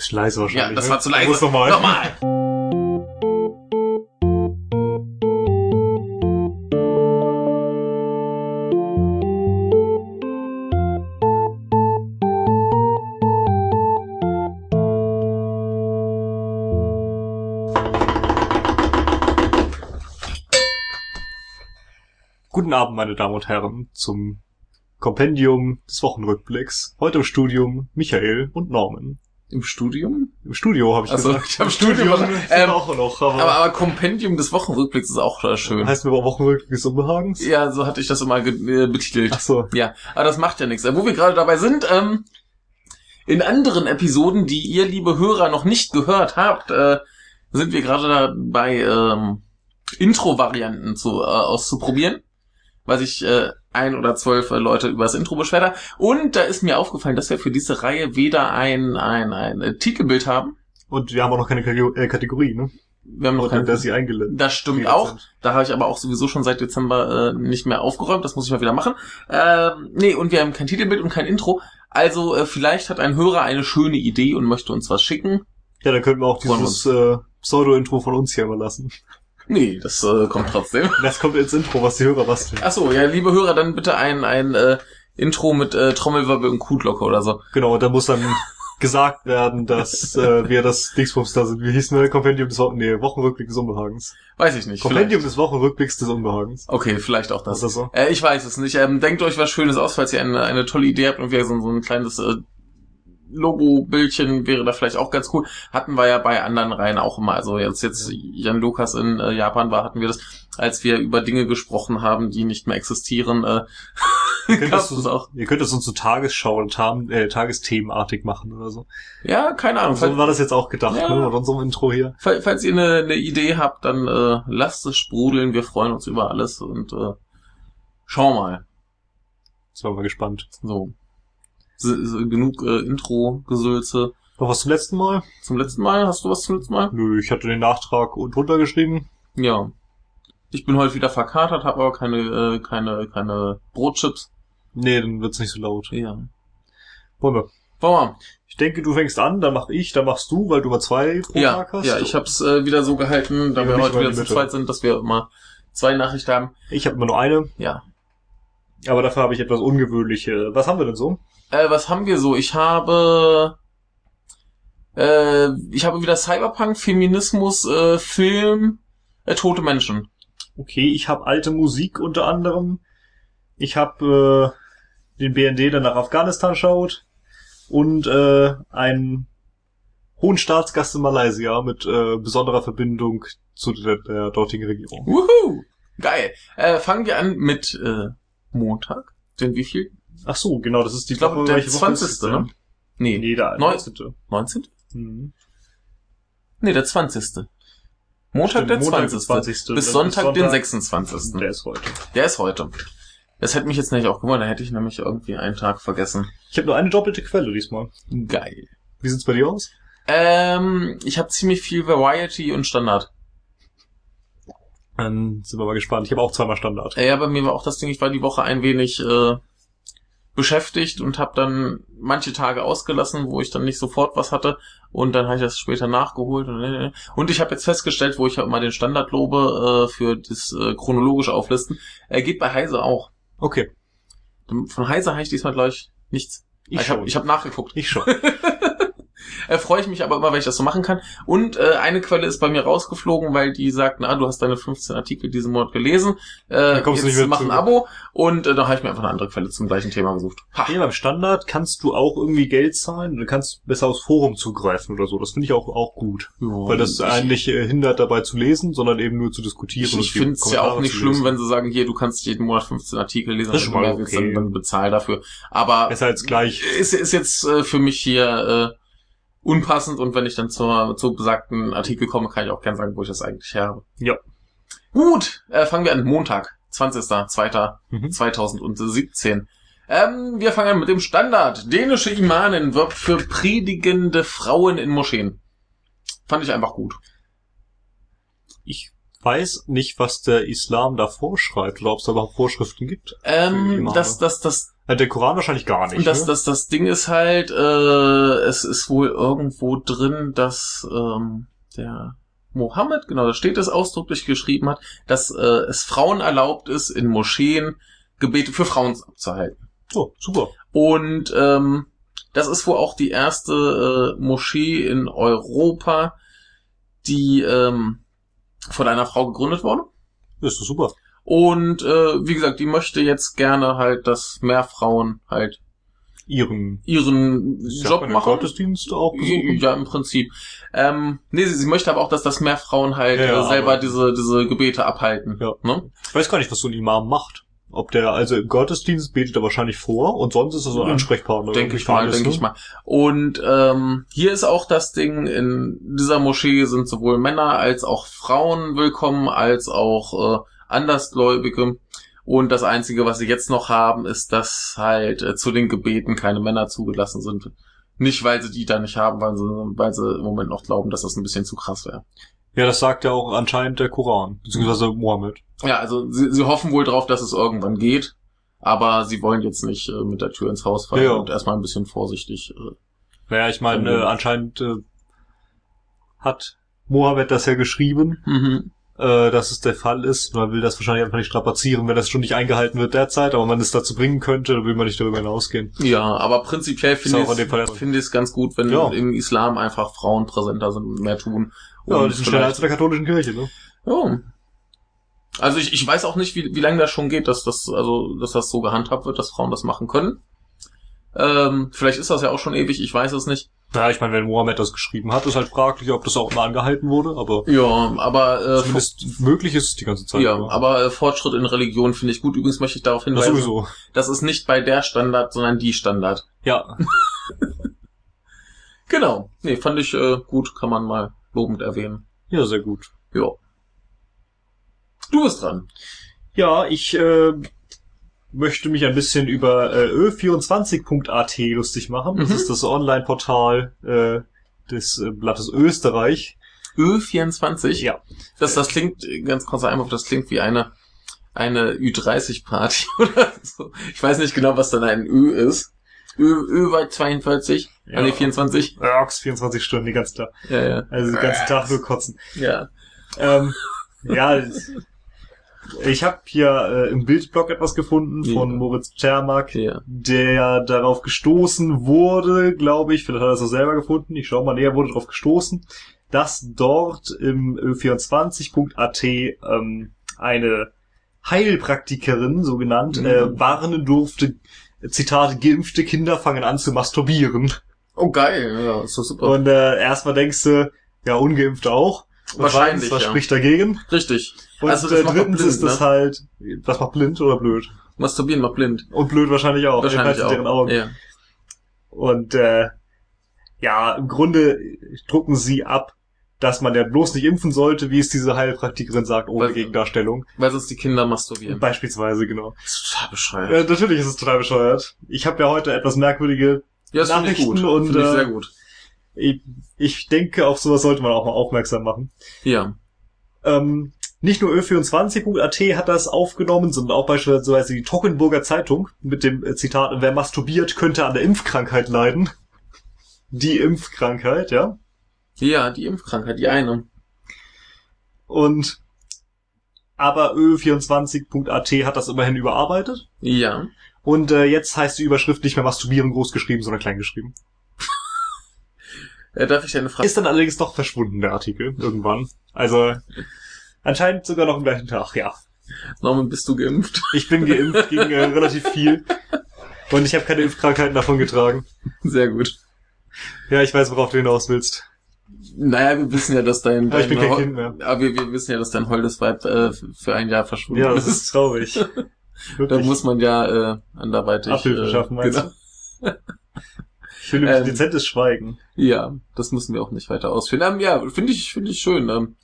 Bisschen leise wahrscheinlich. Ja, das ne? war zu leise. Muss nochmal. Nochmal. Guten Abend, meine Damen und Herren, zum Kompendium des Wochenrückblicks. Heute im Studium Michael und Norman. Im Studium? Im Studio habe ich Also, gesagt. ich habe Studium. ähm, auch noch, aber, aber, aber Kompendium des Wochenrückblicks ist auch schön. heißt mir aber Wochenrückblick des Unbehagens? Ja, so hatte ich das immer äh, betitelt. Ach so. Ja, aber das macht ja nichts. Wo wir gerade dabei sind, ähm, in anderen Episoden, die ihr, liebe Hörer, noch nicht gehört habt, äh, sind wir gerade dabei, ähm, Intro-Varianten zu, äh, auszuprobieren, weil sich äh, ein oder zwölf äh, Leute über das Intro beschwert haben. Und da ist mir aufgefallen, dass wir für diese Reihe weder ein, ein, ein äh, Titelbild haben. Und wir haben auch noch keine äh, Kategorie, ne? Wir haben noch Oder kein, dass sie eingeladen das stimmt auch. Da habe ich aber auch sowieso schon seit Dezember äh, nicht mehr aufgeräumt. Das muss ich mal wieder machen. Ähm, nee, und wir haben kein Titelbild und kein Intro. Also äh, vielleicht hat ein Hörer eine schöne Idee und möchte uns was schicken. Ja, dann könnten wir auch dieses äh, Pseudo-Intro von uns hier mal lassen. Nee, das äh, kommt trotzdem. Das kommt ins Intro, was die Hörer basteln. Ach so, ja, liebe Hörer, dann bitte ein ein äh, Intro mit äh, Trommelwirbel und Kuhglocke oder so. Genau, da muss dann gesagt werden, dass äh, wir das Dingsbums da sind. Wie hieß denn Kompendium des Wochen nee, Wochenrückblick des Unbehagens? Weiß ich nicht. Kompendium vielleicht. des Wochenrückblicks des Unbehagens. Okay, vielleicht auch Ist das. das so? Äh, ich weiß es nicht. Ähm, denkt euch was Schönes aus, falls ihr eine, eine tolle Idee habt und wir so, so ein kleines äh, Logo-Bildchen wäre da vielleicht auch ganz cool. Hatten wir ja bei anderen Reihen auch immer. Also jetzt jetzt Jan Lukas in äh, Japan war, hatten wir das, als wir über Dinge gesprochen haben, die nicht mehr existieren. Äh, Ihr könnt, das auch. ihr könnt das uns so Tagesschau und Tam äh, Tagesthemenartig machen oder so. Ja, keine Ahnung. So Falls, war das jetzt auch gedacht, Ja. ne? Mit unserem Intro hier. fall- falls ihr eine, eine Idee habt, dann äh, lasst es sprudeln. Wir freuen uns über alles und äh, schau mal. Jetzt waren wir gespannt. So. Genug äh, Intro-Gesülze. Noch was zum letzten Mal? Zum letzten Mal? Hast du was zum letzten Mal? Nö, ich hatte den Nachtrag und runtergeschrieben. Ja. Ich bin heute wieder verkatert, habe aber keine, äh, keine, keine Brotchips. Nee, dann wird's nicht so laut. Ja. Wollen wir. Wollen Ich denke, du fängst an, dann mach ich, dann machst du, weil du mal zwei pro wir? Ja, Tag hast. ja, ich hab's äh, wieder so gehalten, da Ja, wir heute wieder zu zweit sind, dass wir immer zwei Nachrichten haben. Ich habe immer nur eine, Ja. Aber dafür habe ich etwas Ungewöhnliche. Was haben wir denn so? Äh, was haben wir so? Ich habe, äh, ich habe wieder Cyberpunk, Feminismus, äh, Film, äh, tote Menschen. Okay, ich habe alte Musik unter anderem. Ich habe äh, den BND, der nach Afghanistan schaut. Und äh, einen hohen Staatsgast in Malaysia mit äh, besonderer Verbindung zu der, der dortigen Regierung. Wuhu! Geil. Äh, fangen wir an mit äh, Montag. Den wie viel? Ach so, genau, das ist die Ich glaube, Woche, der welche Woche ist 20. es denn? ne? Nee, Nee, der Neun- 19. 19. Mhm. Nee, der 20. Montag Stimmt, der Montag 20. der 20.. Bis Bis Sonntag, den Sonntag. 26. Der ist heute. Der ist heute. Das hätte mich jetzt nicht auch gewundert, da hätte ich nämlich irgendwie einen Tag vergessen. Ich habe nur eine doppelte Quelle diesmal. Geil. Wie sieht's bei dir aus? Ähm, ich habe ziemlich viel Variety und Standard. Dann sind wir mal gespannt. Ich habe auch zweimal Standard. Äh, Ja, bei mir war auch das Ding, ich war die Woche ein wenig äh, beschäftigt und habe dann manche Tage ausgelassen, wo ich dann nicht sofort was hatte und dann habe ich das später nachgeholt und, äh, und ich habe jetzt festgestellt, wo ich halt mal den Standard lobe äh, für das äh, chronologische Auflisten, er geht bei Heise auch. Okay. Von Heise habe ich diesmal gleich nichts. Ich, Ich habe hab nachgeguckt. ich schon. Äh, Freue ich mich aber immer, weil ich das so machen kann. Und äh, eine Quelle ist bei mir rausgeflogen, weil die sagt, na, du hast deine 15 Artikel diesen Monat gelesen. Äh, kommst du jetzt nicht mehr mach ein. Abo. Und äh, dann habe ich mir einfach eine andere Quelle zum gleichen Thema gesucht. Ha. Ja, beim Standard kannst du auch irgendwie Geld zahlen. Du kannst besser aufs Forum zugreifen oder so. Das finde ich auch, auch gut. Weil das ich, einen nicht äh, hindert, dabei zu lesen, sondern eben nur zu diskutieren. ich, ich finde es ja auch nicht schlimm, wenn sie sagen, hier, du kannst jeden Monat 15 Artikel lesen, Das ist wenn schon du mal willst, okay. dann, dann bezahl dafür. Aber Besser als gleich. ist, ist jetzt äh, für mich hier äh, unpassend und wenn ich dann zur, zu besagten Artikel komme, kann ich auch gern sagen, wo ich das eigentlich her habe. Ja. Gut, äh, fangen wir an. Montag, 20.02.2017. Mhm. Ähm, wir fangen an mit dem Standard. Dänische Imanin wirbt für predigende Frauen in Moscheen. Fand ich einfach gut. Ich weiß nicht, was der Islam da vorschreibt oder ob es da überhaupt Vorschriften gibt. Ähm, das, das, das der Koran wahrscheinlich gar nicht. Und das, ne? das, das Ding ist halt, äh, es ist wohl irgendwo drin, dass ähm, der Mohammed, genau, da steht es ausdrücklich geschrieben hat, dass äh, es Frauen erlaubt ist, in Moscheen Gebete für Frauen abzuhalten. oh, super. Und ähm, das ist wohl auch die erste äh, Moschee in Europa, die ähm, von einer Frau gegründet wurde. Das ist doch super. Und äh, wie gesagt, die möchte jetzt gerne halt, dass mehr Frauen halt Ihren ihren sagt Job machen. Gottesdienst auch besuchen. Ja, im Prinzip. Ähm, nee, sie, sie möchte aber auch, dass das mehr Frauen halt Ja, ja, äh, selber diese, diese Gebete abhalten. Ja. Ne? Ich weiß gar nicht, was so ein Imam macht. Ob der, also im Gottesdienst betet er wahrscheinlich vor und sonst ist er so ein. Ansprechpartner. Denke ich mal, denke ne? ich mal. Und ähm, hier ist auch das Ding, in dieser Moschee sind sowohl Männer als auch Frauen willkommen, als auch äh, Andersgläubige. Und das Einzige, was sie jetzt noch haben, ist, dass halt äh, zu den Gebeten keine Männer zugelassen sind. Nicht, weil sie die da nicht haben, weil sie, weil sie im Moment noch glauben, dass das ein bisschen zu krass wäre. Ja, das sagt ja auch anscheinend der Koran, beziehungsweise Mohammed. Ja, also sie, sie hoffen wohl drauf, dass es irgendwann geht, aber sie wollen jetzt nicht äh, mit der Tür ins Haus fallen Ja. und erstmal ein bisschen vorsichtig. Äh, Naja, ich meine, äh, anscheinend äh, hat Mohammed das ja geschrieben, mhm. Äh, dass es der Fall ist. Man will das wahrscheinlich einfach nicht strapazieren, wenn das schon nicht eingehalten wird derzeit, aber man es dazu bringen könnte, dann will man nicht darüber hinausgehen. Ja, aber prinzipiell finde ich finde ich es ganz gut, wenn Ja. im Islam einfach Frauen präsenter sind und mehr tun. Ja, Und die sind schneller als in der katholischen Kirche, ne? Ja. Also ich, ich weiß auch nicht, wie, wie lange das schon geht, dass das, also, dass das so gehandhabt wird, dass Frauen das machen können. Ähm, vielleicht ist das ja auch schon ewig, ich weiß es nicht. Ja, ich meine, wenn Mohammed das geschrieben hat, ist halt fraglich, ob das auch immer angehalten wurde, aber Ja, aber äh, zumindest möglich ist es die ganze Zeit. ja, ne? aber äh, Fortschritt in Religion finde ich gut. Übrigens möchte ich darauf das hinweisen, sowieso. das ist nicht bei der Standard, sondern die Standard. Ja, Genau. Nee, fand ich äh, gut, kann man mal lobend erwähnen. ja, sehr gut. Ja. Du bist dran. Ja, ich äh, möchte mich ein bisschen über äh, ö24.at lustig machen. Das Mhm. ist das Online-Portal äh, des äh, Blattes Österreich. Ö24. Ja. Das, das klingt, ganz kurzer Einwurf, das klingt wie eine, eine Ü30-Party oder so. Ich weiß nicht genau, was dann ein Ö ist. Ö, Ö war 42, ja. Ja. nee, 24. Örks, 24 Stunden, die ganze Tag. Ja, ja. Also den ganzen Tag nur kotzen. Ja. Ähm, ja, ich habe hier äh, im Bildblog etwas gefunden von Ja. Moritz Czermak, Ja. der darauf gestoßen wurde, glaube ich, vielleicht hat er es auch selber gefunden, ich schau mal näher, wurde darauf gestoßen, dass dort im ö24.at ähm, eine Heilpraktikerin, so genannt, Mhm. äh, warnen durfte, Zitat, geimpfte Kinder fangen an zu masturbieren. Oh, geil. Ja, ist doch super. Und äh, erstmal denkst du, ja, ungeimpfte auch. Wahrscheinlich, zweitens, Was ja. spricht dagegen? Richtig. Und Also, das äh, drittens blind, ist das ne? halt, das macht blind oder blöd? Masturbieren macht blind. Und blöd wahrscheinlich auch. Wahrscheinlich in deren auch. Augen. Ja. Und äh, ja, im Grunde drucken sie ab, dass man ja bloß nicht impfen sollte, wie es diese Heilpraktikerin sagt, ohne Weil- Gegendarstellung. Weil sonst die Kinder masturbieren. Beispielsweise, genau. Das ist total bescheuert. Ja, natürlich ist es total bescheuert. Ich habe ja heute etwas merkwürdige Ja, das finde ich gut. Nachrichten und, Finde ich äh, sehr gut. Ich, ich denke, auf sowas sollte man auch mal aufmerksam machen. Ja. Ähm, nicht nur ö24.at hat das aufgenommen, sondern auch beispielsweise die Toggenburger Zeitung mit dem äh, Zitat, wer masturbiert, könnte an der Impfkrankheit leiden. Die Impfkrankheit, ja. Ja, die Impfkrankheit, die eine. Und aber ö24.at hat das immerhin überarbeitet. Ja. Und äh, jetzt heißt die Überschrift nicht mehr masturbieren groß geschrieben, sondern klein geschrieben. Äh, darf ich dir eine Frage? Ist dann allerdings doch verschwunden, der Artikel, irgendwann. Also anscheinend sogar noch am gleichen Tag, ja. Norman, bist du geimpft? Ich bin geimpft gegen äh, relativ viel. Und ich habe keine Impfkrankheiten davon getragen. Sehr gut. Ja, ich weiß, worauf du hinaus willst. Naja, wir wissen ja, dass dein, Aber ich bin dein kein Kind mehr. Aber wir, wir wissen ja, dass dein holdes Weib äh, für ein Jahr verschwunden Ja, das ist. ist traurig. Da muss man ja äh, anderweitig... Abhilfe äh, schaffen, meinst genau. Ich nämlich Ähm, dezentes Schweigen. Ja, das müssen wir auch nicht weiter ausführen. Ähm, ja, finde ich, finde ich schön. Ähm,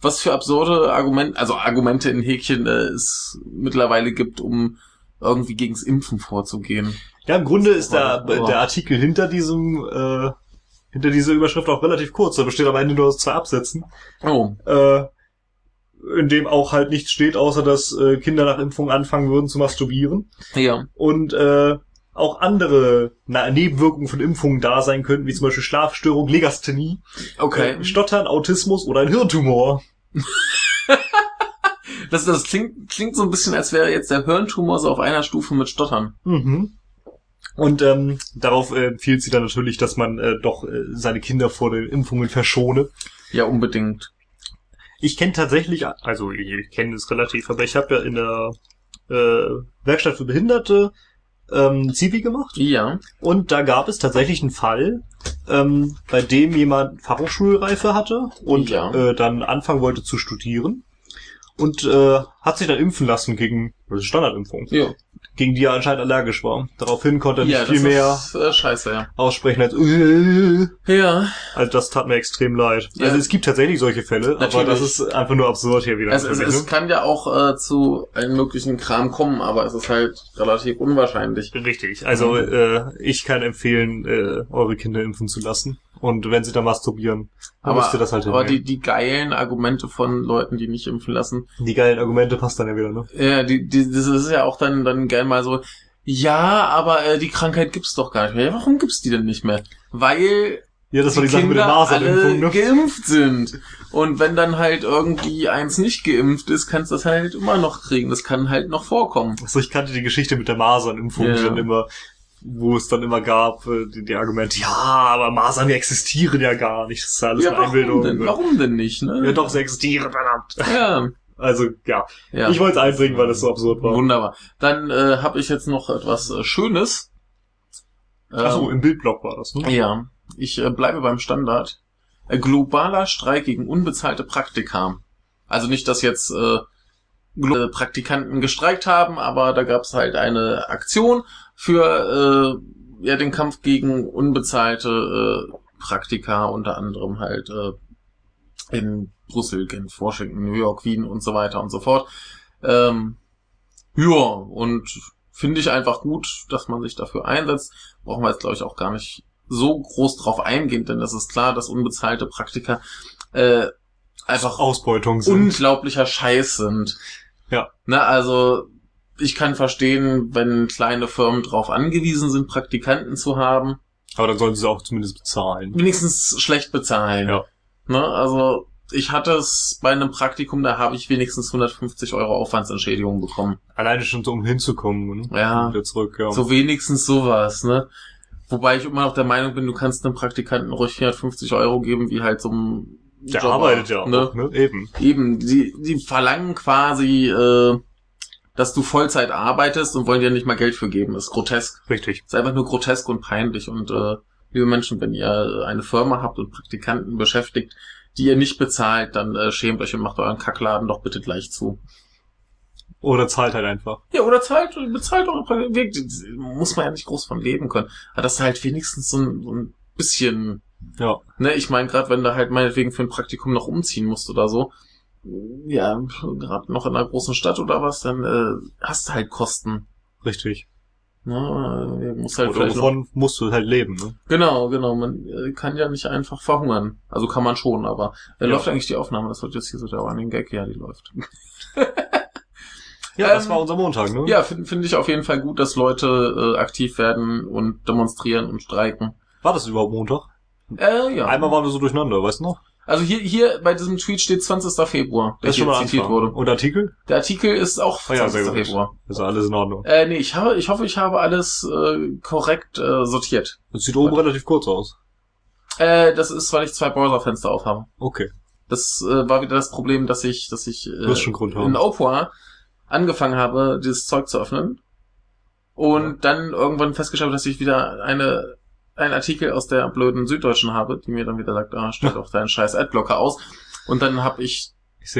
was für absurde Argumente, also Argumente in Häkchen äh, es mittlerweile gibt, um irgendwie gegens Impfen vorzugehen. Ja, im Grunde ist der, der Artikel hinter diesem, äh, hinter dieser Überschrift auch relativ kurz. Da besteht am Ende nur aus zwei Absätzen. Oh, Äh, in dem auch halt nichts steht, außer dass äh, Kinder nach Impfung anfangen würden zu masturbieren. Ja. Und äh, auch andere na, Nebenwirkungen von Impfungen da sein könnten, wie zum Beispiel Schlafstörung, Legasthenie, Okay. äh, Stottern, Autismus oder ein Hirntumor. Das, das klingt, klingt so ein bisschen, als wäre jetzt der Hirntumor so auf einer Stufe mit Stottern. Mhm. Und ähm, darauf äh, empfiehlt sie dann natürlich, dass man äh, doch äh, seine Kinder vor den Impfungen verschone. Ja, unbedingt. Ich kenne tatsächlich, also ich, ich kenne es relativ, aber ich habe ja in der äh, Werkstatt für Behinderte ähm, Zivi gemacht Ja. und da gab es tatsächlich einen Fall, ähm, bei dem jemand Fachhochschulreife hatte und Ja. äh, dann anfangen wollte zu studieren und äh, hat sich dann impfen lassen gegen also Standardimpfung, Ja. gegen die er anscheinend allergisch war. Daraufhin konnte er nicht Ja, viel mehr ist äh, scheiße, ja. aussprechen als äh, Ja. also das tat mir extrem leid. Ja. Also es gibt tatsächlich solche Fälle, aber Natürlich. das ist einfach nur absurd hier wieder. Es, es, es kann ja auch äh, zu einem möglichen Kram kommen, aber es ist halt relativ unwahrscheinlich. Richtig. Also äh, ich kann empfehlen, äh, eure Kinder impfen zu lassen. Und wenn sie da masturbieren, dann Aber, müsst ihr das halt aber die, hinnehmen. die geilen Argumente von Leuten, die nicht impfen lassen, Die, geilen Argumente passt dann ja wieder, ne? ja, die, die, das ist ja auch dann, dann gern mal so, ja, aber äh, die Krankheit gibt's doch gar nicht mehr. Ja, warum gibt's die denn nicht mehr? Weil Ja, das war die, die Sache mit der Masernimpfung, alle ne? geimpft sind. Und wenn dann halt irgendwie eins nicht geimpft ist, kannst du das halt immer noch kriegen. Das kann halt noch vorkommen. Achso, ich kannte die Geschichte mit der Masernimpfung, Ja. die dann immer, wo es dann immer gab, äh, die, die Argumente, ja, aber Masern die existieren ja gar nicht. Das ist alles Ja, eine warum Einbildung. denn? Warum denn nicht, ne? Ja, doch, sie existieren, verdammt. Ja, Also, ja. ja. Ich wollte es einbringen, weil das so absurd war. Wunderbar. Dann äh, habe ich jetzt noch etwas äh, Schönes. Achso, Ähm, im Bildblock war das, ne? Ja, ich äh, bleibe beim Standard. Äh, globaler Streik gegen unbezahlte Praktika. Also nicht, dass jetzt äh, Praktikanten gestreikt haben, aber da gab es halt eine Aktion für äh, ja den Kampf gegen unbezahlte äh, Praktika, unter anderem halt äh, in Brüssel, Genf, Washington, New York, Wien und so weiter und so fort. Ähm, ja, und finde ich einfach gut, dass man sich dafür einsetzt. Brauchen wir jetzt, glaube ich, auch gar nicht so groß drauf eingehen, denn es ist klar, dass unbezahlte Praktika äh, einfach Ausbeutung sind. unglaublicher Scheiß sind. Ja. Na, also ich kann verstehen, wenn kleine Firmen darauf angewiesen sind, Praktikanten zu haben, Aber dann sollen sie auch zumindest bezahlen. wenigstens schlecht bezahlen. Ja. Ne, also ich hatte es bei einem Praktikum, da habe ich wenigstens 150 Euro Aufwandsentschädigung bekommen. Alleine schon so, um hinzukommen, ne? Ja. Wieder zurück, ja. So wenigstens sowas, ne? Wobei ich immer noch der Meinung bin, du kannst einem Praktikanten ruhig 450 Euro geben, wie halt so ein Der Jobber, arbeitet ja auch, ne? ne? Eben. Eben, die, die verlangen quasi, äh, dass du Vollzeit arbeitest und wollen dir nicht mal Geld für geben. ist grotesk. Richtig. ist einfach nur grotesk und peinlich. Und äh, liebe Menschen, wenn ihr eine Firma habt und Praktikanten beschäftigt, die ihr nicht bezahlt, dann äh, schämt euch und macht euren Kackladen doch bitte gleich zu. Oder zahlt halt einfach. Ja, oder zahlt, bezahlt eure Praktikanten. Muss man ja nicht groß von leben können. Aber das ist halt wenigstens so ein, so ein bisschen Ja. Ne, ich meine, gerade wenn du halt meinetwegen für ein Praktikum noch umziehen musst oder so, ja, gerade noch in einer großen Stadt oder was, dann äh, hast du halt Kosten. Richtig. Ne, äh, muss halt Oder vielleicht noch, wovon musst du halt leben, ne? Genau, genau. Man äh, kann ja nicht einfach verhungern. Also kann man schon, aber äh, Ja. läuft eigentlich die Aufnahme? Das wird jetzt hier so der Running Gag, ja, die läuft. Ja, das Ähm, war unser Montag, ne? Ja, finde find ich auf jeden Fall gut, dass Leute äh, aktiv werden und demonstrieren und streiken. War das überhaupt Montag? Äh, ja. Einmal waren wir so durcheinander, weißt du noch? Also hier, hier bei diesem Tweet steht 20. Februar, der Das hier zitiert wurde. Und Artikel? Der Artikel ist auch Ah ja, 20. sehr gut. Februar. Ist alles in Ordnung. Äh, nee, ich, habe, ich hoffe, ich habe alles äh, korrekt äh, sortiert. Das sieht oben relativ kurz aus. Äh, das ist, weil ich zwei Browserfenster aufhabe. Okay. Das äh, war wieder das Problem, dass ich, dass ich äh, in Opera angefangen habe, dieses Zeug zu öffnen. Und dann irgendwann festgestellt, habe, dass ich wieder eine einen Artikel aus der blöden Süddeutschen habe, die mir dann wieder sagt, ah, stell doch deinen scheiß Adblocker aus. Und dann habe ich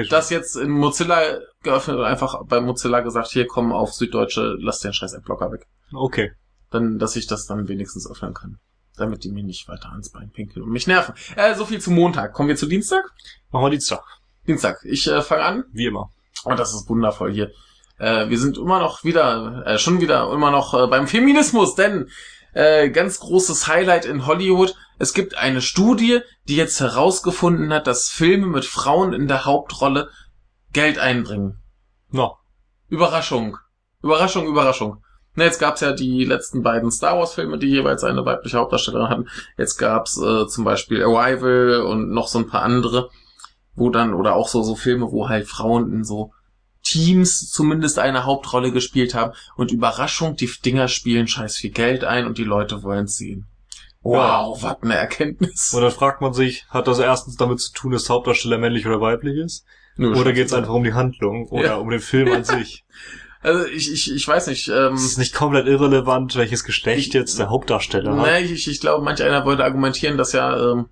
das jetzt in Mozilla geöffnet und einfach bei Mozilla gesagt, hier komm auf Süddeutsche, lass den scheiß Adblocker weg. Okay. Dann, dass ich das dann wenigstens öffnen kann. Damit die mir nicht weiter ans Bein pinkeln und mich nerven. Äh, so viel zu Montag. Kommen wir zu Dienstag? Machen wir Dienstag. Dienstag. Ich äh, fange an. Wie immer. Oh, das ist wundervoll hier. Äh, wir sind immer noch wieder, äh, schon wieder immer noch äh, beim Feminismus, denn äh, ganz großes Highlight in Hollywood. Es gibt eine Studie, die jetzt herausgefunden hat, dass Filme mit Frauen in der Hauptrolle Geld einbringen. No. Überraschung. Überraschung, Überraschung. Na, jetzt gab's ja die letzten beiden Star Wars Filme, die jeweils eine weibliche Hauptdarstellerin hatten. Jetzt gab's äh, zum Beispiel Arrival und noch so ein paar andere, wo dann, oder auch so, so Filme, wo halt Frauen in so Teams zumindest eine Hauptrolle gespielt haben. Und Überraschung, die Dinger spielen scheiß viel Geld ein und die Leute wollen's sehen. Wow, was eine Erkenntnis. Und dann fragt man sich, hat das erstens damit zu tun, dass Hauptdarsteller männlich oder weiblich ist? Nö, Oder scheiße. geht's einfach um die Handlung oder Ja. um den Film an sich? Also ich, ich, ich weiß nicht. Ähm, Es ist nicht komplett irrelevant, welches Geschlecht jetzt der Hauptdarsteller hat. Nee, ich, ich, ich glaube, manch einer wollte argumentieren, dass ja ähm,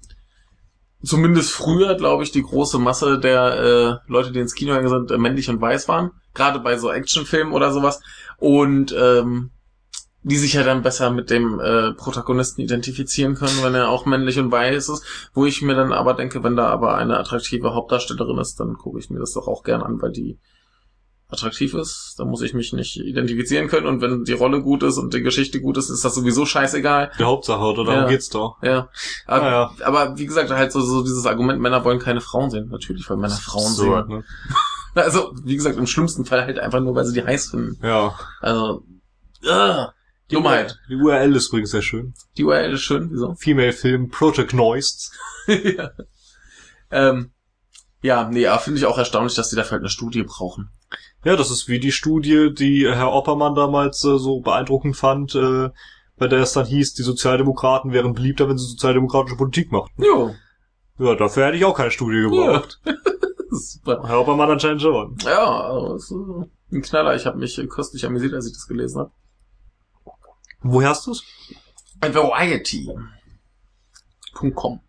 zumindest früher, glaube ich, die große Masse der äh, Leute, die ins Kino gegangen sind, äh, männlich und weiß waren. Gerade bei so Actionfilmen oder sowas. Und ähm, die sich ja dann besser mit dem äh, Protagonisten identifizieren können, wenn er auch männlich und weiß ist. Wo ich mir dann aber denke, wenn da aber eine attraktive Hauptdarstellerin ist, dann gucke ich mir das doch auch gern an, weil die attraktiv ist. Da muss ich mich nicht identifizieren können. Und wenn die Rolle gut ist und die Geschichte gut ist, ist das sowieso scheißegal. Die Hauptsache, oder darum Ja. geht's doch. Ja. Aber, Ah, aber wie gesagt, halt so, so dieses Argument, Männer wollen keine Frauen sehen. Natürlich wollen Männer Frauen Absurd, sehen. ne? Also, wie gesagt, im schlimmsten Fall halt einfach nur, weil sie die heiß finden. Ja. Also, äh, Die Dummheit. Die URL ist übrigens sehr schön. Die URL ist schön, wieso? Female Film Project Noised. ja. Ähm, ja, nee, finde ich auch erstaunlich, dass die dafür halt eine Studie brauchen. Ja, das ist wie die Studie, die Herr Oppermann damals äh, so beeindruckend fand, äh, bei der es dann hieß, die Sozialdemokraten wären beliebter, wenn sie sozialdemokratische Politik machten. Jo. Ja, dafür hätte ich auch keine Studie gebraucht. Super. Herr Oppermann anscheinend schon. Ja, also, ein Knaller. Ich habe mich äh, köstlich amüsiert, als ich das gelesen habe. Woher hast du's? Variety.com.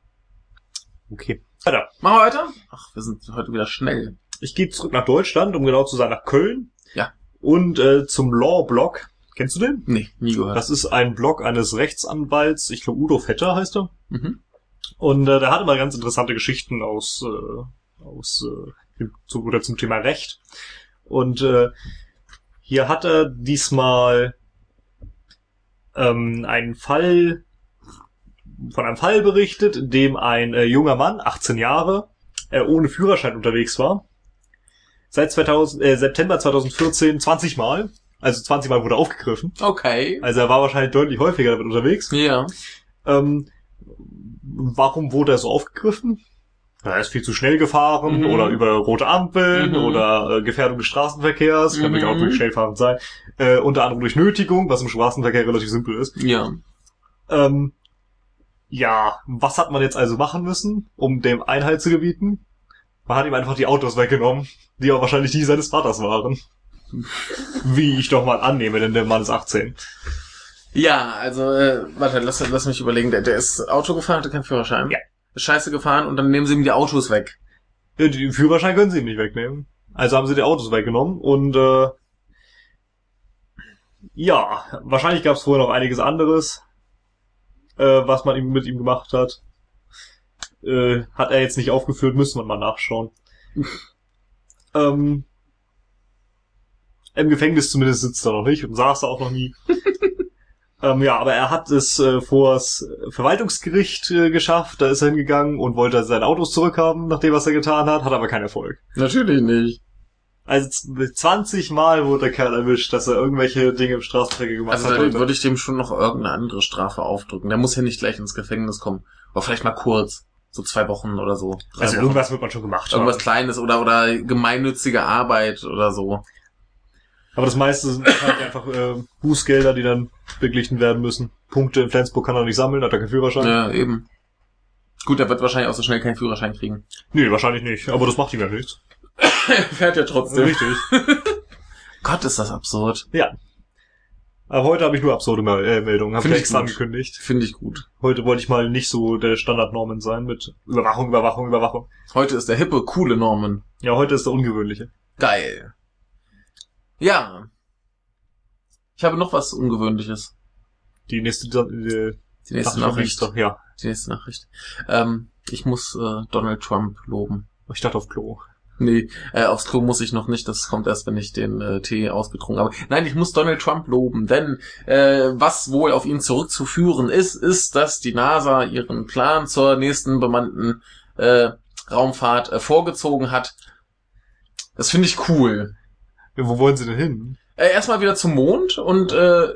Okay. Weiter. Machen wir weiter? Ach, wir sind heute wieder schnell. Ich gehe zurück nach Deutschland, um genau zu sein, nach Köln. Ja. Und äh, zum Law-Blog. Kennst du den? Nee, nie gehört. Das ist ein Blog eines Rechtsanwalts, ich glaube Udo Vetter heißt er. Mhm. Und äh, der hat immer ganz interessante Geschichten aus, äh, aus äh, dem- zu, oder zum Thema Recht. Und äh, hier hat er diesmal ähm, einen Fall von einem Fall berichtet, in dem ein äh, junger Mann, 18 Jahre, äh, ohne Führerschein unterwegs war. Seit 2000, äh, September 2014 20 Mal. Also 20 Mal wurde er aufgegriffen. Okay. Also er war wahrscheinlich deutlich häufiger damit unterwegs. Ja. Ähm, warum wurde er so aufgegriffen? Er ist viel zu schnell gefahren Mhm. oder über rote Ampeln Mhm. oder äh, Gefährdung des Straßenverkehrs. Kann Mhm. durchaus wirklich schnell fahren sein. Äh, unter anderem durch Nötigung, was im Straßenverkehr relativ simpel ist. Ja. Ähm, ja, was hat man jetzt also machen müssen, um dem Einhalt zu gebieten? Man hat ihm einfach die Autos weggenommen, die auch wahrscheinlich die seines Vaters waren. Wie ich doch mal annehme, denn der Mann ist 18. Ja, also, äh, warte, lass, lass mich überlegen. Der, der ist Auto gefahren, hatte keinen Führerschein. Ja. Ist scheiße gefahren und dann nehmen sie ihm die Autos weg. Ja, Den Führerschein können sie ihm nicht wegnehmen. Also haben sie die Autos weggenommen und äh, ja, wahrscheinlich gab es vorher noch einiges anderes, äh, was man ihm mit ihm gemacht hat. Äh, hat er jetzt nicht aufgeführt, müssen wir mal nachschauen. ähm, Im Gefängnis zumindest sitzt er noch nicht und saß da auch noch nie. ähm, ja, aber er hat es äh, vors Verwaltungsgericht äh, geschafft. Da ist er hingegangen und wollte seine Autos zurückhaben, nach dem, was er getan hat, hat aber keinen Erfolg. Natürlich nicht. Also z- 20 Mal wurde der Kerl erwischt, dass er irgendwelche Dinge im Straßenverkehr gemacht Also hat. Und- würde ich dem schon noch irgendeine andere Strafe aufdrücken. Der muss ja nicht gleich ins Gefängnis kommen. Aber vielleicht mal kurz. So zwei Wochen oder so. Also Wochen. irgendwas wird man schon gemacht Irgendwas haben. Kleines oder, oder gemeinnützige Arbeit oder so. Aber das meiste sind halt einfach äh, Bußgelder, die dann beglichen werden müssen. Punkte in Flensburg kann er nicht sammeln, hat er keinen Führerschein. Ja, eben. Gut, der wird wahrscheinlich auch so schnell keinen Führerschein kriegen. Nee, wahrscheinlich nicht. Aber das macht ihm ja nichts. Er fährt ja trotzdem. Richtig. Gott, ist das absurd. Ja. Aber heute habe ich nur absurde äh, Meldungen. Habe ich extra gut. angekündigt. Finde ich gut. Heute wollte ich mal nicht so der Standardnormen sein mit Überwachung, Überwachung, Überwachung. Heute ist der hippe, coole Norman. Ja, heute ist der ungewöhnliche. Geil. Ja. Ich habe noch was Ungewöhnliches. Die nächste, die, Die nächste Ach, Nachricht. Doch, ja. Die nächste Nachricht. Ähm, ich muss äh, Donald Trump loben. Ich dachte auf Klo. Nee, äh, aufs Klo muss ich noch nicht. Das kommt erst, wenn ich den äh, Tee ausgetrunken habe. Nein, ich muss Donald Trump loben, denn äh, was wohl auf ihn zurückzuführen ist, ist, dass die NASA ihren Plan zur nächsten bemannten äh, Raumfahrt äh, vorgezogen hat. Das finde ich cool. Ja, wo wollen sie denn hin? Äh, erstmal wieder zum Mond und äh,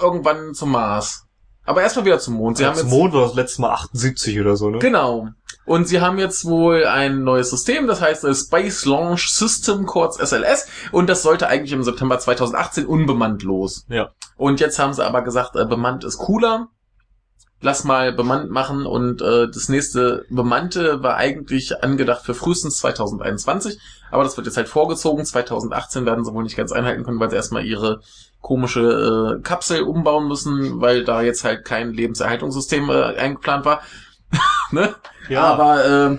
irgendwann zum Mars. Aber erstmal wieder zum Mond. Sie Ja, haben jetzt Mond war das letzte Mal 78 oder so, ne? genau. Und sie haben jetzt wohl ein neues System, das heißt äh, Space Launch System, kurz SLS, und das sollte eigentlich im September 2018 unbemannt los. Ja. Und jetzt haben sie aber gesagt, äh, bemannt ist cooler. Lass mal bemannt machen und äh, das nächste bemannte war eigentlich angedacht für frühestens 2021, aber das wird jetzt halt vorgezogen. 2018 werden sie wohl nicht ganz einhalten können, weil sie erstmal ihre komische äh, Kapsel umbauen müssen, weil da jetzt halt kein Lebenserhaltungssystem äh, eingeplant war. ne? Ja. Aber äh,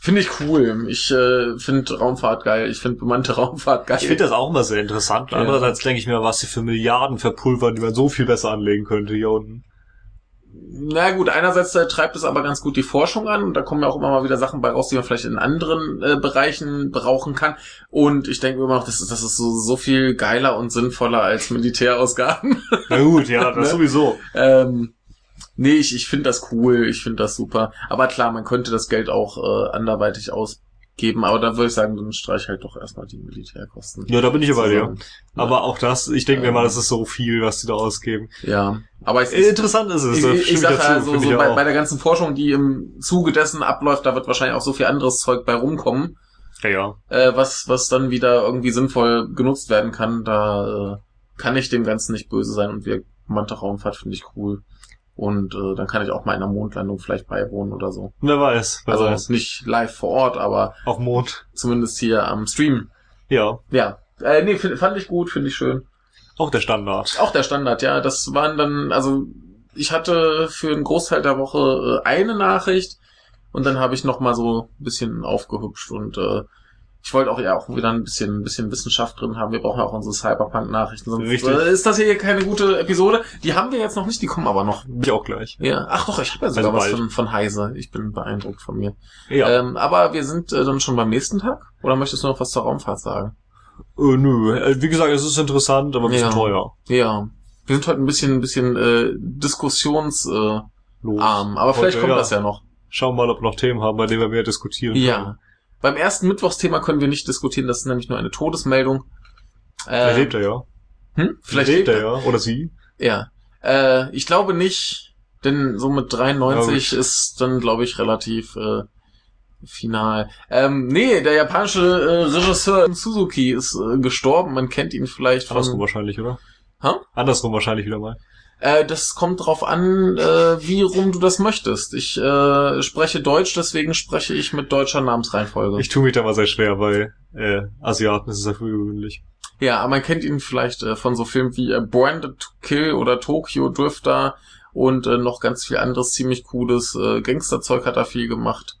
finde ich cool. Ich äh, finde Raumfahrt geil. Ich finde bemannte Raumfahrt geil. Ich finde das auch immer sehr interessant. Ja. Andererseits denke ich mir, was sie für Milliarden verpulvern, die man so viel besser anlegen könnte hier unten. Na gut, einerseits äh, treibt es aber ganz gut die Forschung an und da kommen ja auch immer mal wieder Sachen bei raus, die man vielleicht in anderen äh, Bereichen brauchen kann. Und ich denke mir immer noch, das ist, das ist so, so viel geiler und sinnvoller als Militärausgaben. Na gut, ja, das Ne? sowieso. ähm, nee, ich, ich finde das cool, ich finde das super. Aber klar, man könnte das Geld auch äh, anderweitig ausgeben, aber da würde ich sagen, dann streich halt doch erstmal die Militärkosten. Ja, da bin ich bei dir. zusammen. Aber auch das, ich denke mir Ähm. mal, das ist so viel, was die da ausgeben. Ja, aber es ist Interessant ist es. Ich, ich, stimme ich sag dazu, also, finde so ich bei, bei der ganzen Forschung, die im Zuge dessen abläuft, da wird wahrscheinlich auch so viel anderes Zeug bei rumkommen, ja, ja. äh, was, was dann wieder irgendwie sinnvoll genutzt werden kann. Da äh, kann ich dem Ganzen nicht böse sein und wir Manta Raumfahrt finde ich cool. Und äh, dann kann ich auch mal einer Mondlandung vielleicht beiwohnen oder so. Wer weiß, wer Also weiß. nicht live vor Ort, aber Auf Mond. zumindest hier am Stream. Ja, Ja. Äh, nee, find, fand ich gut, finde ich schön. auch der Standard. Auch der Standard, ja. Das waren dann, also ich hatte für einen Großteil der Woche äh, eine Nachricht und dann habe ich noch mal so ein bisschen aufgehübscht und äh, ich wollte auch ja auch wieder ein bisschen, ein bisschen Wissenschaft drin haben. Wir brauchen ja auch unsere Cyberpunk-Nachrichten. Sonst Richtig. äh, ist das hier keine gute Episode. Die haben wir jetzt noch nicht, die kommen aber noch. Ich auch gleich. Ja, ach doch, ich habe ja sogar Also was von, von Heise. Ich bin beeindruckt von mir. Ja. Ähm, aber wir sind äh, dann schon beim nächsten Tag? Oder möchtest du noch was zur Raumfahrt sagen? Äh, nö, äh, wie gesagt, es ist interessant, aber ein bisschen Ja. teuer. Ja. Wir sind heute ein bisschen, ein bisschen äh, diskussions... Äh, Los. arm. Aber vielleicht Heute, kommt ja. das ja noch. Schauen wir mal, ob wir noch Themen haben, bei denen wir mehr diskutieren Ja. Beim ersten Mittwochsthema können wir nicht diskutieren, das ist nämlich nur eine Todesmeldung. Vielleicht Äh, lebt er ja. hm? Vielleicht lebt lebt er ja. Oder sie. Ja. Äh, ich glaube nicht, denn so mit 93 Ja, ist dann, glaube ich, relativ äh, final. Ähm, nee, der japanische äh, Regisseur Suzuki ist äh, gestorben. Man kennt ihn vielleicht Andersrum von... wahrscheinlich, oder? Hä? Andersrum wahrscheinlich wieder mal. Äh, das kommt drauf an, äh, wie rum du das möchtest. Ich äh, spreche Deutsch, deswegen spreche ich mit deutscher Namensreihenfolge. Ich tue mich da mal sehr schwer, bei äh, Asiaten ist es ja für gewöhnlich. Ja, aber man kennt ihn vielleicht äh, von so Filmen wie äh, Branded to Kill oder Tokyo Drifter und äh, noch ganz viel anderes ziemlich cooles äh, Gangsterzeug hat er viel gemacht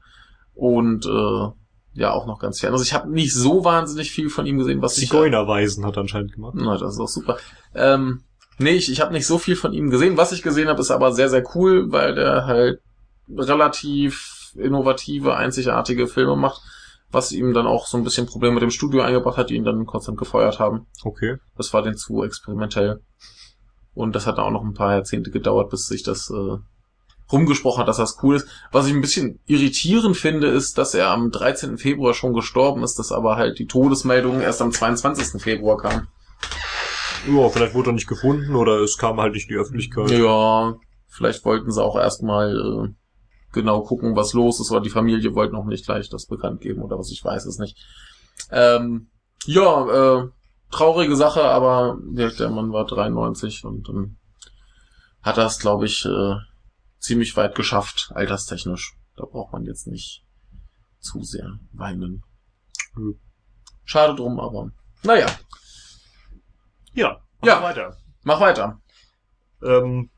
und äh, ja auch noch ganz viel. Also ich habe nicht so wahnsinnig viel von ihm gesehen, was ich Zigeunerweisen hat er anscheinend gemacht. na, das ist auch super. Ähm, nee, ich, ich habe nicht so viel von ihm gesehen. Was ich gesehen habe, ist aber sehr, sehr cool, weil der halt relativ innovative, einzigartige Filme macht, was ihm dann auch so ein bisschen Probleme mit dem Studio eingebracht hat, die ihn dann kurzerhand gefeuert haben. Okay. Das war den zu experimentell. Und das hat dann auch noch ein paar Jahrzehnte gedauert, bis sich das äh, rumgesprochen hat, dass das cool ist. Was ich ein bisschen irritierend finde, ist, dass er am 13. Februar schon gestorben ist, dass aber halt die Todesmeldung erst am 22. Februar kam. Ja, vielleicht wurde er nicht gefunden oder es kam halt nicht in die Öffentlichkeit. Ja, vielleicht wollten sie auch erstmal äh, genau gucken, was los ist, oder die Familie wollte noch nicht gleich das bekannt geben oder was, ich weiß es nicht. Ähm, ja, äh, traurige Sache, aber der, Mann war 93 und dann hat es, glaube ich, äh, ziemlich weit geschafft, alterstechnisch. Da braucht man jetzt nicht zu sehr weinen. Hm. Schade drum, aber naja, Ja. Ja. Weiter. mach weiter. Ähm,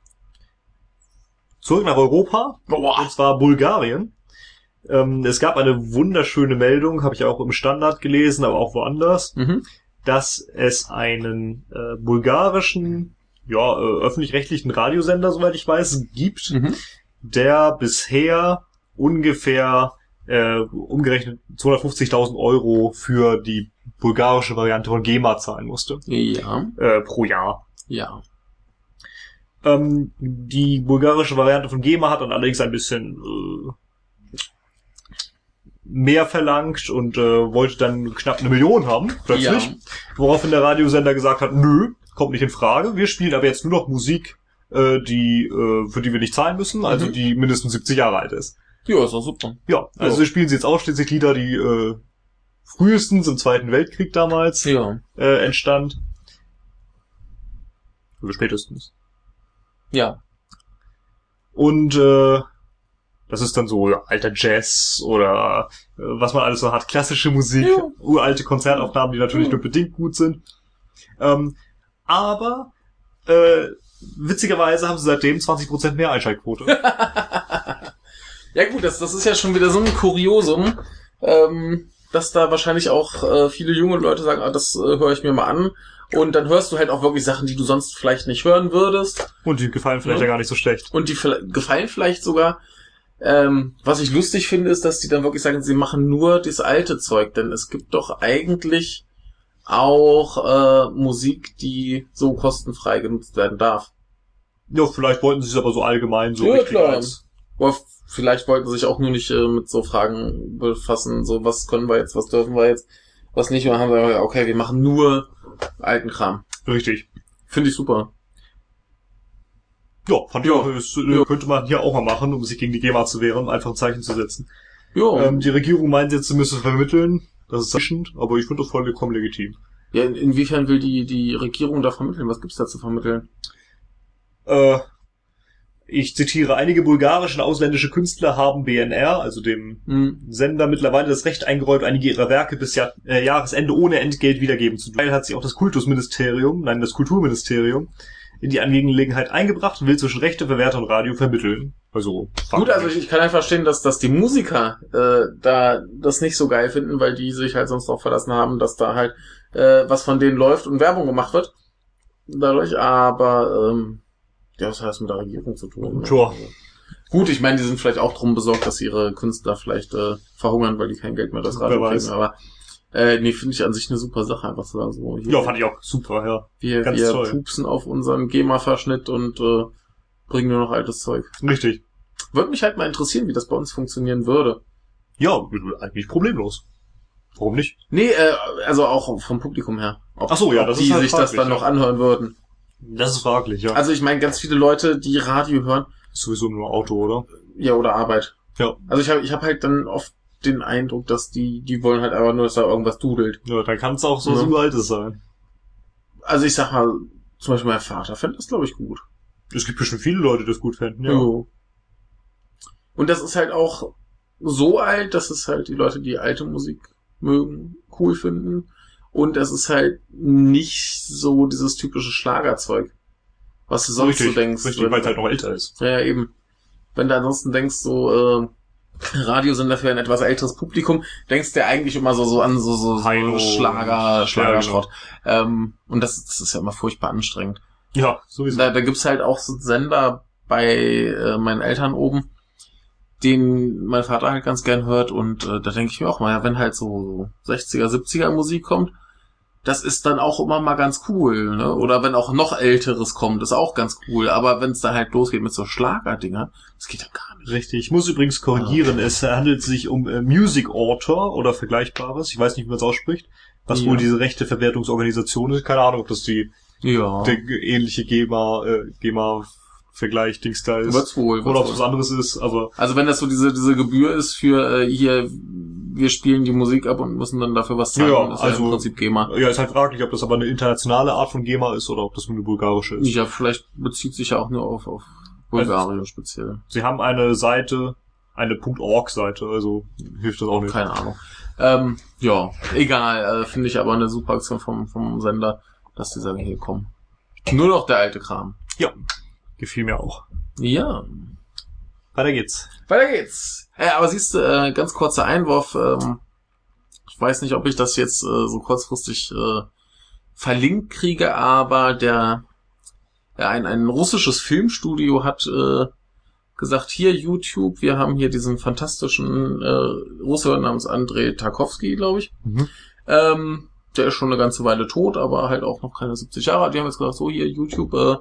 zurück nach Europa. Boah. Und zwar Bulgarien. Ähm, es gab eine wunderschöne Meldung, habe ich auch im Standard gelesen, aber auch woanders, Mhm. dass es einen äh, bulgarischen, ja, äh, öffentlich-rechtlichen Radiosender, soweit ich weiß, gibt, Mhm. der bisher ungefähr äh, umgerechnet 250.000 Euro für die bulgarische Variante von GEMA zahlen musste Ja, äh, pro Jahr. ja. Ähm, die bulgarische Variante von GEMA hat dann allerdings ein bisschen, äh, mehr verlangt und äh, wollte dann knapp eine Million haben, plötzlich. Ja. Woraufhin der Radiosender gesagt hat, nö, kommt nicht in Frage. Wir spielen aber jetzt nur noch Musik, äh, die, äh, für die wir nicht zahlen müssen, also Mhm. die mindestens 70 Jahre alt ist. Ja, ist doch super. Ja, also Ja. spielen sie jetzt ausschließlich Lieder, die äh, frühestens im Zweiten Weltkrieg damals Ja. äh, entstand. Oder spätestens. Ja. Und äh, das ist dann so ja, alter Jazz oder äh, was man alles so hat, klassische Musik, Ja. uralte Konzertaufnahmen, die natürlich Ja. nur bedingt gut sind. Ähm, aber äh, witzigerweise haben sie seitdem 20% mehr Einschaltquote. Ja gut, das, das ist ja schon wieder so ein Kuriosum, ähm, dass da wahrscheinlich auch äh, viele junge Leute sagen, ah, das äh, höre ich mir mal an. Und dann hörst du halt auch wirklich Sachen, die du sonst vielleicht nicht hören würdest. Und die gefallen vielleicht Ja. ja gar nicht so schlecht. Und die gefallen vielleicht sogar. Ähm, was ich lustig finde, ist, dass die dann wirklich sagen, sie machen nur das alte Zeug. Denn es gibt doch eigentlich auch äh, Musik, die so kostenfrei genutzt werden darf. Ja, vielleicht wollten sie es aber so allgemein so Ja, richtig klar. als Aber f- vielleicht wollten sie sich auch nur nicht äh, mit so Fragen befassen, so was können wir jetzt, was dürfen wir jetzt, was nicht. Und dann haben sie gesagt, okay, wir machen nur alten Kram. richtig. Finde ich super. Ja, fand ich Ja. auch, das äh, Ja. könnte man hier auch mal machen, um sich gegen die GEMA zu wehren, einfach ein Zeichen zu setzen. Jo. Ähm, die Regierung meint jetzt, sie müsse vermitteln. Das ist erschreckend, aber ich finde das vollkommen legitim. ja, in, inwiefern will die, die Regierung da vermitteln? Was gibt's da zu vermitteln? Äh, ich zitiere, einige bulgarische und ausländische Künstler haben BNR, also dem Hm. Sender, mittlerweile das Recht eingeräumt, einige ihrer Werke bis Jahr, äh, Jahresende ohne Entgelt wiedergeben zu dürfen. Hat sich auch das Kultusministerium, nein, das Kulturministerium, in die Angelegenheit eingebracht und will zwischen Rechte, Verwerter und Radio vermitteln. Also, Gut, also ich, ich kann einfach verstehen, dass, dass die Musiker äh, da das nicht so geil finden, weil die sich halt sonst darauf verlassen haben, dass da halt äh, was von denen läuft und Werbung gemacht wird. Dadurch, aber ähm, ja, was hat das mit der Regierung zu tun? Tja. Gut, ich meine, die sind vielleicht auch drum besorgt, dass ihre Künstler vielleicht äh, verhungern, weil die kein Geld mehr das Radio Wer weiß. kriegen. Aber äh, nee, finde ich an sich eine super Sache, einfach zu sagen, so hier, ja, fand ich auch super, ja. wir, ganz wir toll. pupsen auf unseren GEMA-Verschnitt und äh, bringen nur noch altes Zeug. Richtig. Würde mich halt mal interessieren, wie das bei uns funktionieren würde. Ja, eigentlich problemlos. Warum nicht? Nee, äh, also auch vom Publikum her. Ob, Ach so, ja, ob das die ist halt sich das dann ja. noch anhören würden. Das ist fraglich, ja. Also ich meine, ganz viele Leute, die Radio hören, ist sowieso nur Auto, oder? ja, oder Arbeit. Ja. Also ich habe ich hab halt dann oft den Eindruck, dass die, die wollen halt aber nur, dass da irgendwas dudelt. Ja, dann kann es auch so Ja. was Uraltes sein. Also ich sag mal, zum Beispiel mein Vater fände das, glaube ich, gut. Es gibt bestimmt viele Leute, die das gut fänden, ja. Jo. Und das ist halt auch so alt, dass es halt die Leute, die alte Musik mögen, cool finden. Und es ist halt nicht so dieses typische Schlagerzeug, was du sonst richtig, so denkst. richtig, weil es halt noch älter ist. Ja, eben. Wenn du ansonsten denkst, so, äh, Radiosender für ein etwas älteres Publikum, denkst du ja eigentlich immer so, so an so, so, so Heino. Schlager, Ja, Schlagerschrott. Ähm, und das, das ist ja immer furchtbar anstrengend. Ja, sowieso. Da, da gibt's halt auch so Sender bei äh, meinen Eltern oben, den mein Vater halt ganz gern hört und äh, da denke ich mir auch mal, wenn halt so 60er, 70er Musik kommt, das ist dann auch immer mal ganz cool, ne? Oder wenn auch noch älteres kommt, ist auch ganz cool. Aber wenn es dann halt losgeht mit so Schlagerdinger, das geht dann gar nicht. Richtig. Ich muss übrigens korrigieren, es handelt sich um äh, Music Author oder Vergleichbares. Ich weiß nicht, wie man es ausspricht. Was Ja. wohl diese rechte Verwertungsorganisation ist. Keine Ahnung, ob das die Ja. der ähnliche GEMA, äh, GEMA-Vergleich Dings da ist. Wird's wohl. Oder ob es was anderes ist, aber Also wenn das so diese, diese Gebühr ist für äh, hier, wir spielen die Musik ab und müssen dann dafür was zahlen, Ja, ja, ist ja im also- Prinzip GEMA. ja, ist halt fraglich, ob das aber eine internationale Art von GEMA ist oder ob das nur eine bulgarische ist. Ja, vielleicht bezieht sich ja auch nur auf, auf Bulgarien speziell. Sie haben eine Seite, eine .org-Seite, also hilft das auch nicht. Keine Ahnung. Ähm, ja, egal. Äh, Finde ich aber eine super Aktion vom, vom Sender, dass die sagen, hier komm. Nur noch der alte Kram. Ja, gefiel mir auch. Ja. Weiter geht's. Weiter geht's. Äh, aber siehst du, äh, ganz kurzer Einwurf. Ähm, ich weiß nicht, ob ich das jetzt äh, so kurzfristig äh, verlinkt kriege, aber der ja, ein, ein russisches Filmstudio hat äh, gesagt, hier YouTube, wir haben hier diesen fantastischen äh, Russe namens Andrei Tarkovsky, glaube ich. Mhm. Ähm, der ist schon eine ganze Weile tot, aber halt auch noch keine 70 Jahre alt. Die haben jetzt gesagt, so hier YouTube, äh,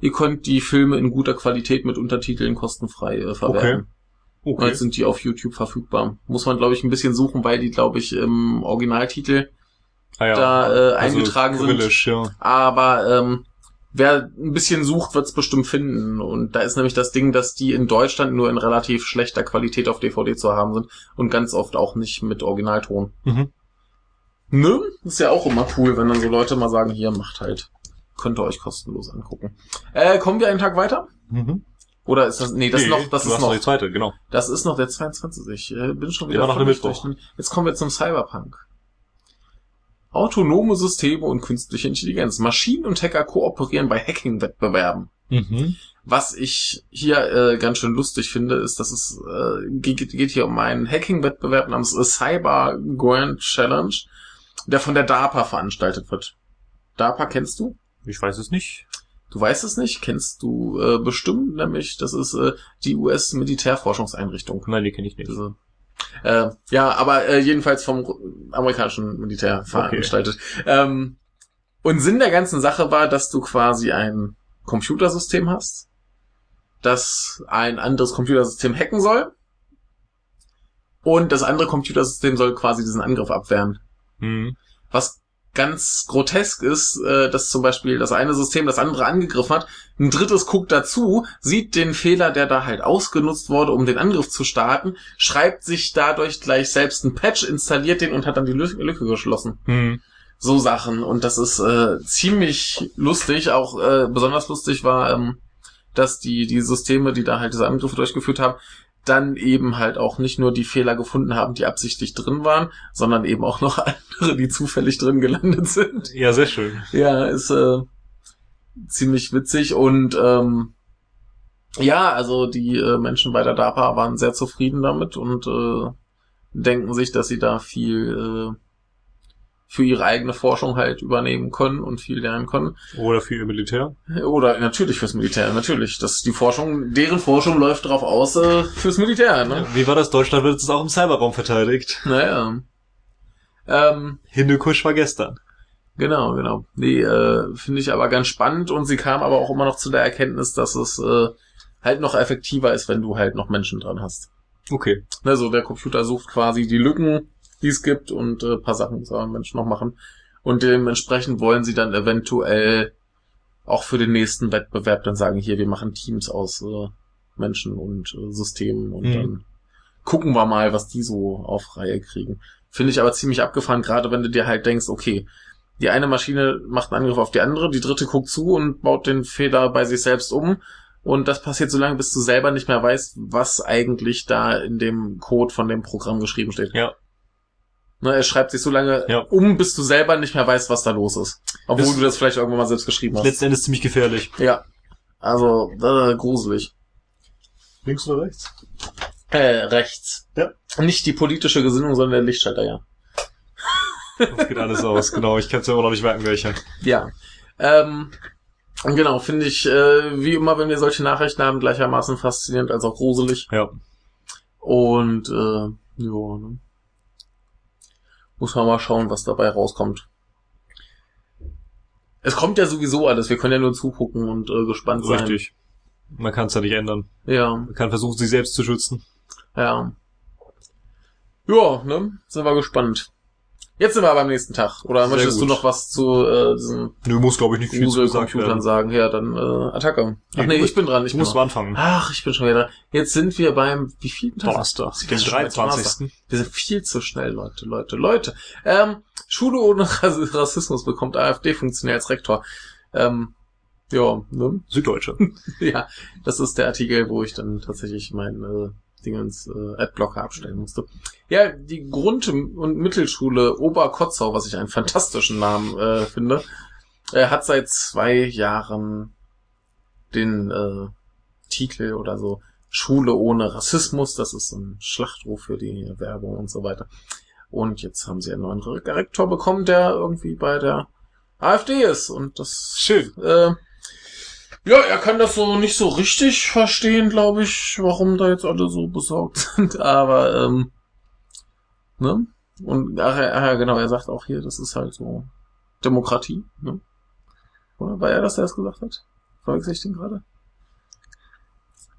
ihr könnt die Filme in guter Qualität mit Untertiteln kostenfrei äh, verwerten. Und Okay. jetzt sind die auf YouTube verfügbar. Muss man, glaube ich, ein bisschen suchen, weil die, glaube ich, im Originaltitel Ah, ja. da, äh, eingetragen sind. Ja. Aber ähm, wer ein bisschen sucht, wird's bestimmt finden. Und da ist nämlich das Ding, dass die in Deutschland nur in relativ schlechter Qualität auf DVD zu haben sind und ganz oft auch nicht mit Originalton. Mhm. Ne? Ist ja auch immer cool, wenn dann so Leute mal sagen, hier, macht halt. Könnt ihr euch kostenlos angucken. Äh, kommen wir einen Tag weiter? Mhm. Oder ist das, nee, das Nee, ist noch, das ist noch, die zweite, genau. das ist noch der 22. Ich äh, bin schon wieder Immer noch der völlig Mittwoch. Jetzt kommen wir zum Cyberpunk. Autonome Systeme und künstliche Intelligenz. Maschinen und Hacker kooperieren bei Hacking-Wettbewerben. Mhm. Was ich hier äh, ganz schön lustig finde, ist, dass es äh, geht, geht hier um einen Hacking-Wettbewerb namens äh, Cyber Grand Challenge, der von der DARPA veranstaltet wird. DARPA kennst du? Ich weiß es nicht. Du weißt es nicht, kennst du äh, bestimmt, nämlich das ist äh, die US-Militärforschungseinrichtung. Nein, die kenne ich nicht. Diese, äh, ja, aber äh, jedenfalls vom amerikanischen Militär veranstaltet. Ähm, und Sinn der ganzen Sache war, dass du quasi ein Computersystem hast, das ein anderes Computersystem hacken soll. Und das andere Computersystem soll quasi diesen Angriff abwehren. Mhm. Was ganz grotesk ist, äh, dass zum Beispiel das eine System das andere angegriffen hat, ein drittes guckt dazu, sieht den Fehler, der da halt ausgenutzt wurde, um den Angriff zu starten, schreibt sich dadurch gleich selbst ein Patch, installiert den und hat dann die Lü- Lücke geschlossen. Mhm. So Sachen. Und das ist äh, ziemlich lustig. Auch äh, besonders lustig war, ähm, dass die, die Systeme, die da halt diese Angriffe durchgeführt haben, dann eben halt auch nicht nur die Fehler gefunden haben, die absichtlich drin waren, sondern eben auch noch andere, die zufällig drin gelandet sind. Ja, sehr schön. Ja, ist äh, ziemlich witzig und ähm, ja, also die äh, Menschen bei der DARPA waren sehr zufrieden damit und äh, denken sich, dass sie da viel äh, für ihre eigene Forschung halt übernehmen können und viel lernen können. Oder für ihr Militär. Oder natürlich fürs Militär, natürlich. Das die Forschung, deren Forschung läuft darauf aus äh, fürs Militär, ne? Wie war das? Deutschland wird jetzt auch im Cyberraum verteidigt. Naja. Ähm, Hindukusch war gestern. Genau, genau. Nee, äh, finde ich aber ganz spannend und sie kam aber auch immer noch zu der Erkenntnis, dass es äh, halt noch effektiver ist, wenn du halt noch Menschen dran hast. Okay. Also der Computer sucht quasi die Lücken, die es gibt und äh, paar Sachen muss aber Mensch noch machen. Und dementsprechend wollen sie dann eventuell auch für den nächsten Wettbewerb dann sagen, hier, wir machen Teams aus äh, Menschen und äh, Systemen und Mhm. dann gucken wir mal, was die so auf Reihe kriegen. Finde ich aber ziemlich abgefahren, gerade wenn du dir halt denkst, okay, die eine Maschine macht einen Angriff auf die andere, die dritte guckt zu und baut den Fehler bei sich selbst um. Und das passiert so lange, bis du selber nicht mehr weißt, was eigentlich da in dem Code von dem Programm geschrieben steht. Ja. Ne, er schreibt sich so lange Ja. um, bis du selber nicht mehr weißt, was da los ist. Obwohl Das- du das vielleicht irgendwann mal selbst geschrieben hast. Letzten Endes ziemlich gefährlich. ja. Also, äh, gruselig. Links oder rechts? Äh, rechts. Ja. Nicht die politische Gesinnung, sondern der Lichtschalter, ja. Das geht alles aus. Genau, ich kann es ja immer noch nicht merken, welcher. Ja. Ähm, genau, finde ich, äh, wie immer, wenn wir solche Nachrichten haben, gleichermaßen faszinierend als auch gruselig. Ja. Und äh, ja, ne? Muss man mal schauen, was dabei rauskommt. Es kommt ja sowieso alles, wir können ja nur zugucken und äh, gespannt sein. Richtig. Man kann es ja nicht ändern. Ja, Man kann versuchen, sich selbst zu schützen. ja. Ja, ne? Sind wir gespannt. Jetzt sind wir beim nächsten Tag. Oder Sehr möchtest du gut. noch was zu äh, diesen Nö, muss glaube ich nicht viel zu werden. sagen? Ja, dann äh, Attacke. Ach nee, du ich bin dran. Ich muss mal anfangen. Ach, ich bin schon wieder dran. Jetzt sind wir beim wie viel Donnerstag, Wir den sind schon bei 23. Wir sind viel zu schnell, Leute, Leute, Leute. Ähm, Schule ohne Rass- Rassismus bekommt AfD-Funktionär als Rektor. Ähm, ja, ne? Süddeutsche. Ja, das ist der Artikel, wo ich dann tatsächlich mein äh, Dingens äh, Adblocker abstellen musste. Ja, die Grund- und Mittelschule Oberkotzau, was ich einen fantastischen Namen äh, finde, äh, hat seit zwei Jahren den äh, Titel oder so Schule ohne Rassismus. Das ist so ein Schlachtruf für die Werbung und so weiter. Und jetzt haben sie einen neuen Rektor bekommen, der irgendwie bei der AfD ist. Und das Schön. äh, ja, er kann das so nicht so richtig verstehen, glaube ich, warum da jetzt alle so besorgt sind. Aber, ähm, ne? Und, ach, ja, genau, er sagt auch hier, das ist halt so Demokratie, ne? Oder war er das, der das gesagt hat? Verwechsel ich den gerade?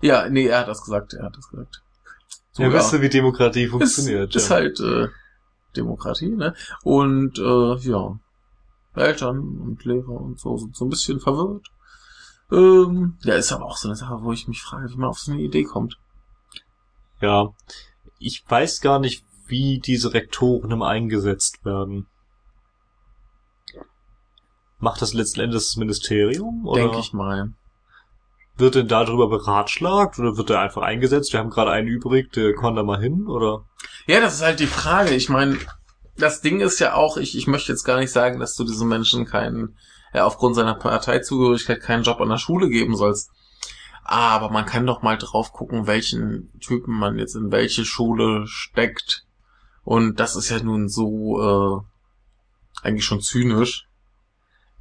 Ja, nee, er hat das gesagt, er hat das gesagt. So, ja, ja. wisst ihr, wie Demokratie ist, funktioniert. ist ja. halt äh, Demokratie, ne? Und äh, ja, Eltern und Lehrer und so sind so ein bisschen verwirrt. Ähm, ja, ist aber auch so eine Sache, wo ich mich frage, wie man auf so eine Idee kommt. ja. Ich weiß gar nicht, wie diese Rektoren eingesetzt werden. Macht das letzten Endes das Ministerium? Oder Denke ich mal. wird denn darüber beratschlagt oder wird er einfach eingesetzt? Wir haben gerade einen übrig, der kann da mal hin, oder? Ja, das ist halt die Frage. Ich meine, das Ding ist ja auch, ich, ich möchte jetzt gar nicht sagen, dass du diesen Menschen keinen, ja, aufgrund seiner Parteizugehörigkeit keinen Job an der Schule geben sollst. Aber man kann doch mal drauf gucken, welchen Typen man jetzt in welche Schule steckt. Und das ist ja nun so äh, eigentlich schon zynisch.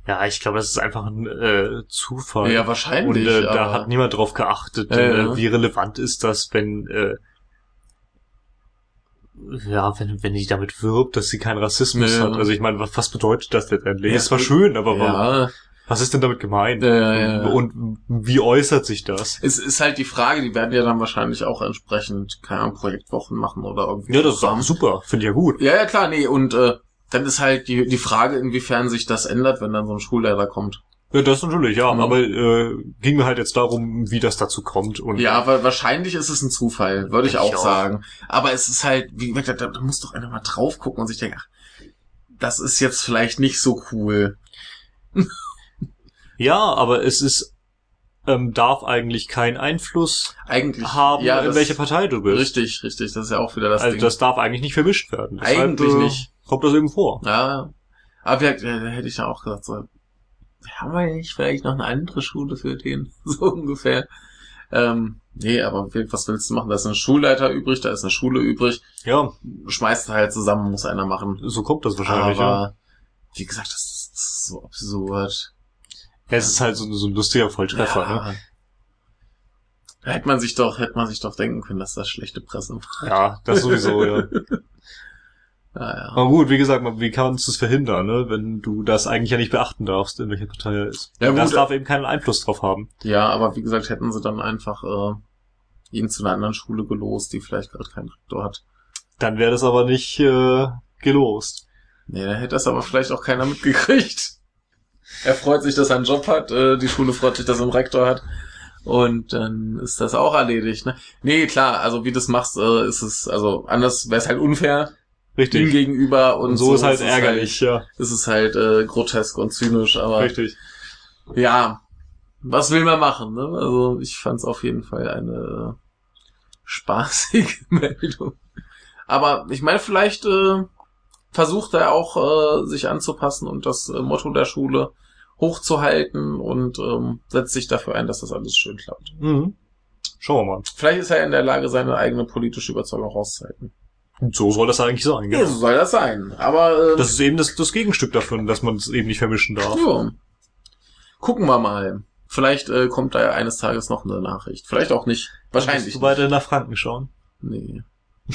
Ja, ich glaube, das ist einfach ein äh, Zufall. Ja, Und wahrscheinlich. äh, da hat niemand drauf geachtet, äh, wie relevant ist das, wenn äh, ja, wenn, wenn die damit wirbt, dass sie keinen Rassismus Ja. hat. Also ich meine, was, was bedeutet das letztendlich? Ja, es war schön, aber ja, was ist denn damit gemeint? Ja, ja, ja. Und wie äußert sich das? es ist halt die Frage, die werden ja dann wahrscheinlich auch entsprechend, keine Ahnung, Projektwochen machen oder irgendwie. Ja, das ist auch super, finde ich ja gut. Ja, ja, klar, nee, und äh, dann ist halt die, die Frage, inwiefern sich das ändert, wenn dann so ein Schulleiter kommt. Ja, das natürlich, ja. Mhm. Aber äh, ging mir halt jetzt darum, wie das dazu kommt. Und Ja, weil wahrscheinlich ist es ein Zufall, würde ich Ich auch, auch. sagen. Aber es ist halt, wie gesagt, da, da muss doch einer mal drauf gucken und sich denken, ach, das ist jetzt vielleicht nicht so cool. ja, aber es ist ähm, darf eigentlich keinen Einfluss Eigentlich haben, ja, in das- welche Partei du bist. Richtig, richtig, das ist ja auch wieder das also Ding. das darf eigentlich nicht vermischt werden. Deshalb, Eigentlich äh, nicht. Kommt das eben vor. Ja, aber ja, da hätte ich ja auch gesagt, so, haben wir nicht vielleicht noch eine andere Schule für den? So ungefähr. Ähm, nee, aber was willst du machen? Da ist ein Schulleiter übrig, da ist eine Schule übrig. Ja, Schmeißt halt zusammen, muss einer machen. so kommt das wahrscheinlich. aber, ja. wie gesagt, das ist, das ist so absurd. ja, es ist halt so, so ein lustiger Volltreffer. Ne? Ja. Da hätte man sich doch, hätte man sich doch denken können, dass das schlechte Presse war. Ja, das sowieso, ja. Ja, ja. Aber gut, wie gesagt, man- wie kannst du es verhindern, ne? wenn du das eigentlich ja nicht beachten darfst, in welcher Partei er ist. Ja, das gut. darf eben keinen Einfluss drauf haben. ja, aber wie gesagt, hätten sie dann einfach äh, ihn zu einer anderen Schule gelost, die vielleicht gerade keinen Rektor hat. Dann wäre das aber nicht äh, gelost. Nee, da hätte das aber vielleicht auch keiner mitgekriegt. Er freut sich, dass er einen Job hat, äh, die Schule freut sich, dass er einen Rektor hat. Und dann ist das auch erledigt, ne? Nee, klar, also wie du das machst, äh, ist es, also anders wäre es halt unfair ihm Richtig. gegenüber und, Und so, ist halt ärgerlich, ja. Halt, ist es halt äh, grotesk und zynisch, aber Richtig. ja, was will man machen, ne? Also ich fand es auf jeden Fall eine spaßige Meldung. Aber ich meine, vielleicht äh, versucht er auch, äh, sich anzupassen und das äh, Motto der Schule hochzuhalten und ähm, setzt sich dafür ein, dass das alles schön klappt. Mhm. Schauen wir mal. Vielleicht ist er in der Lage, seine eigene politische Überzeugung rauszuhalten. Und so soll das eigentlich sein, Ja, genau. so soll das sein. Aber äh, Das ist eben das, das Gegenstück davon, dass man es eben nicht vermischen darf. ja. gucken wir mal. Vielleicht äh, kommt da ja eines Tages noch eine Nachricht. Vielleicht auch nicht. Wahrscheinlich. Musst du weiter nach Franken schauen. Nee.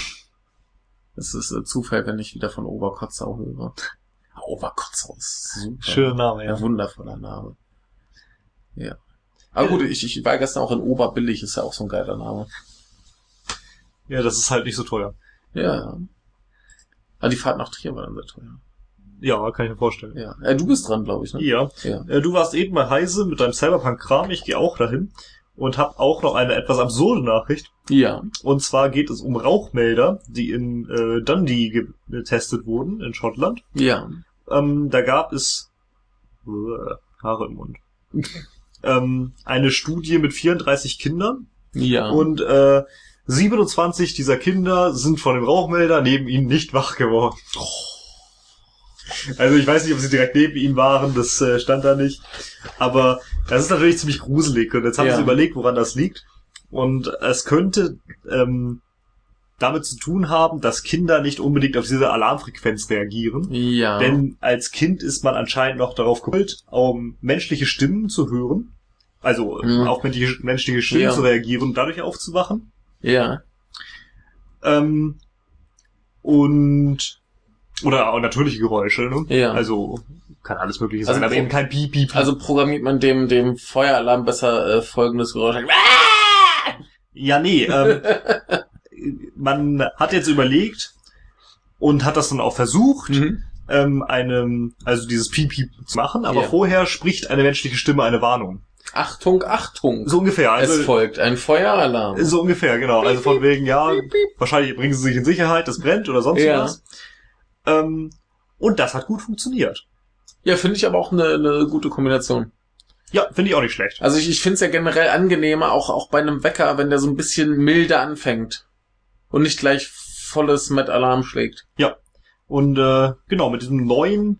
Es ist äh, Zufall, wenn ich wieder von Oberkotzau höre. Oberkotzau ist super. Schöner Name, Ein ja. wundervoller Name. Ja. Aber gut, ich, ich war gestern auch in Oberbillig, ist ja auch so ein geiler Name. Ja, das ist halt nicht so teuer. Ja, ja. Aber die Fahrt nach Trier war dann sehr teuer. Ja, kann ich mir vorstellen. Ja. Äh, du bist dran, glaube ich, ne? Ja. Ja. Äh, Du warst eben bei Heise mit deinem Cyberpunk-Kram, ich gehe auch dahin und habe auch noch eine etwas absurde Nachricht. Ja. Und zwar geht es um Rauchmelder, die in äh, Dundee ge- getestet wurden, in Schottland. Ja. Ähm, da gab es äh, Haare im Mund. ähm, eine Studie mit 34 Kindern Ja. und äh, 27 dieser Kinder sind von dem Rauchmelder neben ihnen nicht wach geworden. Also ich weiß nicht, ob sie direkt neben ihm waren, das äh, stand da nicht. Aber das ist natürlich ziemlich gruselig. Und jetzt haben Ja. sie überlegt, woran das liegt. Und es könnte ähm, damit zu tun haben, dass Kinder nicht unbedingt auf diese Alarmfrequenz reagieren. ja. Denn als Kind ist man anscheinend noch darauf geholt, um menschliche Stimmen zu hören. Also Mhm. auf menschliche, menschliche Stimmen Ja. zu reagieren und dadurch aufzuwachen. Ja. Ähm, und oder auch natürliche Geräusche, ne? Ja. Also kann alles mögliche Also sein, aber pro- eben kein Piep, Piep, Piep. Also programmiert man dem, dem Feueralarm besser äh, folgendes Geräusch. ja, nee, ähm, man hat jetzt überlegt und hat das dann auch versucht, Mhm. ähm, einem, also dieses Piep-Piep zu machen, aber Ja. vorher spricht eine menschliche Stimme eine Warnung. Achtung, Achtung. So ungefähr. Also, es folgt ein Feueralarm. so ungefähr, genau. Also von wegen, ja, wahrscheinlich bringen sie sich in Sicherheit, das brennt oder sonst Ja. was. Ähm, und das hat gut funktioniert. Ja, finde ich aber auch eine, eine gute Kombination. Ja, finde ich auch nicht schlecht. Also ich, ich finde es ja generell angenehmer, auch, auch bei einem Wecker, wenn der so ein bisschen milder anfängt. Und nicht gleich volles mit Alarm schlägt. Und äh, genau, mit diesem neuen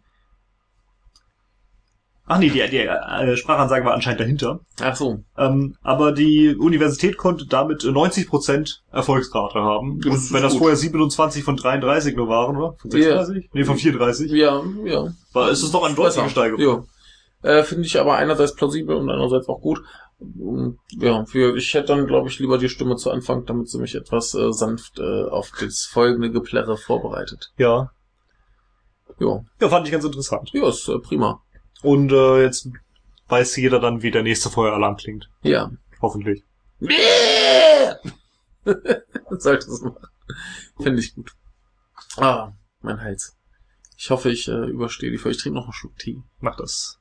Ach nee, die, die äh, Sprachansage war anscheinend dahinter. Ach so. Ähm, aber die Universität konnte damit äh, 90% Erfolgsrate haben. Das Und wenn das gut. vorher 27 von 33 nur waren, oder? Von Ja. 36? Nee, von 34. Ja, ja. War, ist es doch eine deutliche. Steigerung. Ja. Äh, Finde ich aber einerseits plausibel und andererseits auch gut. Und, ja, für, ich hätte dann, glaube ich, lieber die Stimme zu Anfang, damit sie mich etwas äh, sanft äh, auf das folgende Geplärre vorbereitet. Ja. Ja, Ja, fand ich ganz interessant. ja, ist äh, prima. Und äh, jetzt weiß jeder dann, wie der nächste Feueralarm klingt. Ja. Hoffentlich. Sollte es machen. Finde ich gut. Ah, mein Hals. Ich hoffe, ich äh, überstehe die Folge. Ich trinke noch einen Schluck Tee. Mach das.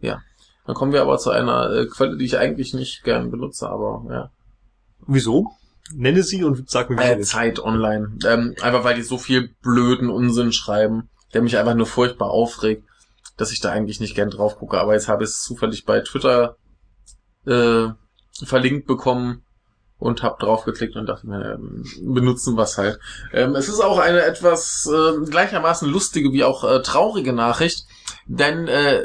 Dann kommen wir aber zu einer äh, Quelle, die ich eigentlich nicht gern benutze, aber ja. Wieso? Nenne sie und sag mir, wie Äh. Zeit online. Ähm, einfach weil die so viel blöden Unsinn schreiben, der mich einfach nur furchtbar aufregt, dass ich da eigentlich nicht gern drauf gucke. Aber jetzt habe ich es zufällig bei Twitter äh, verlinkt bekommen und habe draufgeklickt und dachte mir, ähm, benutzen was halt. Ähm, es ist auch eine etwas äh, gleichermaßen lustige wie auch äh, traurige Nachricht, denn äh,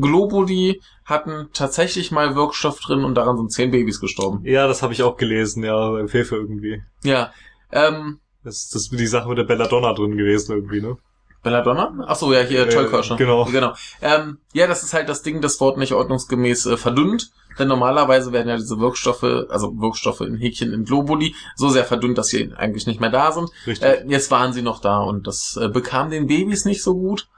Globuli hatten tatsächlich mal Wirkstoff drin und daran sind zehn Babys gestorben. Ja, das habe ich auch gelesen, ja, beim Fefe irgendwie. Ja, ähm, Das, das ist die Sache mit der Belladonna drin gewesen irgendwie, ne? Belladonna? Ach so, ja, hier, Äh, genau. genau. Ähm, ja, das ist halt das Ding, das Wort nicht ordnungsgemäß äh, verdünnt. Denn normalerweise werden ja diese Wirkstoffe, also Wirkstoffe in Häkchen in Globuli, so sehr verdünnt, dass sie eigentlich nicht mehr da sind. Richtig. Äh, jetzt waren sie noch da und das äh, bekam den Babys nicht so gut.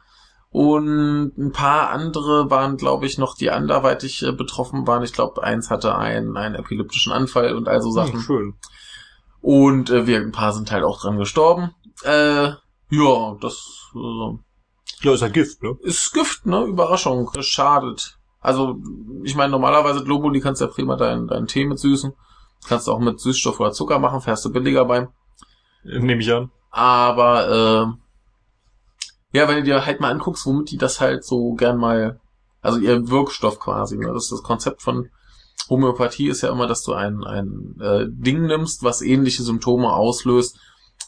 Und ein paar andere waren, glaube ich, noch, die anderweitig äh, betroffen waren. Ich glaube, eins hatte einen, einen epileptischen Anfall und all so Sachen. Hm, schön. Und äh, wir, ein paar sind halt auch dran gestorben. Äh, ja, das äh, Ja, ist halt Gift, ne? ist Gift, ne? Überraschung. Es schadet. Also, ich meine, normalerweise Globuli kannst du ja prima deinen, deinen Tee mit süßen. Kannst du auch mit Süßstoff oder Zucker machen, fährst du billiger beim. Nehme ich an. Aber, äh, ja, wenn du dir halt mal anguckst, womit die das halt so gern mal, also ihr Wirkstoff quasi, ne? Das ist das Konzept von Homöopathie ist ja immer, dass du ein, ein äh, Ding nimmst, was ähnliche Symptome auslöst,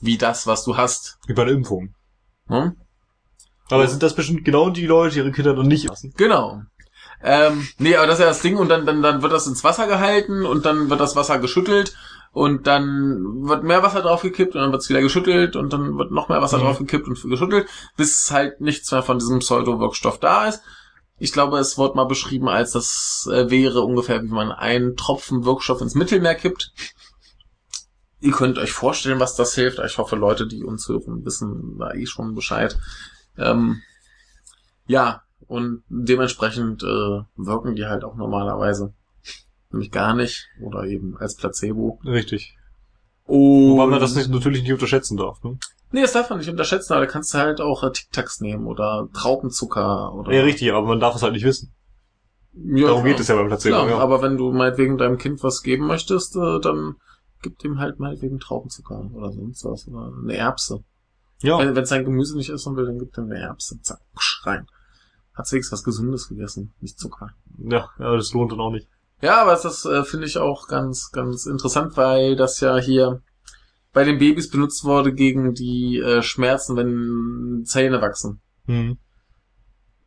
wie das, was du hast. Wie bei einer Impfung. Ne? Aber sind das bestimmt genau die Leute, die ihre Kinder dann nicht lassen? Genau. Ähm, nee, aber das ist ja das Ding und dann, dann, dann wird das ins Wasser gehalten und dann wird das Wasser geschüttelt und dann wird mehr Wasser draufgekippt und dann wird es wieder geschüttelt und dann wird noch mehr Wasser Mhm. draufgekippt und geschüttelt, bis halt nichts mehr von diesem Pseudo-Wirkstoff da ist. Ich glaube, es wird mal beschrieben, als das äh, wäre ungefähr, wie man einen Tropfen Wirkstoff ins Mittelmeer kippt. Ihr könnt euch vorstellen, was das hilft. Ich hoffe, Leute, die uns hören, wissen da eh schon Bescheid. Ähm, ja, und dementsprechend äh, wirken die halt auch normalerweise. Nämlich gar nicht. Oder eben als Placebo. Richtig. Und Wobei man das nicht, natürlich nicht unterschätzen darf, ne? Nee, das darf man nicht unterschätzen, aber da kannst du halt auch äh, Tic-Tacs nehmen oder Traubenzucker oder. Ja, richtig, aber man darf es halt nicht wissen. Ja, Darum klar. geht es ja beim Placebo, Klar, ja. aber wenn du meinetwegen deinem Kind was geben möchtest, äh, dann gib dem halt meinetwegen Traubenzucker oder sonst was oder eine Erbse. ja. Wenn es sein Gemüse nicht essen will, dann gibt ihm eine Erbse. Zack, rein. Hat wenigstens was Gesundes gegessen, nicht Zucker. ja, ja, das lohnt dann auch nicht. Ja, aber das äh, finde ich auch ganz, ganz interessant, weil das ja hier bei den Babys benutzt wurde gegen die äh, Schmerzen, wenn Zähne wachsen. Hm.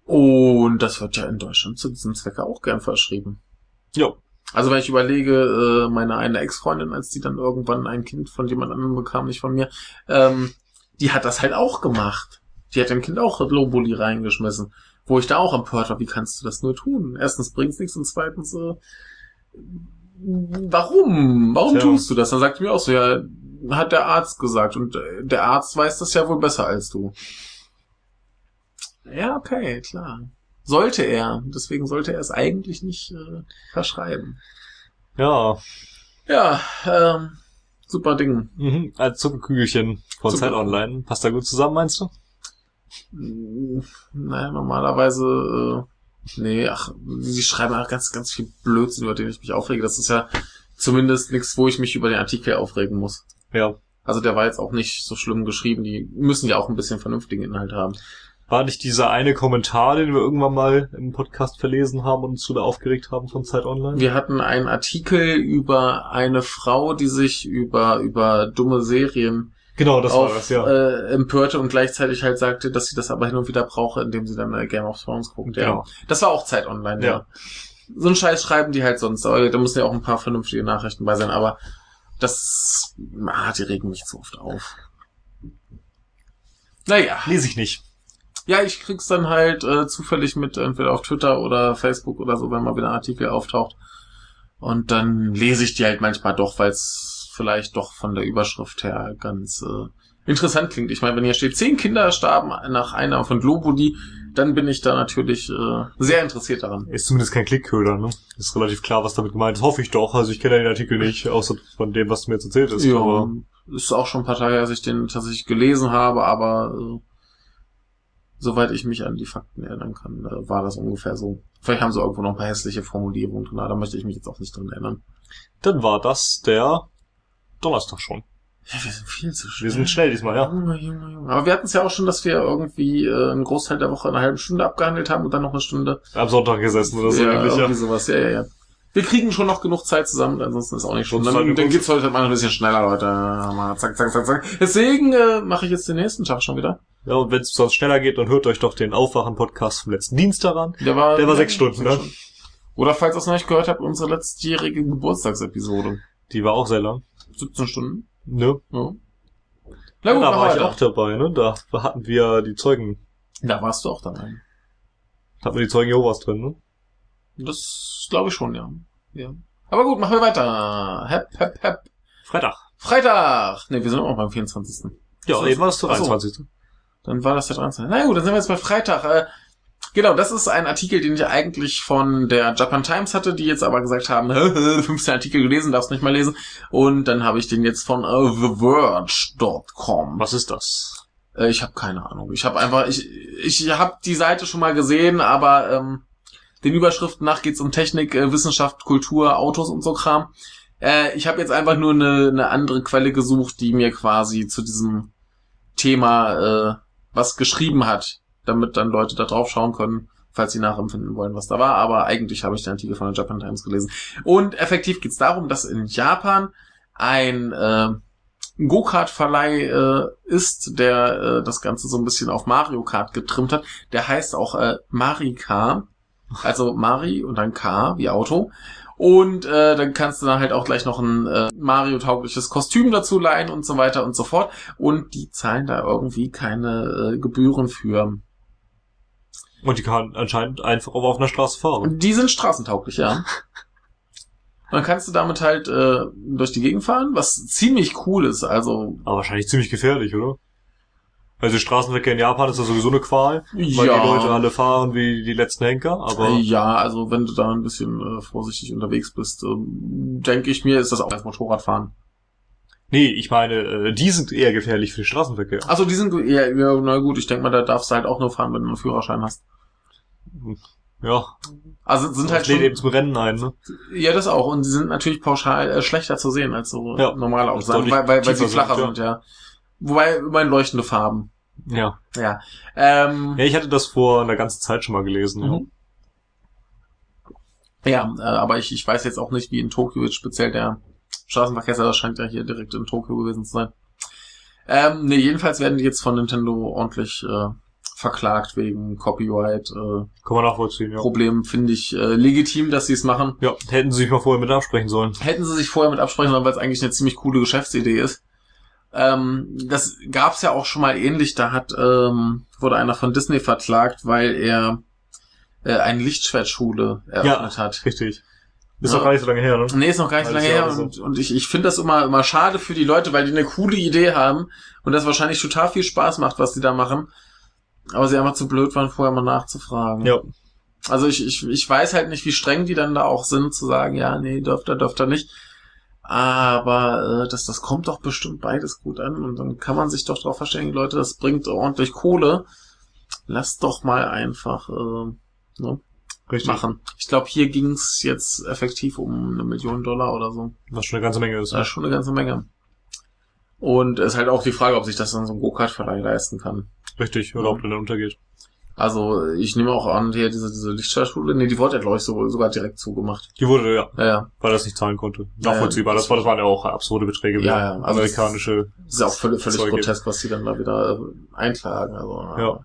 Und das wird ja in Deutschland zu diesem Zwecke auch gern verschrieben. Ja. Also wenn ich überlege, äh, meine eine Ex-Freundin, als die dann irgendwann ein Kind von jemand anderem bekam, nicht von mir, ähm, die hat das halt auch gemacht. Die hat dem Kind auch Globuli reingeschmissen. Wo ich da auch empört war, wie kannst du das nur tun? Erstens bringt's nichts und zweitens, äh, warum? Warum Tja. tust du das? Dann sagt mir auch so, ja, hat der Arzt gesagt und äh, der Arzt weiß das ja wohl besser als du. Ja, okay, klar. Sollte er. Deswegen sollte er es eigentlich nicht äh, verschreiben. Ja. Ja, ähm, super Ding. Mhm. Als Zuckerkügelchen von Zeit Online. Passt da gut zusammen, meinst du? Mm, Naja, normalerweise, äh, nee, ach, sie schreiben auch ganz, ganz viel Blödsinn, über den ich mich aufrege. Das ist ja zumindest nichts, wo ich mich über den Artikel aufregen muss. Ja. Also der war jetzt auch nicht so schlimm geschrieben. Die müssen ja auch ein bisschen vernünftigen Inhalt haben. War nicht dieser eine Kommentar, den wir irgendwann mal im Podcast verlesen haben und uns so da aufgeregt haben von Zeit Online? Wir hatten einen Artikel über eine Frau, die sich über, über dumme Serien Genau, das war auf, das, ja. äh, empörte und gleichzeitig halt sagte, dass sie das aber hin und wieder brauche, indem sie dann äh, Game of Thrones guckt. Ja. Genau. Das war auch Zeit online, ja. Ja. So einen Scheiß schreiben die halt sonst, aber da müssen ja auch ein paar vernünftige Nachrichten bei sein, aber das, ah, die regen mich zu oft auf. Naja. Lese ich nicht. Ja, ich krieg's dann halt äh, zufällig mit entweder auf Twitter oder Facebook oder so, wenn mal wieder ein Artikel auftaucht. Und dann lese ich die halt manchmal doch, weil es vielleicht doch von der Überschrift her ganz äh, interessant klingt. Ich meine, wenn hier steht, zehn Kinder starben nach einer von Globuli, dann bin ich da natürlich äh, sehr interessiert daran. Ist zumindest kein Klickköder, ne? Ist relativ klar, was damit gemeint ist. Hoffe ich doch. Also ich kenne ja den Artikel nicht, außer von dem, was du mir jetzt erzählt hast. Ja, Aber ist auch schon ein paar Tage, dass ich den tatsächlich gelesen habe, aber äh, soweit ich mich an die Fakten erinnern kann, äh, war das ungefähr so. Vielleicht haben sie irgendwo noch ein paar hässliche Formulierungen drin, da möchte ich mich jetzt auch nicht dran erinnern. dann war das der Donnerstag schon. Ja, wir sind viel zu schnell. Wir sind schnell diesmal, ja. Junge, Junge, Junge. Aber wir hatten es ja auch schon, dass wir irgendwie äh, einen Großteil der Woche in einer halben Stunde abgehandelt haben und dann noch eine Stunde. Am Sonntag gesessen oder so ja, ähnlich, irgendwie ja. sowas. Ja, ja, ja. Wir kriegen schon noch genug Zeit zusammen, ansonsten ist auch nicht schlimm. Dann, dann geht's heute mal ein bisschen schneller, Leute. Mal zack, zack, zack, zack. Deswegen äh, mache ich jetzt den nächsten Tag schon wieder. Ja, und wenn es sonst schneller geht, dann hört euch doch den Aufwachen-Podcast vom letzten Dienstag an. Der war, Der war sechs Stunden, ne? Oder falls ihr es noch nicht gehört habt, unsere letztjährige Geburtstagsepisode. Die war auch sehr lang. 17 Stunden. Ne? Ja. Na gut, da machen war ich auch dabei, ne? Da hatten wir die Zeugen, Da warst du auch dabei. hatten wir die Zeugen Jehovas drin, ne? Das glaube ich schon, ja. ja. Aber gut, machen wir weiter. Hep, hep, hep. Freitag. Freitag! Ne, wir sind auch beim 24. Ja, So, eben war es der ach so. 23. Dann war das der 13. Na gut, dann sind wir jetzt bei Freitag. Äh, genau, das ist ein Artikel, den ich eigentlich von der Japan Times hatte, die jetzt aber gesagt haben, 15 Artikel gelesen, darfst nicht mal lesen. Und dann habe ich den jetzt von äh, TheVerge.com. Was ist das? Äh, ich habe keine Ahnung. Ich habe einfach, ich, ich habe die Seite schon mal gesehen, aber ähm, den Überschriften nach geht's um Technik, äh, Wissenschaft, Kultur, Autos und so Kram. Äh, ich habe jetzt einfach nur eine, eine andere Quelle gesucht, die mir quasi zu diesem Thema äh, was geschrieben hat, damit dann Leute da drauf schauen können, falls sie nachempfinden wollen, was da war. Aber eigentlich habe ich den Artikel von der Japan Times gelesen. Und effektiv geht's darum, dass in Japan ein äh, Go-Kart-Verleih äh, ist, der äh, das Ganze so ein bisschen auf Mario Kart getrimmt hat. Der heißt auch äh, Marika, also Mari und dann K wie Auto. Und äh, dann kannst du dann halt auch gleich noch ein äh, Mario-taugliches Kostüm dazu leihen und so weiter und so fort. Und die zahlen da irgendwie keine äh, Gebühren für. Und die kann anscheinend einfach auch auf einer Straße fahren. Die sind straßentauglich, ja. Dann kannst du damit halt äh, durch die Gegend fahren, was ziemlich cool ist. Also Aber wahrscheinlich ziemlich gefährlich, oder? Also Straßenverkehr in Japan ist ja sowieso eine Qual, weil Ja. die Leute alle fahren wie die letzten Henker, aber Ja, also wenn du da ein bisschen äh, vorsichtig unterwegs bist, ähm, denke ich mir, ist das auch als Motorradfahren. nee, ich meine, äh, die sind eher gefährlich für den Straßenverkehr. Also die sind ja, ja na gut, ich denke mal, da darfst du halt auch nur fahren, wenn du einen Führerschein hast. Ja, Also sind halt das lädt schon, eben zum Rennen ein, ne? ja das auch und sie sind natürlich pauschal äh, schlechter zu sehen als so Ja. normale Deutlich weil, weil, weil sie flacher sind, sind, ja. Wobei immerhin leuchtende Farben. Ja. Ja. Ähm, Ja, ich hatte das vor einer ganzen Zeit schon mal gelesen. ja. Mhm. Ja, äh, aber ich, ich weiß jetzt auch nicht, wie in Tokio jetzt speziell der Straßenverkehr ist, aber das scheint ja hier direkt in Tokio gewesen zu sein. Ähm, nee, jedenfalls werden die jetzt von Nintendo ordentlich äh, verklagt wegen Copyright. Äh, Kann man nachvollziehen, ja. Problem finde ich äh, legitim, dass sie es machen. Ja, hätten sie sich mal vorher mit absprechen sollen. Hätten sie sich vorher mit absprechen sollen, weil es eigentlich eine ziemlich coole Geschäftsidee ist. Ähm, das gab's ja auch schon mal ähnlich. Da hat ähm, wurde einer von Disney verklagt, weil er äh, eine Lichtschwertschule eröffnet hat. Richtig. Ist Ja. doch gar nicht so lange her, ne? Nee, ist noch gar nicht so lange her oder und, und ich, ich finde das immer, immer schade für die Leute, weil die eine coole Idee haben und das wahrscheinlich total viel Spaß macht, was die da machen. Aber sie einfach zu blöd waren, vorher mal nachzufragen. Ja. Also ich, ich, ich weiß halt nicht, wie streng die dann da auch sind, zu sagen, ja, nee, dürft ihr, dürft ihr nicht. Aber äh, das, das kommt doch bestimmt beides gut an und dann kann man sich doch darauf verständigen, Leute, das bringt ordentlich Kohle. Lasst doch mal einfach äh, ne, Richtig. machen. Ich glaube, hier ging's jetzt effektiv um eine Million Dollar oder so. Was schon eine ganze Menge ist. Das ist schon eine ganze Menge. Und es ist halt auch die Frage, ob sich das dann so ein Go-Kart-Verleih leisten kann. Richtig, oder ob der dann untergeht. Also ich nehme auch an, hier diese, diese Lichtschaltschule, nee, die wurde ja, glaube ich, so, sogar direkt zugemacht. Die wurde, ja, Ja, ja. weil er es nicht zahlen konnte. Ja, Nachvollziehbar. Das, war, das waren ja auch absurde Beträge. Ja, ja, also amerikanische. Das ist ja auch völlig, völlig grotesk, was die dann da wieder äh, einklagen. Also, Ja.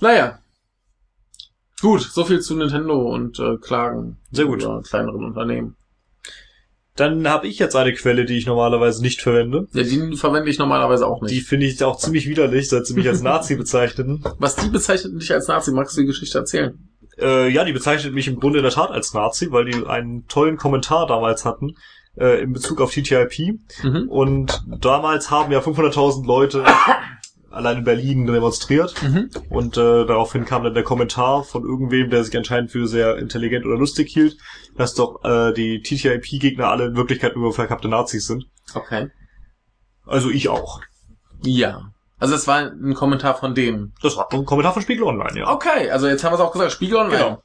Naja. Gut, so viel zu Nintendo und äh, Klagen. Sehr gut. Kleineren Unternehmen. Dann habe ich jetzt eine Quelle, die ich normalerweise nicht verwende. Ja, die verwende ich normalerweise auch nicht. Die finde ich auch ziemlich widerlich, seit sie mich als Nazi bezeichneten. was die bezeichnet dich als Nazi? Magst du die Geschichte erzählen? Äh, ja, die bezeichnet mich im Grunde in der Tat als Nazi, weil die einen tollen Kommentar damals hatten äh, in Bezug auf TTIP. Mhm. Und damals haben ja 500.000 Leute allein in Berlin demonstriert. Mhm. Und äh, daraufhin kam dann der Kommentar von irgendwem, der sich anscheinend für sehr intelligent oder lustig hielt, dass doch äh, die TTIP-Gegner alle in Wirklichkeit nur verkappte Nazis sind. Okay. Also ich auch. Ja. Also es war ein Kommentar von denen. Das war ein Kommentar von Spiegel Online, ja. Okay, also jetzt haben wir es auch gesagt. Spiegel Online. Genau.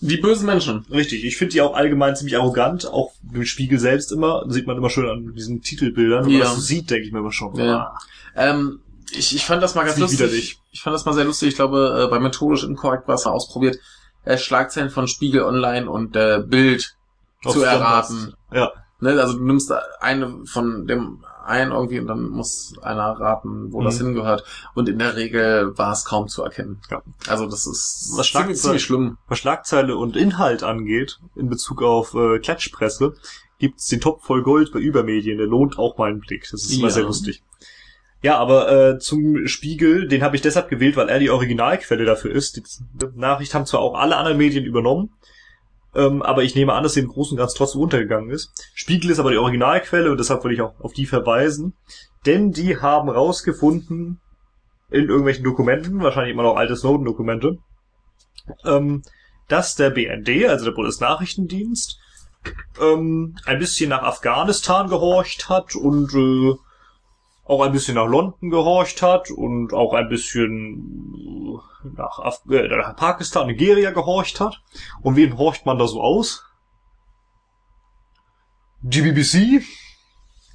Die bösen Menschen. Richtig, ich finde die auch allgemein ziemlich arrogant, auch im Spiegel selbst immer, sieht man immer schön an diesen Titelbildern. Wenn Ja. man das so sieht, denke ich mir immer schon. Ja. ah, Ähm, ich, ich fand das mal ganz lustig. widerlich. Ich fand das mal sehr lustig. Ich glaube, äh, bei methodisch inkorrekt war es mal ausprobiert, äh, Schlagzeilen von Spiegel Online und äh, Bild auf zu erraten. Ja, Ne? Also du nimmst eine von dem einen irgendwie und dann muss einer raten, wo das Mhm. hingehört. Und in der Regel war es kaum zu erkennen. Ja. Also das ist Was ziemlich, ziemlich schlimm. was Schlagzeile und Inhalt angeht, in Bezug auf äh, Klatschpresse, gibt's den Top voll Gold bei Übermedien, der lohnt auch mal einen Blick. Das ist immer Ja. sehr lustig. Ja, aber äh, zum Spiegel, den habe ich deshalb gewählt, weil er die Originalquelle dafür ist. Die Nachricht haben zwar auch alle anderen Medien übernommen, ähm, aber ich nehme an, dass sie im Großen und Ganzen trotzdem untergegangen ist. Spiegel ist aber die Originalquelle und deshalb will ich auch auf die verweisen. Denn die haben rausgefunden, in irgendwelchen Dokumenten, wahrscheinlich immer noch alte Snowden-Dokumente, ähm, dass der BND, also der Bundesnachrichtendienst, ähm, ein bisschen nach Afghanistan gehorcht hat und äh, auch ein bisschen nach London gehorcht hat und auch ein bisschen nach, Af äh, nach Pakistan, Nigeria gehorcht hat. Und wen horcht man da so aus? Die BBC?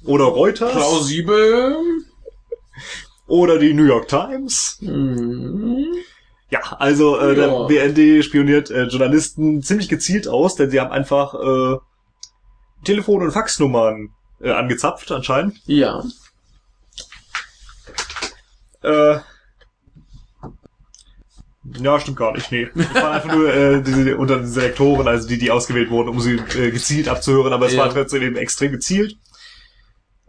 Oder Reuters? Plausibel. Oder die New York Times? Mhm. Ja, also äh, Ja. der BND spioniert äh, Journalisten ziemlich gezielt aus, denn sie haben einfach äh, Telefon- und Faxnummern äh, angezapft anscheinend. Ja. Äh, ja, stimmt gar nicht, nee. Es waren einfach nur äh, die, unter den Selektoren, also die, die ausgewählt wurden, um sie äh, gezielt abzuhören, aber es Ja. war trotzdem eben extrem gezielt.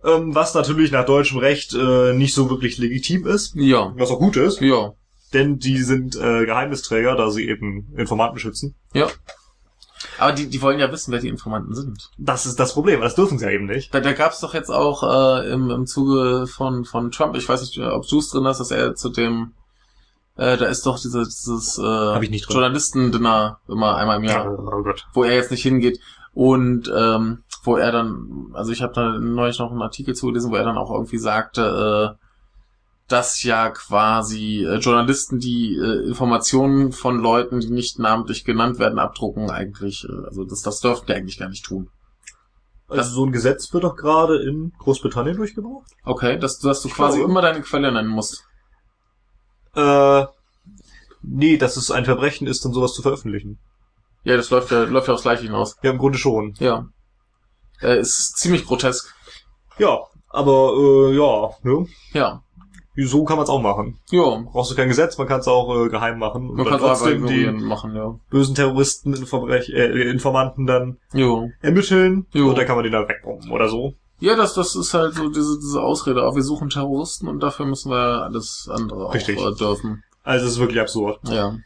Ähm, was natürlich nach deutschem Recht äh, nicht so wirklich legitim ist, Ja. was auch gut ist, Ja. denn die sind äh, Geheimnisträger, da sie eben Informanten schützen. Ja. Aber die, die wollen ja wissen, wer die Informanten sind. Das ist das Problem, das dürfen sie ja eben nicht. Da, da gab es doch jetzt auch äh, im, im Zuge von, von Trump, ich weiß nicht, ob du es drin hast, dass er zu dem, äh, da ist doch diese, dieses äh. Journalistendinner immer einmal im Jahr, oh Gott. wo er jetzt nicht hingeht. Und ähm, wo er dann, also ich habe da neulich noch einen Artikel zugelesen, wo er dann auch irgendwie sagte, äh, dass ja quasi äh, Journalisten, die äh, Informationen von Leuten, die nicht namentlich genannt werden, abdrucken, eigentlich, äh, also das, das dürften die eigentlich gar nicht tun. Also so ein Gesetz wird doch gerade in Großbritannien durchgebracht. Okay, dass, dass du quasi glaube. immer deine Quelle nennen musst. Äh, nee, dass es ein Verbrechen ist, dann sowas zu veröffentlichen. Ja, das läuft ja, läuft ja aufs Gleiche hinaus. Ja, im Grunde schon. Ja. Äh, ist ziemlich grotesk. Ja, aber äh, ja, ne? Ja. So kann man es auch machen. Ja. Brauchst du kein Gesetz, man kann es auch äh, geheim machen. Man kann trotzdem die machen, ja. bösen Terroristen, Informbrech äh, Informanten dann Jo. ermitteln Jo. und dann kann man den da wegbomben oder so. Ja, das, das ist halt so diese, diese Ausrede. Auch wir suchen Terroristen und dafür müssen wir alles andere Richtig. auch äh, dürfen. Also es ist wirklich absurd. Ja.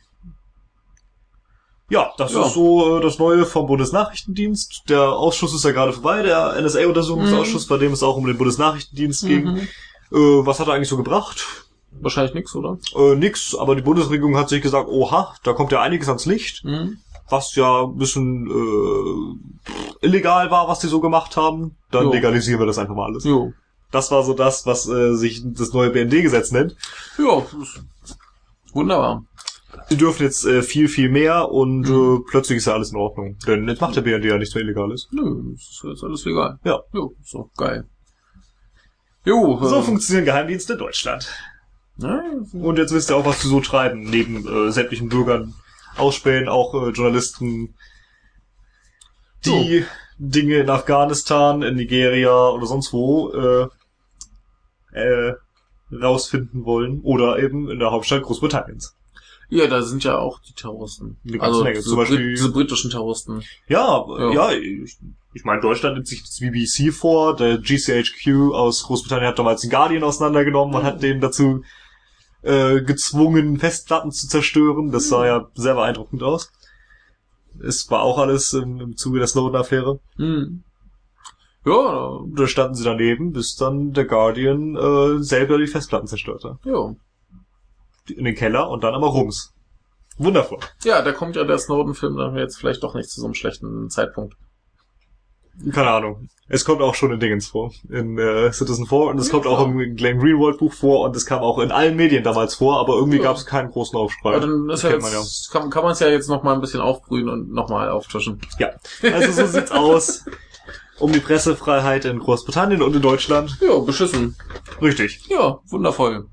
Ja, das Ja. ist so äh, das Neue vom Bundesnachrichtendienst. Der Ausschuss ist ja gerade vorbei, der NSA-Untersuchungsausschuss, bei dem es auch um den Bundesnachrichtendienst ging. Äh, was hat er eigentlich so gebracht? Wahrscheinlich nix, oder? Äh, nix, aber die Bundesregierung hat sich gesagt, oha, da kommt ja einiges ans Licht. Mhm. was ja ein bisschen äh, illegal war, was die so gemacht haben, dann Jo. legalisieren wir das einfach mal alles. Jo. Das war so das, was äh, sich das neue BND-Gesetz nennt. Ja, wunderbar. Die dürfen jetzt äh, viel, viel mehr und Mhm. äh, plötzlich ist ja alles in Ordnung. Denn jetzt macht der BND ja nichts mehr Illegales. Nö, ist jetzt alles legal. Ja. Jo, doch geil. Jo, So äh, funktionieren Geheimdienste in Deutschland. ja, Und jetzt wisst ihr auch, was sie so treiben, neben äh, sämtlichen Bürgern ausspähen, auch äh, Journalisten, die Dinge in Afghanistan, in Nigeria oder sonst wo äh, äh, rausfinden wollen. Oder eben in der Hauptstadt Großbritanniens. ja, da sind ja auch die Terroristen. Also Menge. Zum Beispiel- Brit diese britischen Terroristen. Ja, Ja. ja, ja ich, ich meine, Deutschland nimmt sich das BBC vor. Der GCHQ aus Großbritannien hat damals den Guardian auseinandergenommen und hat den dazu äh, gezwungen, Festplatten zu zerstören. Das sah ja sehr beeindruckend aus. Es war auch alles im, im Zuge der Snowden-Affäre. Hm. Ja, Da standen sie daneben, bis dann der Guardian äh, selber die Festplatten zerstörte. ja. In den Keller und dann aber rums. Wundervoll. Ja, da kommt ja der Snowden-Film dann jetzt vielleicht doch nicht zu so einem schlechten Zeitpunkt. Keine Ahnung. Es kommt auch schon in Dingens vor. In äh, Citizen 4 und es Ja, kommt auch klar. im Glenn Greenwald Buch vor und es kam auch in allen Medien damals vor, aber irgendwie Ja. gab es keinen großen Aufschrei. Aber dann ist ja kennt man jetzt, kann, kann man es ja jetzt noch mal ein bisschen aufbrühen und noch mal auftischen. ja. Also so sieht's aus. Um die Pressefreiheit in Großbritannien und in Deutschland. Ja, beschissen. Richtig. Ja, wundervoll.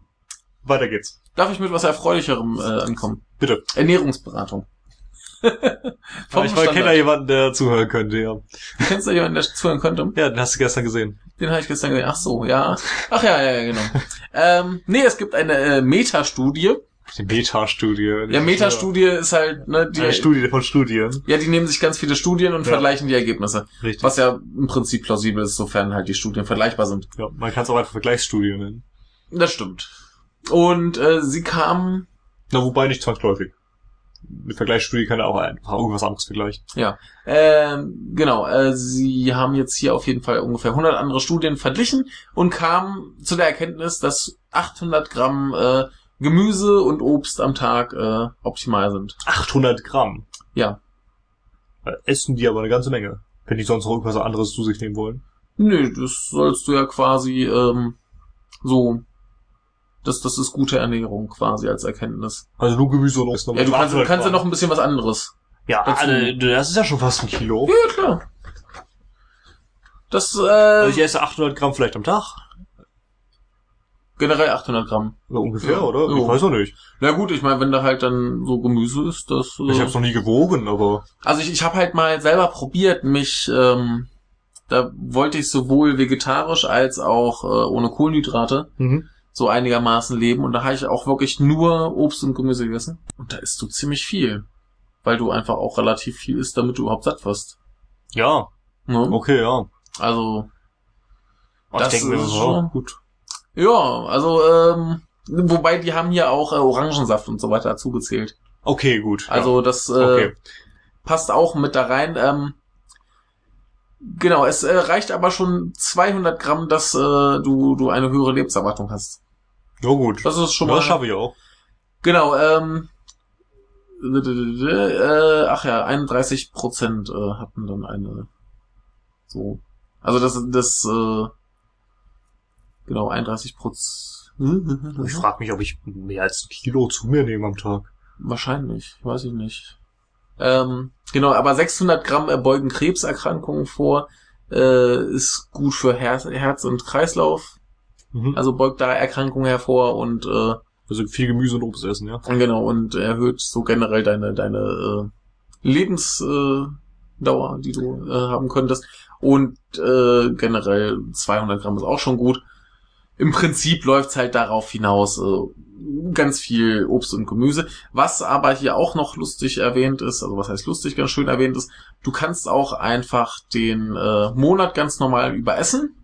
Weiter geht's. Darf ich mit was Erfreulicherem äh, ankommen? Bitte. Ernährungsberatung. Aber ich kenne da jemanden, der zuhören könnte, ja. Kennst du jemanden, der zuhören könnte? Ja, den hast du gestern gesehen. Den habe ich gestern gesehen. Ach so, ja. Ach ja, ja, ja, genau. ähm, nee, es gibt eine äh, Metastudie. Die Meta-Studie. Ja, Metastudie ist halt, ne, die, Eine Studie von Studien. ja, die nehmen sich ganz viele Studien und Ja. vergleichen die Ergebnisse. Richtig. Was ja im Prinzip plausibel ist, sofern halt die Studien vergleichbar sind. Ja, man kann es auch einfach Vergleichsstudie nennen. Das stimmt. Und äh, sie kamen, Na, wobei nicht zwangsläufig. Eine Vergleichsstudie kann ja auch einfach irgendwas anderes vergleichen. ja, ähm, genau, äh, sie haben jetzt hier auf jeden Fall ungefähr 100 andere Studien verglichen und kamen zu der Erkenntnis, dass 800 Gramm äh, Gemüse und Obst am Tag äh, optimal sind. 800 Gramm. Ja. Essen die aber eine ganze Menge. Wenn die sonst noch irgendwas anderes zu sich nehmen wollen. Nö, das sollst du ja quasi ähm, so, das, das ist gute Ernährung quasi als Erkenntnis. Also nur Gemüse und Obst. Ja, du kannst, du kannst ja noch ein bisschen was anderes. Ja, alle, das ist ja schon fast ein Kilo. Ja, klar. Das, äh, Also ich esse 800 Gramm vielleicht am Tag. generell 800 Gramm. Oder ungefähr, Ja. oder? Ich Jo. weiß noch nicht. Na gut, ich meine, wenn da halt dann so Gemüse ist, das. Äh, Ich habe es noch nie gewogen, aber also ich, ich habe halt mal selber probiert, mich. Ähm, da wollte ich sowohl vegetarisch als auch äh, ohne Kohlenhydrate mhm. So einigermaßen leben und da habe ich auch wirklich nur Obst und Gemüse gegessen. Und da isst du ziemlich viel, weil du einfach auch relativ viel isst, damit du überhaupt satt wirst. ja, Ne? okay, ja. Also Das ich denke mir ist schon- gut. ja, also ähm, wobei die haben hier auch äh, Orangensaft und so weiter dazugezählt. Okay, gut. Also das äh, Okay. passt auch mit da rein. Ähm, genau, es äh, reicht aber schon 200 Gramm, dass äh, du du eine höhere Lebenserwartung hast. Ja. Gut. Das ist schon Ja, mal das schaffe ich auch. genau. Ähm, äh, ach ja, 31 Prozent äh, hatten dann eine so. Also das das äh, genau 31 Prozent. Ich frage mich, ob ich mehr als ein Kilo zu mir nehme am Tag. Wahrscheinlich, weiß ich nicht. Ähm, genau, aber 600 Gramm erbeugen Krebserkrankungen vor, äh, ist gut für Herz, Herz und Kreislauf, Mhm. also beugt da Erkrankungen hervor und äh, Also viel Gemüse und Obst essen, ja. genau und erhöht so generell deine deine äh, Lebensdauer, äh, die du äh, haben könntest und äh, generell 200 Gramm ist auch schon gut. Im Prinzip läuft's halt darauf hinaus, äh, ganz viel Obst und Gemüse. Was aber hier auch noch lustig erwähnt ist, also was heißt lustig, ganz schön erwähnt ist, du kannst auch einfach den äh, Monat ganz normal überessen.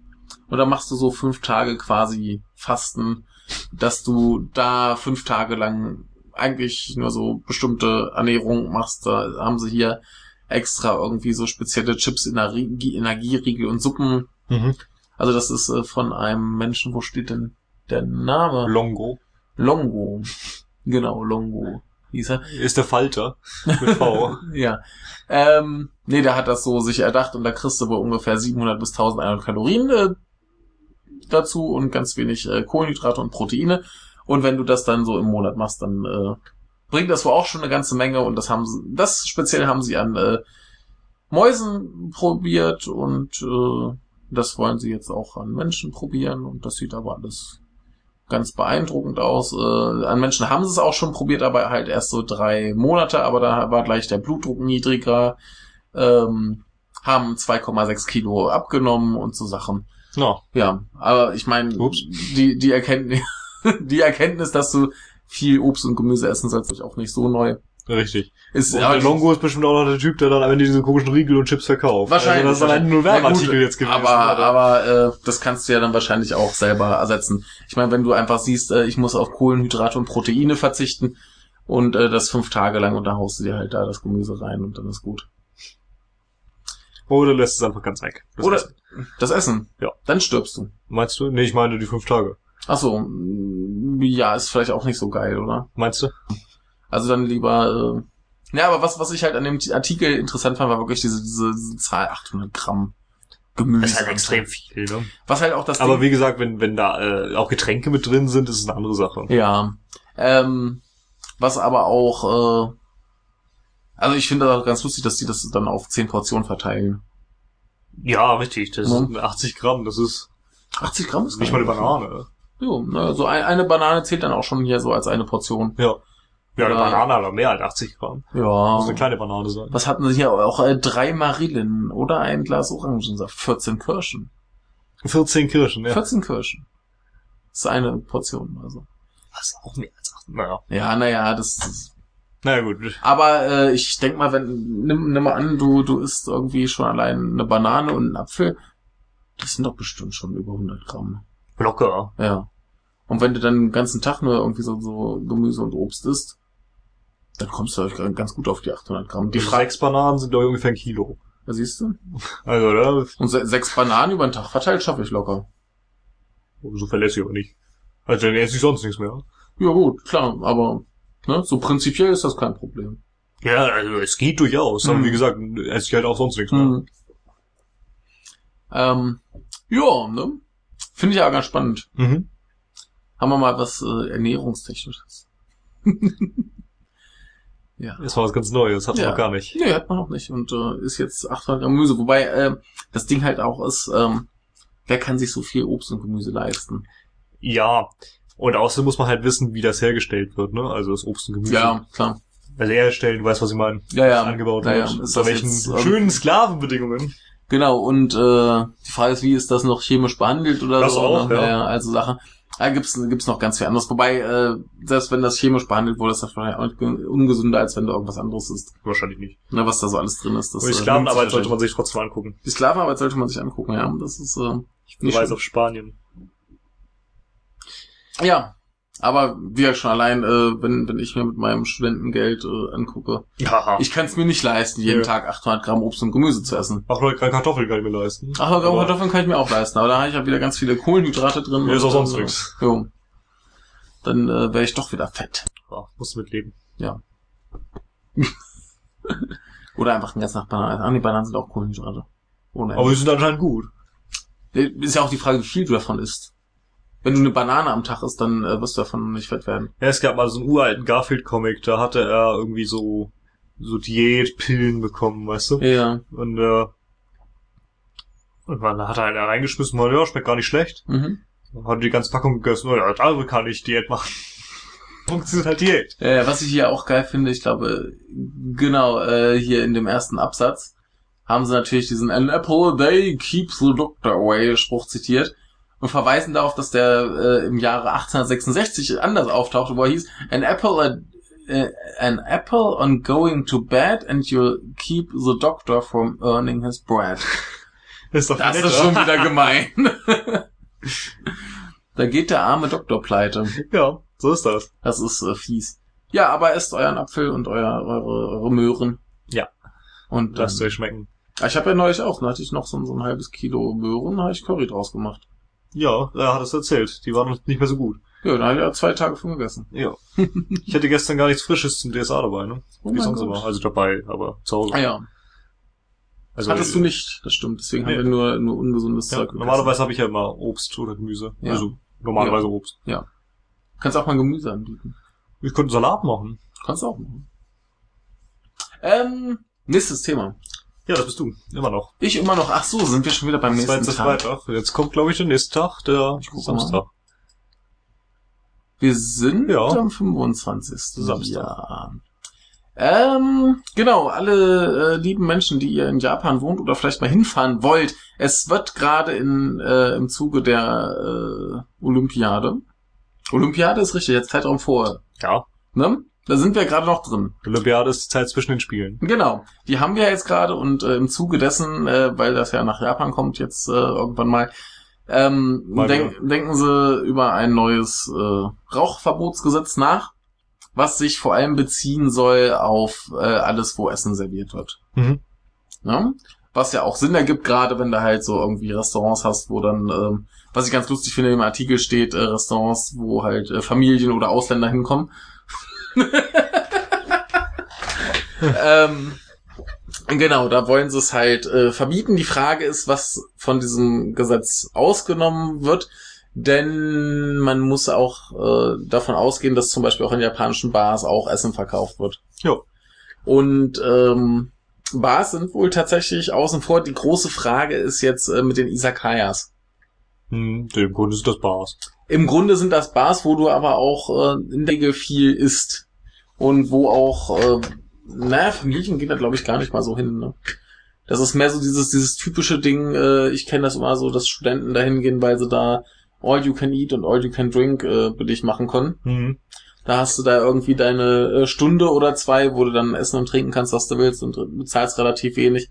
Und dann machst du so fünf Tage quasi Fasten, dass du da fünf Tage lang eigentlich nur so bestimmte Ernährung machst. Da haben sie hier extra irgendwie so spezielle Chips, Energie, Energieriegel und Suppen. Mhm. Also das ist äh, von einem Menschen, wo steht denn der Name? Longo. Longo. Genau, Longo. Hieß er. Ist der Falter mit V. Ja. Ähm, nee, der hat das so sich erdacht und da kriegst du wohl ungefähr 700 bis 1100 Kalorien äh, dazu und ganz wenig äh, Kohlenhydrate und Proteine. Und wenn du das dann so im Monat machst, dann äh, bringt das wohl auch schon eine ganze Menge und das haben sie, das speziell haben sie an äh, Mäusen probiert und äh, das wollen sie jetzt auch an Menschen probieren und das sieht aber alles ganz beeindruckend aus. Äh, an Menschen haben sie es auch schon probiert, aber halt erst so drei Monate, aber da war gleich der Blutdruck niedriger, ähm, haben 2,6 Kilo abgenommen und so Sachen. No. Ja, aber ich meine, die, die Erkenntnis, die Erkenntnis, dass du viel Obst und Gemüse essen sollst, ist auch nicht so neu. Richtig. Ist Und aber der Longo ist bestimmt auch noch der Typ, der dann am Ende diese komischen Riegel und Chips verkauft. Wahrscheinlich. Also das ist allein nur Werbeartikel Ja, jetzt gewesen. Aber, aber äh, das kannst du ja dann wahrscheinlich auch selber ersetzen. Ich meine, wenn du einfach siehst, äh, ich muss auf Kohlenhydrate und Proteine verzichten und äh, das fünf Tage lang und dann haust du dir halt da das Gemüse rein und dann ist gut. Oder lässt es einfach ganz weg. Das Oder Essen. das Essen. Ja. Dann stirbst du. Meinst du? Nee, ich meine die fünf Tage. Ach so, ja, ist vielleicht auch nicht so geil, oder? Meinst du? Also dann lieber. Ja, aber was was ich halt an dem Artikel interessant fand, war wirklich diese diese, diese Zahl 800 Gramm Gemüse. viel, ne? Was halt auch das Aber Ding- wie gesagt, wenn, wenn da äh, auch Getränke mit drin sind, ist es eine andere Sache. Ja. Ähm, was aber auch, äh, also ich finde das auch ganz lustig, dass die das dann auf 10 Portionen verteilen. Ja, richtig. Das Ja. sind 80 Gramm, das ist 80 Gramm ist nicht mal eine Banane. Jo, ne, so ein, eine Banane zählt dann auch schon hier so als eine Portion. Ja. Ja, eine. Banane hat aber mehr als 80 Gramm. Ja. Muss eine kleine Banane sein. Was hatten sie hier auch? Äh, drei Marillen oder ein Glas Orangensaft. 14 Kirschen. 14 Kirschen, ja. 14 Kirschen. Das ist eine Portion, also. Ist auch mehr als 8. Naja. Ja, naja, das ist Naja, gut. Aber äh, ich denk mal, wenn nimm, nimm mal an, du du isst irgendwie schon allein eine Banane und einen Apfel, das sind doch bestimmt schon über 100 Gramm. Locker. Ja. Und wenn du dann den ganzen Tag nur irgendwie so, so Gemüse und Obst isst, dann kommst du euch ganz gut auf die 800 Gramm. Die Frage, sechs Bananen sind doch ungefähr ein Kilo. ja, siehst du? Also, oder? Und se sechs Bananen über den Tag verteilt schaffe ich locker. So verlässlich aber nicht. Also, dann esse ich sonst nichts mehr. Ja gut, klar, aber ne, so prinzipiell ist das kein Problem. Ja, also, es geht durchaus. Aber Mhm. wie gesagt, esse ich halt auch sonst nichts mehr. Mhm. Ähm, ja, ne? Finde ich aber ganz spannend. Mhm. Haben wir mal was äh, Ernährungstechnisches. ja. Das war was ganz Neues. Hat man Ja. noch gar nicht. Nee, hat man noch nicht. Und äh, ist jetzt 800 Gramm Gemüse. Wobei äh, das Ding halt auch ist, ähm, wer kann sich so viel Obst und Gemüse leisten? Ja. Und außerdem muss man halt wissen, wie das hergestellt wird, ne? Also das Obst und Gemüse. Ja, klar. Also herstellen, du weißt, was ich meine. Ja, ja. Angebaut ja, ja. wird. Ist welchen jetzt, ähm, schönen Sklavenbedingungen. Genau, und äh, die Frage ist, wie ist das noch chemisch behandelt oder Das so? auch, ne? ja. ja. Also Sachen. Da gibt's gibt's noch ganz viel anderes. Wobei, äh, selbst wenn das chemisch behandelt wurde, ist das wahrscheinlich auch ungesünder, als wenn du irgendwas anderes isst. Wahrscheinlich nicht. Ne, was da so alles drin ist. Das, Und die äh, Sklavenarbeit sollte man sich trotzdem angucken. Die Sklavenarbeit sollte man sich angucken, ja. Das ist äh, Ich schlimm. auf Spanien. ja. Aber wie ja schon allein, äh, wenn, wenn ich mir mit meinem Studentengeld äh, angucke, Ja. ich kann es mir nicht leisten, jeden Ja. Tag 800 Gramm Obst und Gemüse zu essen. Ach Leute, keine Kartoffeln kann ich mir leisten. 800 Gramm Aber- Kartoffeln kann ich mir auch leisten, aber da habe ich ja wieder ganz viele Kohlenhydrate drin. Ja, ist auch sonst äh, Jo. Dann äh, wäre ich doch wieder fett. Ja, musst du mitleben. Oder einfach den ganzen Tag Bananen. Ah, die Bananen sind auch Kohlenhydrate. Ohne Aber die sind anscheinend gut. Ist ja auch die Frage, wie viel du davon isst. Wenn du eine Banane am Tag isst, dann äh, wirst du davon nicht fett werden. Ja, es gab mal so einen uralten Garfield-Comic, da hatte er irgendwie so, so Diätpillen bekommen, weißt du? Ja. Und, äh, und dann hat er halt reingeschmissen, mal, ja, schmeckt gar nicht schlecht. Mhm. Dann hat die ganze Packung gegessen, oh ja, da kann ich Diät machen. Funktioniert halt Diät. Äh, was ich hier auch geil finde, ich glaube, genau, äh, hier in dem ersten Absatz haben sie natürlich diesen An apple a day keeps the doctor away Spruch zitiert und verweisen darauf, dass der äh, im Jahre 1866 anders auftauchte, wo er hieß, an apple a, äh, an apple on going to bed and you'll keep the doctor from earning his bread. Das ist doch Das ist schon wieder gemein. da geht der arme Doktor pleite. Ja, so ist das. Das ist äh, fies. Ja, aber esst euren Apfel und euer, eure, eure Möhren. Ja. Und Lasst ähm, euch schmecken. Ich habe ja neulich auch, da hatte ich noch so, ein- so ein halbes Kilo Möhren, habe ich Curry draus gemacht. Ja, er hat es erzählt. Die waren nicht mehr so gut. Ja, da habe ich ja zwei Tage von gegessen. Ja. ich hatte gestern gar nichts Frisches zum DSA dabei, ne? Oh Wie sonst immer. Also dabei, aber zu Hause. Ah ja, Also, hattest du nicht, das stimmt. Deswegen Nee. haben wir nur, nur ungesundes Ja, Zeug gegessen. normalerweise habe ich ja immer Obst oder Gemüse. Ja. Also normalerweise Obst. Kannst auch mal Gemüse anbieten. Ich könnte Salat machen. Kannst du auch machen. Ähm, nächstes Thema. Ja, das bist du. Immer noch. Ich immer noch, ach so, sind wir schon wieder beim nächsten Zweiter Tag. Freitag. Jetzt kommt, glaube ich, der nächste Tag, der Samstag. Wir sind Ja. am 25. Samstag. Ja. Ähm, genau, alle äh, lieben Menschen, die ihr in Japan wohnt oder vielleicht mal hinfahren wollt, es wird gerade in äh, im Zuge der äh, Olympiade. Olympiade ist richtig, jetzt Zeitraum vor, Ja. ne? Da sind wir gerade noch drin. Olympiade ist die Zeit zwischen den Spielen. Genau, die haben wir jetzt gerade und äh, im Zuge dessen, äh, weil das ja nach Japan kommt jetzt äh, irgendwann mal, ähm, Mal denk, denken sie über ein neues äh, Rauchverbotsgesetz nach, was sich vor allem beziehen soll auf äh, alles, wo Essen serviert wird. Mhm. Ja? Was ja auch Sinn ergibt, gerade wenn du halt so irgendwie Restaurants hast, wo dann, ähm, was ich ganz lustig finde, im Artikel steht, äh, Restaurants, wo halt äh, Familien oder Ausländer hinkommen. ähm, genau, da wollen sie es halt äh, verbieten. Die Frage ist, was von diesem Gesetz ausgenommen wird. Denn man muss auch äh, davon ausgehen, dass zum Beispiel auch in japanischen Bars auch Essen verkauft wird. Ja. Und ähm, Bars sind wohl tatsächlich außen vor. Die große Frage ist jetzt äh, mit den Isakayas. Hm, dem Grunde sind das Bars. Im Grunde sind das Bars, wo du aber auch äh, in der Regel viel isst. Und wo auch, äh, naja, Familien gehen da glaube ich gar nicht mal so hin. Ne? Das ist mehr so dieses, dieses typische Ding, äh, ich kenne das immer so, dass Studenten da hingehen, weil sie da All You Can Eat und All You Can Drink äh, billig machen können. Mhm. Da hast du da irgendwie deine äh, Stunde oder zwei, wo du dann essen und trinken kannst, was du willst und bezahlst relativ wenig.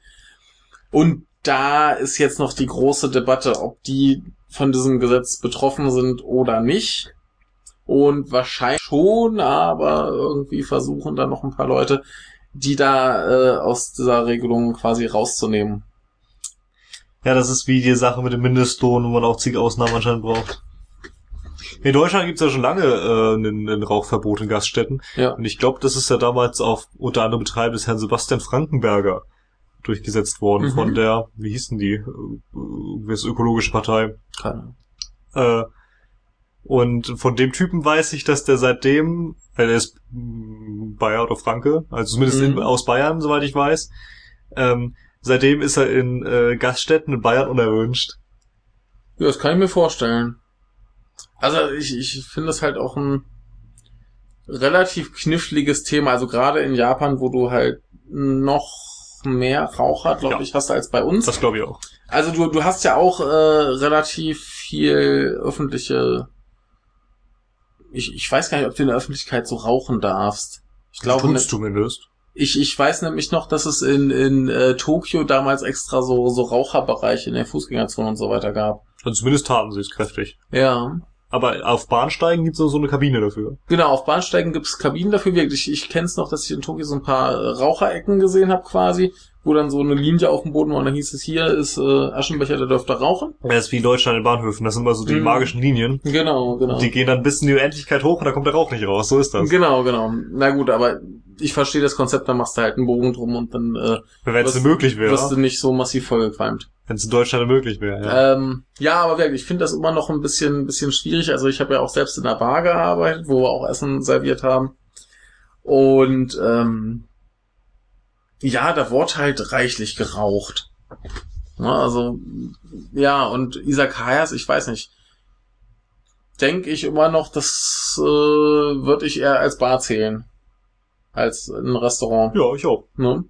Und da ist jetzt noch die große Debatte, ob die von diesem Gesetz betroffen sind oder nicht. Und wahrscheinlich schon, aber irgendwie versuchen da noch ein paar Leute, die da äh, aus dieser Regelung quasi rauszunehmen. Ja, das ist wie die Sache mit dem Mindestlohn, wo man auch zig Ausnahmen anscheinend braucht. In Deutschland gibt's ja schon lange äh, ein, ein Rauchverbot in Gaststätten. Ja. Und ich glaube, das ist ja damals auf unter anderem Betreiben des Herrn Sebastian Frankenberger durchgesetzt worden Mhm. von der, wie hießen die, äh, das ökologische Partei. Keine. Äh, und von dem Typen weiß ich, dass der seitdem, weil er ist Bayer oder Franke, also zumindest Mhm. in, aus Bayern, soweit ich weiß, ähm, seitdem ist er in äh, Gaststätten in Bayern unerwünscht. Ja, das kann ich mir vorstellen. Also ich, ich finde das halt auch ein relativ kniffliges Thema. Also gerade in Japan, wo du halt noch mehr Raucher, glaube Ja. ich, hast als bei uns. Das glaube ich auch. Also du, du hast ja auch äh, relativ viel öffentliche. Ich, ich weiß gar nicht, ob du in der Öffentlichkeit so rauchen darfst. Ich glaube, ne, Tut's zumindest. ich, ich weiß nämlich noch, dass es in, in äh, Tokio damals extra so, so Raucherbereiche in der Fußgängerzone und so weiter gab. Also zumindest taten sie es kräftig. Ja. Aber auf Bahnsteigen gibt's noch so eine Kabine dafür. Genau, auf Bahnsteigen gibt's Kabinen dafür. Wirklich, ich kenne es noch, dass ich in Tokio so ein paar Raucherecken gesehen habe quasi, wo dann so eine Linie auf dem Boden war und dann hieß es, hier ist äh, Aschenbecher, der dürfte rauchen. Das ist wie in Deutschland in Bahnhöfen. Das sind immer so die Mhm. magischen Linien. Genau, genau. Die gehen dann bis in die Unendlichkeit hoch und da kommt der Rauch nicht raus. So ist das. Genau, genau. Na gut, aber ich verstehe das Konzept, da machst du halt einen Bogen drum und dann äh, Wenn es möglich wirst du wäre. nicht so massiv vollgequalmt. Wenn es in Deutschland möglich wäre. Ja. Ähm, ja, aber wirklich, ich finde das immer noch ein bisschen, ein bisschen schwierig. Also ich habe ja auch selbst in der Bar gearbeitet, wo wir auch Essen serviert haben. Und ähm, ja, da wurde halt reichlich geraucht. Na, also, ja, und Isakayas, ich weiß nicht. Denke ich immer noch, das äh, würde ich eher als Bar zählen. Als ein Restaurant. ja, ich auch. Ne?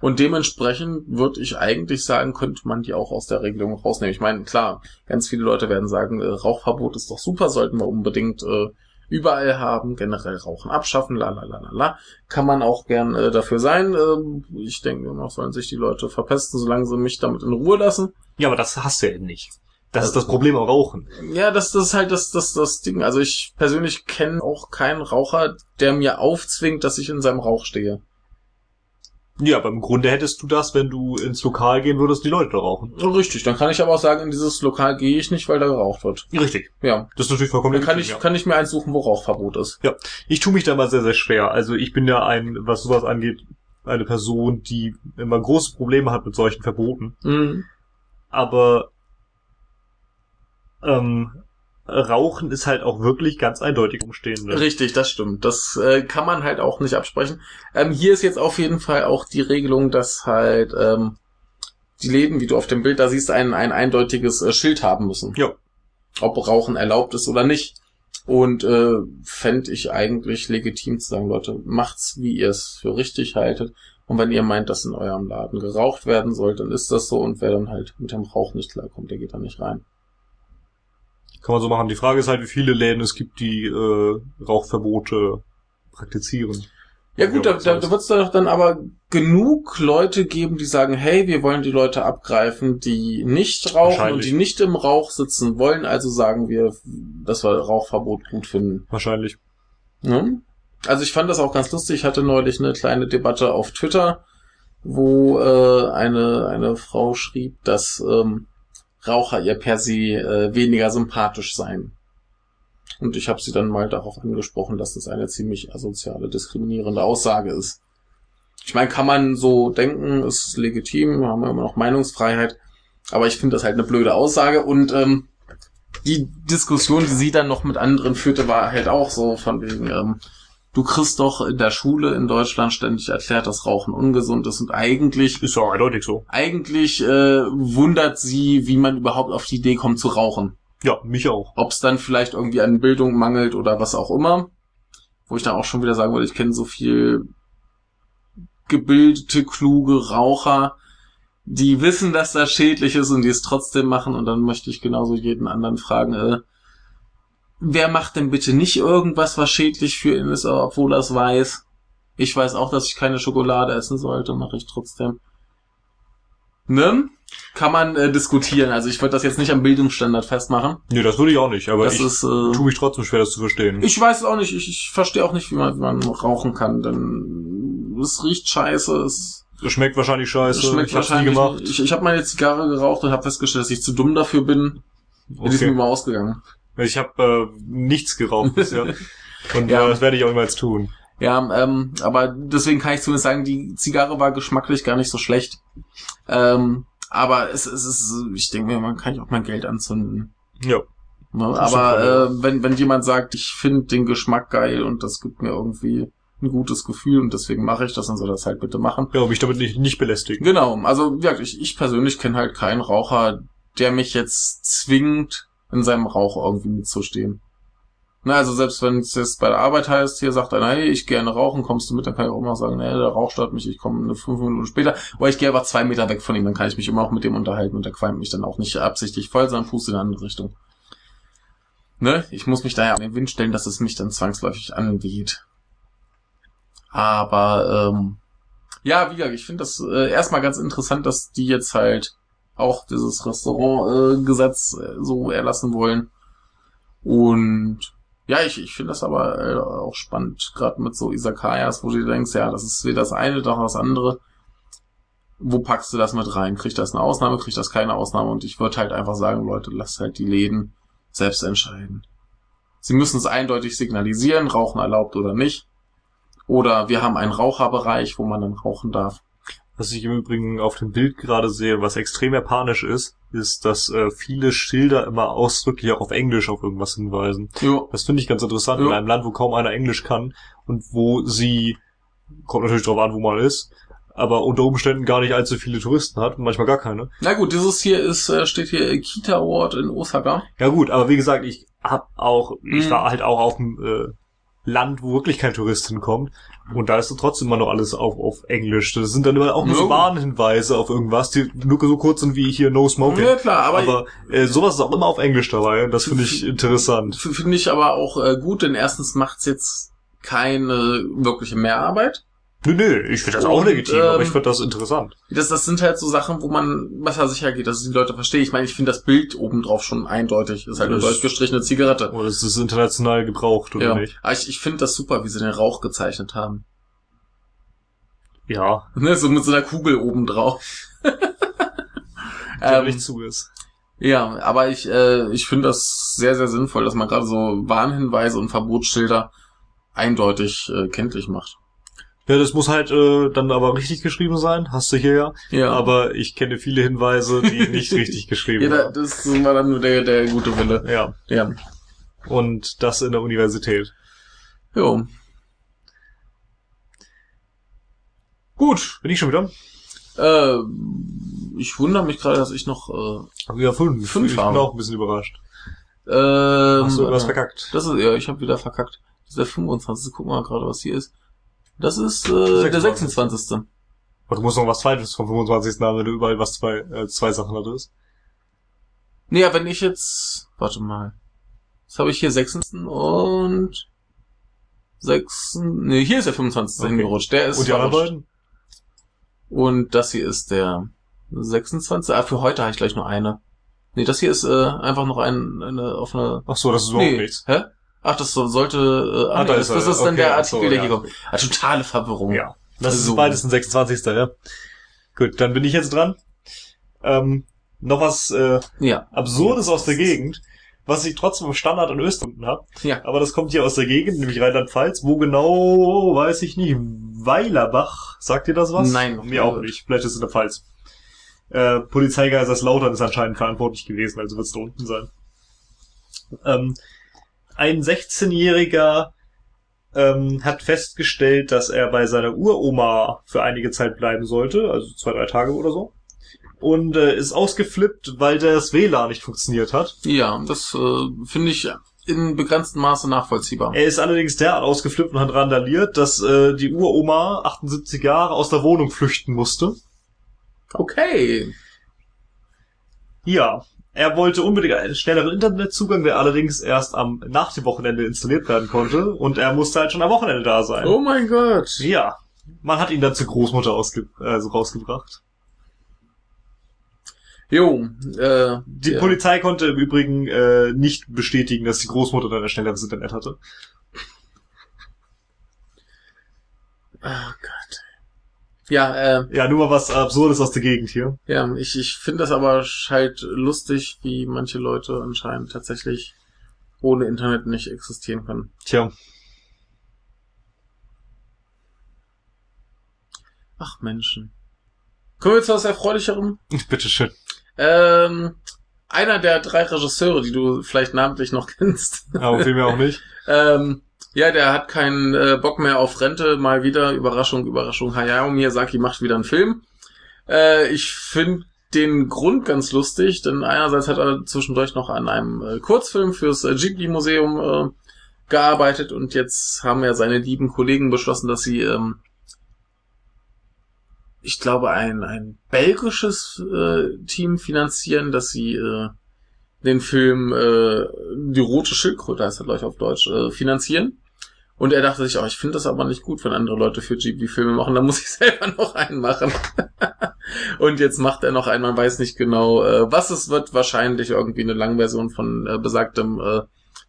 Und dementsprechend würde ich eigentlich sagen, könnte man die auch aus der Regelung rausnehmen. Ich meine, klar, ganz viele Leute werden sagen, äh, Rauchverbot ist doch super, sollten wir unbedingt äh, überall haben, generell Rauchen abschaffen, la la la la la. Kann man auch gern äh, dafür sein. Ähm, ich denke immer, sollen sich die Leute verpesten, solange sie mich damit in Ruhe lassen. Ja, aber das hast du ja eben nicht. Das ist das Problem am Rauchen. Ja, das, das ist halt das, das, das Ding. Also ich persönlich kenne auch keinen Raucher, der mir aufzwingt, dass ich in seinem Rauch stehe. Ja, aber im Grunde hättest du das, wenn du ins Lokal gehen würdest, die Leute da rauchen. Richtig, dann kann ich aber auch sagen, in dieses Lokal gehe ich nicht, weil da geraucht wird. Richtig. Ja. Das ist natürlich vollkommen Dann kann ich, kann ich mir eins suchen, wo Rauchverbot ist. ja. Ich tue mich da mal sehr, sehr schwer. Also ich bin ja ein, was sowas angeht, eine Person, die immer große Probleme hat mit solchen Verboten. Mhm. Aber ähm, Rauchen ist halt auch wirklich ganz eindeutig umstehende. Richtig, das stimmt. Das äh, kann man halt auch nicht absprechen. Ähm, hier ist jetzt auf jeden Fall auch die Regelung, dass halt ähm, die Läden, wie du auf dem Bild da siehst, ein, ein eindeutiges äh, Schild haben müssen. Ja. Ob Rauchen erlaubt ist oder nicht. Und äh, fände ich eigentlich legitim zu sagen, Leute, macht's, wie ihr es für richtig haltet. Und wenn ihr meint, dass in eurem Laden geraucht werden soll, dann ist das so. Und wer dann halt mit dem Rauch nicht klarkommt, der geht da nicht rein. Kann man so machen. Die Frage ist halt, wie viele Läden es gibt, die äh, Rauchverbote praktizieren. Ja gut, da, da, da wird es doch dann aber genug Leute geben, die sagen, hey, wir wollen die Leute abgreifen, die nicht rauchen und die nicht im Rauch sitzen wollen, also sagen wir, dass wir Rauchverbot gut finden. Wahrscheinlich. Ne? Also ich fand das auch ganz lustig. Ich hatte neulich eine kleine Debatte auf Twitter, wo äh, eine, eine Frau schrieb, dass ähm, Raucher ihr per se äh, weniger sympathisch seien. Und ich habe sie dann mal darauf angesprochen, dass das eine ziemlich asoziale, diskriminierende Aussage ist. Ich meine, kann man so denken, ist legitim, wir haben ja immer noch Meinungsfreiheit, aber ich finde das halt eine blöde Aussage und ähm, die Diskussion, die sie dann noch mit anderen führte, war halt auch so von wegen, ähm, du kriegst doch in der Schule in Deutschland ständig erklärt, dass Rauchen ungesund ist und eigentlich, Ist ja eindeutig so. eigentlich äh, wundert sie, wie man überhaupt auf die Idee kommt zu rauchen. Ja, mich auch. Ob es dann vielleicht irgendwie an Bildung mangelt oder was auch immer. Wo ich dann auch schon wieder sagen würde, ich kenne so viel gebildete, kluge Raucher, die wissen, dass das schädlich ist und die es trotzdem machen. Und dann möchte ich genauso jeden anderen fragen, äh, wer macht denn bitte nicht irgendwas, was schädlich für ihn ist, obwohl er es weiß? Ich weiß auch, dass ich keine Schokolade essen sollte, mache ich trotzdem. Ne? Kann man äh, diskutieren. Also ich würde das jetzt nicht am Bildungsstandard festmachen. Nee, das würde ich auch nicht, aber Das ich ist, äh, tue mich trotzdem schwer, das zu verstehen. ich weiß es auch nicht. Ich, ich verstehe auch nicht, wie man, wie man rauchen kann, denn es riecht scheiße, es Es schmeckt wahrscheinlich scheiße. schmeckt ich hab's nie wahrscheinlich gemacht. Ich, ich habe meine Zigarre geraucht und habe festgestellt, dass ich zu dumm dafür bin. Die ist mir Okay. mal ausgegangen. Ich habe äh, nichts geraucht bisher. Und Ja. äh, das werde ich auch niemals tun. Ja, ähm, aber deswegen kann ich zumindest sagen, die Zigarre war geschmacklich gar nicht so schlecht. Ähm, aber es, es ist, ich denke mir, man kann ja auch mal Geld anzünden. Ja. Ne? Aber äh, wenn, wenn jemand sagt, ich finde den Geschmack geil und das gibt mir irgendwie ein gutes Gefühl und deswegen mache ich das, dann soll das halt bitte machen. Ja, mich damit nicht, nicht belästigen. Genau, also gesagt, ich, ich persönlich kenne halt keinen Raucher, der mich jetzt zwingt, in seinem Rauch irgendwie mitzustehen. Na, also selbst wenn es jetzt bei der Arbeit heißt, hier sagt einer, hey, ich gerne rauchen, kommst du mit, dann kann ich auch immer sagen, nee, der Rauch stört mich, ich komme fünf Minuten später. Oder ich gehe einfach zwei Meter weg von ihm, dann kann ich mich immer auch mit dem unterhalten und der qualmt mich dann auch nicht absichtlich voll, sondern puste in eine andere Richtung. Ne? Ich muss mich daher an den Wind stellen, dass es mich dann zwangsläufig angeht. Aber, ähm, ja, wie gesagt, ich finde das äh, erstmal ganz interessant, dass die jetzt halt auch dieses Restaurantgesetz äh, so erlassen wollen. Und ja, ich, ich finde das aber äh, auch spannend, gerade mit so Isakayas, wo du dir denkst, ja, das ist weder das eine noch das andere. Wo packst du das mit rein? Kriegt das eine Ausnahme, kriegt das keine Ausnahme? Und ich würde halt einfach sagen, Leute, lasst halt die Läden selbst entscheiden. Sie müssen es eindeutig signalisieren, rauchen erlaubt oder nicht. Oder wir haben einen Raucherbereich, wo man dann rauchen darf. Was ich im Übrigen auf dem Bild gerade sehe, was extrem japanisch ist, ist, dass äh, viele Schilder immer ausdrücklich auch auf Englisch auf irgendwas hinweisen. Jo. Das finde ich ganz interessant Ja. in einem Land, wo kaum einer Englisch kann und wo sie, kommt natürlich drauf an, wo man ist, aber unter Umständen gar nicht allzu viele Touristen hat und manchmal gar keine. Na gut, dieses hier ist, äh, steht hier Kita Award in Osaka. Ja gut, aber wie gesagt, ich hab auch, ich Mhm. war halt auch auf dem äh, Land, wo wirklich kein Tourist hinkommt. Und da ist so trotzdem immer noch alles auf, auf Englisch. Das sind dann immer auch nur Ja. so Warnhinweise auf irgendwas, die nur so kurz sind wie hier No Smoking. Ja klar, aber, aber äh, sowas ist auch immer auf Englisch dabei das finde ich interessant. finde ich aber auch äh, gut, denn erstens macht's jetzt keine wirkliche Mehrarbeit. Nö, nö, ich finde das auch Und, legitim, aber ähm, ich finde das interessant. Das, das sind halt so Sachen, wo man besser sicher geht, dass es die Leute verstehen. Ich meine, ich finde das Bild obendrauf schon eindeutig. Ist halt eine Das- durchgestrichene Zigarette. Oder ist es international gebraucht oder Ja. nicht? Aber ich, ich finde das super, wie sie den Rauch gezeichnet haben. Ja, Ne, so mit so einer Kugel oben drauf. der ähm, nicht zu ist. ja, aber ich, äh, ich finde das sehr, sehr sinnvoll, dass man gerade so Warnhinweise und Verbotsschilder eindeutig äh, kenntlich macht. Ja, das muss halt äh, dann aber richtig geschrieben sein, hast du hier ja. Ja, Aber ich kenne viele Hinweise, die nicht richtig geschrieben ja, da, waren. das war dann nur der, der gute Wille. Ja, Ja. und das in der Universität. Jo. Gut. Bin ich schon wieder? Äh, ich wundere mich gerade, dass ich noch äh, Ja, fünf. Fünf ich bin auch ein bisschen überrascht. ähm, Hast du irgendwas äh, verkackt? Das ist, ja, ich habe wieder verkackt. Das ist der 25. Gucken wir mal gerade, was hier ist. Das ist äh, der 26.. 26. Aber du musst noch was Falsches vom 25. haben, wenn du überall was zwei, äh, zwei Sachen hattest. Nee, ja, wenn ich jetzt... Warte mal. Was habe ich hier? 6. und... 6. Nee, hier ist der 25. Okay. hingerutscht. Der ist Und die anderen beiden? Und das hier ist der 26. Ah, für heute habe ich gleich nur eine. Nee, das hier ist äh, einfach noch ein, eine offene... Ach so, das ist überhaupt Nee, nichts. hä? Ach, das so- sollte... Äh, ah, Ah, da das, ist das ist dann Okay, der ach so, Artikel, der ja. hier kommt. Ah, totale Verwirrung. Ja. Das So. ist beides ein 26. Ja. Gut, dann bin ich jetzt dran. Ähm, noch was äh, Ja. Absurdes aus der Gegend, was ich trotzdem im Standard in Österreich habe. Ja. Aber das kommt hier aus der Gegend, nämlich Rheinland-Pfalz. Wo genau, weiß ich nicht. Weilerbach. Sagt ihr das was? Nein, Mir auch nicht. Vielleicht ist es in der Pfalz. Äh, Polizeigeiserslautern ist anscheinend verantwortlich gewesen, also wird es da unten sein. Ähm, ein 16-Jähriger ähm, hat festgestellt, dass er bei seiner Uroma für einige Zeit bleiben sollte, also zwei, drei Tage oder so. Und äh, ist ausgeflippt, weil das WLAN nicht funktioniert hat. Ja, das äh, finde ich in begrenztem Maße nachvollziehbar. Er ist allerdings derart ausgeflippt und hat randaliert, dass äh, die Uroma, 78 Jahre, aus der Wohnung flüchten musste. Okay. Ja, er wollte unbedingt einen schnelleren Internetzugang, der allerdings erst am nach dem Wochenende installiert werden konnte. Und er musste halt schon am Wochenende da sein. Oh mein Gott. Ja, man hat ihn dann zur Großmutter ausge also rausgebracht. Jo, äh, Die ja. Polizei konnte im Übrigen äh, nicht bestätigen, dass die Großmutter dann ein schnelleres Internet hatte. Oh Gott. Ja, äh, Ja, nur mal was Absurdes aus der Gegend hier. ja, ich, ich finde das aber halt lustig, wie manche Leute anscheinend tatsächlich ohne Internet nicht existieren können. Tja, Ach Menschen. Kommen wir zu was Erfreulicherem? bitteschön. Ähm, einer der drei Regisseure, die du vielleicht namentlich noch kennst, Aber viel mehr auch nicht. ähm, ja, der hat keinen äh, Bock mehr auf Rente, mal wieder, Überraschung, Überraschung, Hayao Miyazaki macht wieder einen Film. Äh, ich finde den Grund ganz lustig, denn einerseits hat er zwischendurch noch an einem äh, Kurzfilm fürs äh, Ghibli-Museum äh, gearbeitet und jetzt haben ja seine lieben Kollegen beschlossen, dass sie, ähm, ich glaube, ein, ein belgisches äh, Team finanzieren, dass sie äh, den Film äh, Die rote Schildkröte heißt er, glaube ich, auf Deutsch, äh, finanzieren. Und er dachte sich, oh, ich finde das aber nicht gut, wenn andere Leute für Ghibli-Filme machen, dann muss ich selber noch einen machen. und jetzt macht er noch einen, man weiß nicht genau, äh, was es wird, wahrscheinlich irgendwie eine Langversion von äh, besagtem äh,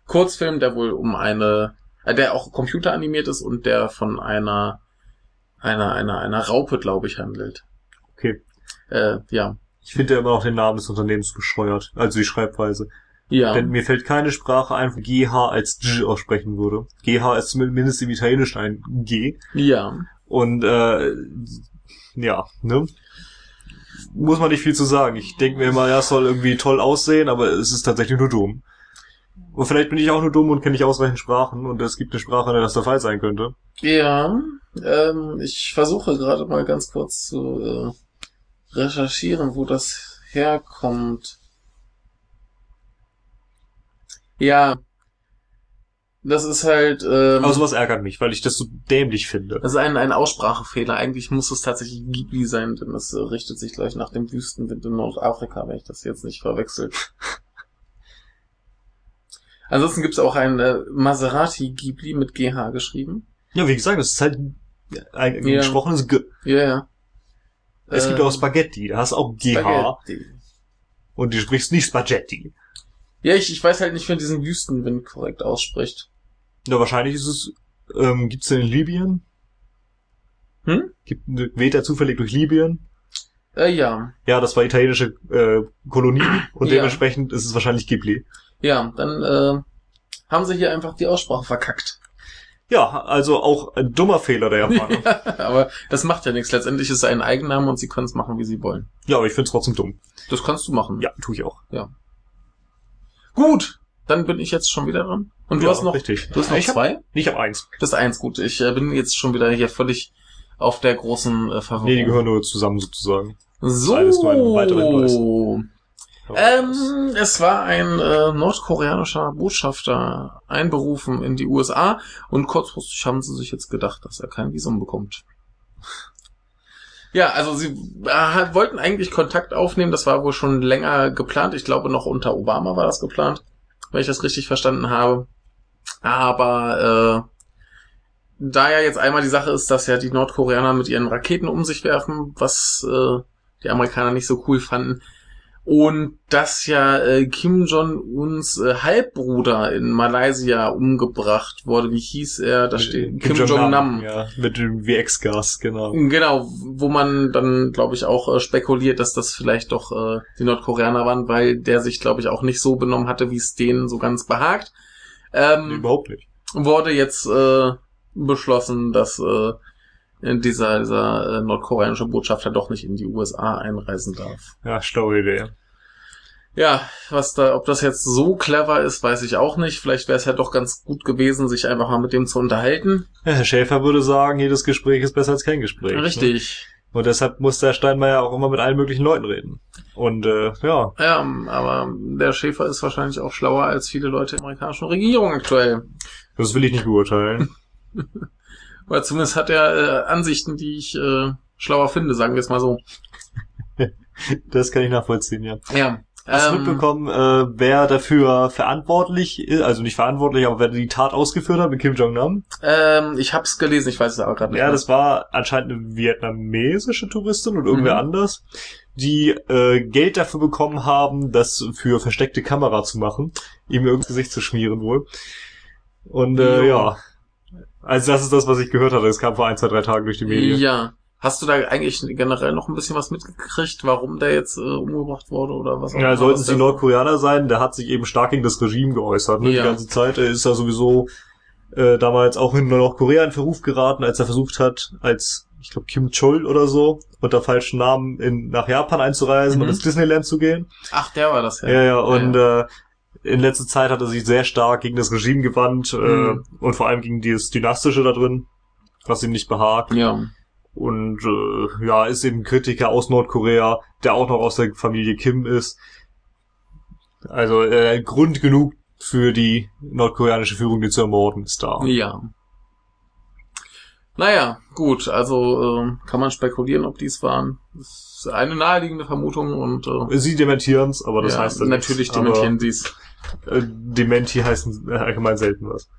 Kurzfilm, der wohl um eine, äh, der auch computeranimiert ist und der von einer, einer, einer, einer Raupe, glaube ich, handelt. Okay. Äh, ja. Ich finde ja immer noch den Namen des Unternehmens bescheuert. Also die Schreibweise. Ja. Denn mir fällt keine Sprache ein, wo GH als G aussprechen würde. GH ist zumindest im Italienischen ein G. ja. Und äh, ja, ne? Muss man nicht viel zu sagen. Ich denke mir immer, ja, es soll irgendwie toll aussehen, aber es ist tatsächlich nur dumm. Und vielleicht bin ich auch nur dumm und kenne nicht ausreichend Sprachen und es gibt eine Sprache, in der das der Fall sein könnte. Ja, ähm, ich versuche gerade mal ganz kurz zu äh, recherchieren, wo das herkommt. Ja, das ist halt, ähm, Aber sowas ärgert mich, weil ich das so dämlich finde. das ist ein, ein Aussprachefehler. Eigentlich muss es tatsächlich Ghibli sein, denn es äh, richtet sich gleich nach dem Wüstenwind in Nordafrika, wenn ich das jetzt nicht verwechsel. Ansonsten gibt es auch ein äh, Maserati Ghibli mit GH geschrieben. Ja, wie gesagt, das ist halt ein Ja. gesprochenes G. Ja, ja. Es gibt Ähm, auch Spaghetti, da hast du auch GH Spaghetti. und du sprichst nicht Spaghetti. Ja, ich, ich weiß halt nicht, wer diesen Wüstenwind korrekt ausspricht. Ja, wahrscheinlich ist es, ähm, gibt's den in Libyen? Hm? Gibt, weht er zufällig durch Libyen? Äh, ja. Ja, das war italienische äh, Kolonie und Ja. dementsprechend ist es wahrscheinlich Ghibli. Ja, dann äh, haben sie hier einfach die Aussprache verkackt. Ja, also auch ein dummer Fehler der Japaner. Aber das macht ja nichts. Letztendlich ist es ein Eigenname und sie können es machen, wie sie wollen. ja, aber ich find's trotzdem dumm. Das kannst du machen. Ja, tue ich auch. Gut, dann bin ich jetzt schon wieder dran. Und du Ja, hast noch, richtig. du hast noch ich hab, zwei? Ich habe eins. Das ist eins, gut. Ich äh, bin jetzt schon wieder hier völlig auf der großen äh, Verwirrung. Nee, die gehören nur zusammen sozusagen. so. eine ist nur ein weiterer Hinweis. Ähm, es war ein äh, nordkoreanischer Botschafter einberufen in die USA und kurzfristig haben sie sich jetzt gedacht, dass er kein Visum bekommt. Ja, also sie äh, wollten eigentlich Kontakt aufnehmen, das war wohl schon länger geplant. Ich glaube, noch unter Obama war das geplant, wenn ich das richtig verstanden habe. Aber äh, da ja jetzt einmal die Sache ist, dass ja die Nordkoreaner mit ihren Raketen um sich werfen, was äh, die Amerikaner nicht so cool fanden, und dass ja äh, Kim Jong-uns äh, Halbbruder in Malaysia umgebracht wurde. Wie hieß er? Da steht Kim, Jong-nam. Ja, mit dem VX-Gas, genau. Genau, wo man dann, glaube ich, auch äh, spekuliert, dass das vielleicht doch äh, die Nordkoreaner waren, weil der sich, glaube ich, auch nicht so benommen hatte, wie es denen so ganz behagt. Ähm, Nee, überhaupt nicht. wurde jetzt äh, beschlossen, dass äh, dieser, dieser äh, nordkoreanische Botschafter doch nicht in die USA einreisen darf. Ja, schlaue Idee. Ja, was da, ob das jetzt so clever ist, weiß ich auch nicht. Vielleicht wäre es ja doch ganz gut gewesen, sich einfach mal mit dem zu unterhalten. Ja, Herr Schäfer würde sagen, jedes Gespräch ist besser als kein Gespräch. Ne? Richtig. Und deshalb muss der Steinmeier auch immer mit allen möglichen Leuten reden. Und äh, ja, Ja, aber der Schäfer ist wahrscheinlich auch schlauer als viele Leute der amerikanischen Regierung aktuell. das will ich nicht beurteilen. Oder zumindest hat er äh, Ansichten, die ich äh, schlauer finde, sagen wir es mal so. Das kann ich nachvollziehen, ja. Ja. Hast du ähm, mitbekommen, äh, wer dafür verantwortlich ist, also nicht verantwortlich, aber wer die Tat ausgeführt hat mit Kim Jong-nam? ähm, ich hab's gelesen, ich weiß es aber gerade nicht. Ja, mehr. das war anscheinend eine vietnamesische Touristin und irgendwer Mhm. anders, die äh, Geld dafür bekommen haben, das für versteckte Kamera zu machen, ihm irgendein Gesicht zu schmieren wohl. Und äh, ja, also das ist das, was ich gehört hatte. Es kam vor ein, zwei, drei Tagen durch die Medien. Ja. Hast du da eigentlich generell noch ein bisschen was mitgekriegt, warum der jetzt äh, umgebracht wurde oder was auch Ja, sollten es die Nordkoreaner sein, der hat sich eben stark gegen das Regime geäußert. Ne? Ja. Die ganze Zeit Er ist er sowieso äh, damals auch in Nordkorea in Verruf geraten, als er versucht hat, als, ich glaube, Kim Chol oder so, unter falschen Namen in, nach Japan einzureisen Mhm. und ins Disneyland zu gehen. Ach, der war das, ja. Ja, ja, und Äh, in letzter Zeit hat er sich sehr stark gegen das Regime gewandt Mhm. äh, und vor allem gegen dieses Dynastische da drin, was ihm nicht behagt. ja. Und äh, ja, ist eben Kritiker aus Nordkorea, der auch noch aus der Familie Kim ist. Also äh, Grund genug für die nordkoreanische Führung, die zu ermorden, ist da. Ja. Naja, gut, also äh, kann man spekulieren, ob dies waren. Das ist eine naheliegende Vermutung und äh, Sie dementieren's, aber das ja, heißt dann natürlich nichts. dementieren sie es. Äh, Dementi heißen äh, allgemein selten was.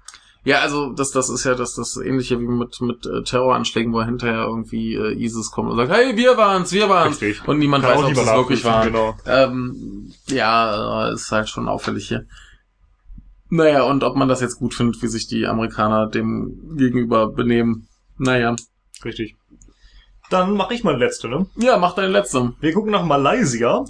Ja, also das, das ist ja das, das ähnliche wie mit, mit äh, Terroranschlägen, wo hinterher irgendwie äh, ISIS kommt und sagt, hey, wir waren's, wir waren's. Richtig. Und niemand Kann weiß, ob es wirklich war. nachprüfen, Genau. Ähm, ja, ist halt schon auffällig hier. Naja, und ob man das jetzt gut findet, wie sich die Amerikaner dem gegenüber benehmen. Naja. Richtig. Dann mache ich mal letzte, ne? Ja, mach deine letzte. Wir gucken nach Malaysia.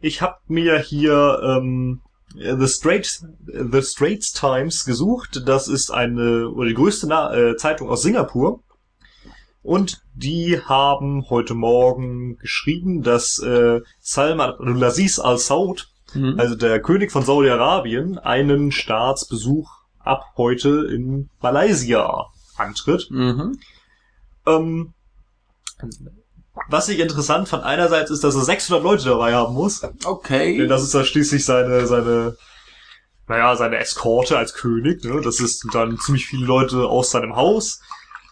Ich habe mir hier ähm, The Straits The Straits Times gesucht. Das ist eine oder die größte Na äh, Zeitung aus Singapur. Und die haben heute Morgen geschrieben, dass äh, Salman Abdulaziz Al Saud, Mhm. also der König von Saudi-Arabien, einen Staatsbesuch ab heute in Malaysia antritt. Mhm. Ähm, was ich interessant fand, einerseits ist, dass er 600 Leute dabei haben muss. Denn Okay. das ist ja schließlich seine, seine, naja, seine Eskorte als König. Ne? Das ist dann ziemlich viele Leute aus seinem Haus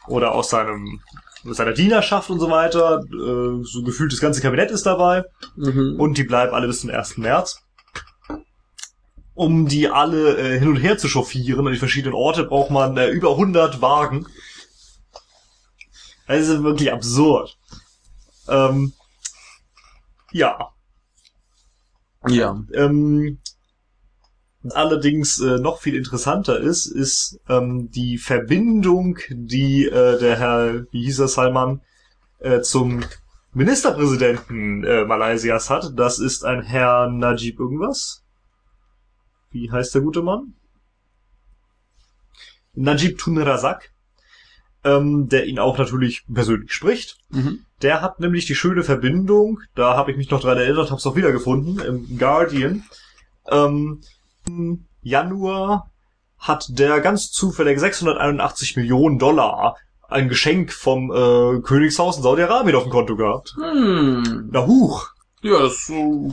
oder aus seinem, seiner Dienerschaft und so weiter. Äh, so gefühlt das ganze Kabinett ist dabei. Mhm. Und die bleiben alle bis zum 1. März. Um die alle äh, hin und her zu chauffieren an die verschiedenen Orte braucht man äh, über 100 Wagen. Das ist wirklich absurd. Ähm, ja, ja. ähm, allerdings äh, noch viel interessanter ist, ist ähm, die Verbindung, die äh, der Herr, wie hieß er, Salman, äh, zum Ministerpräsidenten äh, Malaysias hat. Das ist ein Herr Najib irgendwas. Wie heißt der gute Mann? Najib Tun Razak, ähm, der ihn auch natürlich persönlich spricht. Mhm. Der hat nämlich die schöne Verbindung, da habe ich mich noch dran erinnert, habe es auch wiedergefunden, im Guardian. Ähm, Im Januar hat der ganz zufällig 681 Millionen Dollar ein Geschenk vom äh, Königshaus in Saudi-Arabien auf dem Konto gehabt. Hm. Na huch. Ja, das äh,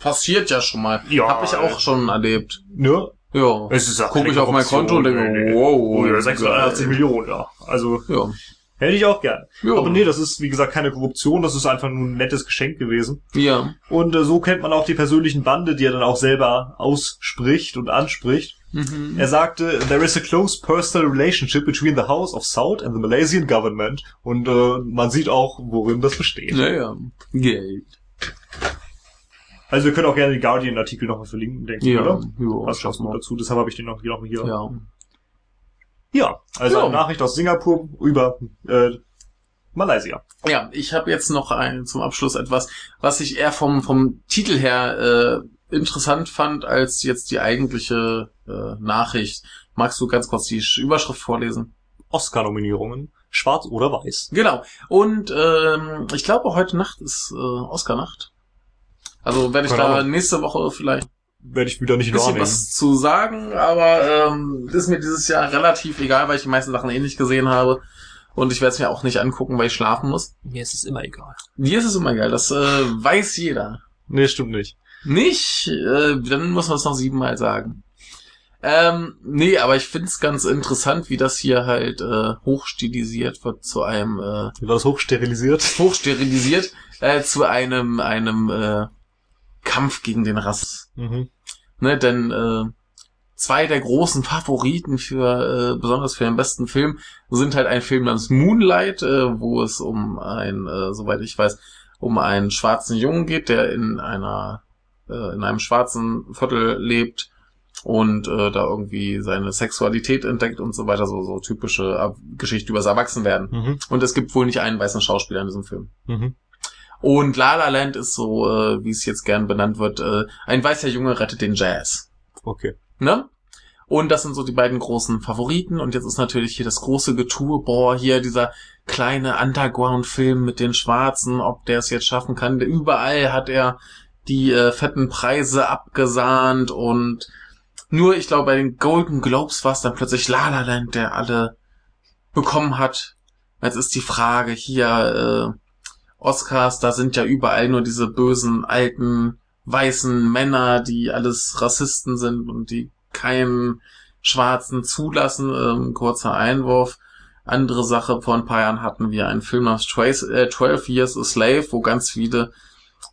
passiert ja schon mal. Ja, Hab ich auch schon erlebt. Ne? Ja. Es ist ja Guck keine ich auf mein Konto und denke, wow. Oh, ja, 680 geil. Millionen, ja. Also Ja. Hätte ich auch gern. Ja. Aber nee, das ist wie gesagt keine Korruption, das ist einfach nur ein nettes Geschenk gewesen. Ja. Und äh, so kennt man auch die persönlichen Bande, die er dann auch selber ausspricht und anspricht. Mhm. Er sagte, there is a close personal relationship between the House of Saud and the Malaysian government. Und äh, man sieht auch, worin das besteht. Naja. Geld. Also wir können auch gerne den Guardian-Artikel nochmal verlinken, denke ich, Ja. oder? Ja, Passt ganz schaff mal. gut dazu, deshalb habe ich den noch hier. Ja. Ja, also Ja. eine Nachricht aus Singapur über äh, Malaysia. Ja, ich habe jetzt noch ein, zum Abschluss etwas, was ich eher vom, vom Titel her äh, interessant fand, als jetzt die eigentliche äh, Nachricht. Magst du ganz kurz die Sch- Überschrift vorlesen? Oscar-Nominierungen, schwarz oder weiß. Genau. Und ähm, ich glaube, heute Nacht ist äh, Oscar-Nacht. Also werde ich Keine da nächste Woche vielleicht Werde ich wieder nicht ein bisschen was zu sagen, aber ähm, ist mir dieses Jahr relativ egal, weil ich die meisten Sachen eh nicht gesehen habe. Und ich werde es mir auch nicht angucken, weil ich schlafen muss. Mir ist es immer egal. Dir ist es immer geil, das äh, weiß jeder. Nee, stimmt nicht. Nicht? Äh, dann muss man es noch siebenmal sagen. Ähm, nee, aber ich find's ganz interessant, wie das hier halt äh, hochstilisiert wird zu einem äh, Wie war das hochsterilisiert? hochsterilisiert äh, zu einem einem äh, Kampf gegen den Rass. Mhm. Ne, denn äh, zwei der großen Favoriten für äh, besonders für den besten Film sind halt ein Film namens Moonlight, äh, wo es um ein, äh, soweit ich weiß, um einen schwarzen Jungen geht, der in einer äh, in einem schwarzen Viertel lebt und äh, da irgendwie seine Sexualität entdeckt und so weiter, so so typische Ab Geschichte übers Erwachsenwerden. Mhm. Und es gibt wohl nicht einen weißen Schauspieler in diesem Film. Mhm. Und La La Land ist so, äh, wie es jetzt gern benannt wird, äh, ein weißer Junge rettet den Jazz. Okay. Ne? Und das sind so die beiden großen Favoriten. Und jetzt ist natürlich hier das große Getue, boah, hier dieser kleine Underground-Film mit den Schwarzen, ob der es jetzt schaffen kann. Überall hat er die äh, fetten Preise abgesahnt und nur, ich glaube, bei den Golden Globes war es dann plötzlich La La Land, der alle bekommen hat. Jetzt ist die Frage hier, äh, Oscars, da sind ja überall nur diese bösen, alten, weißen Männer, die alles Rassisten sind und die keinen Schwarzen zulassen. Ähm, kurzer Einwurf. Andere Sache, vor ein paar Jahren hatten wir einen Film namens Trace, äh, 12 Years a Slave, wo ganz viele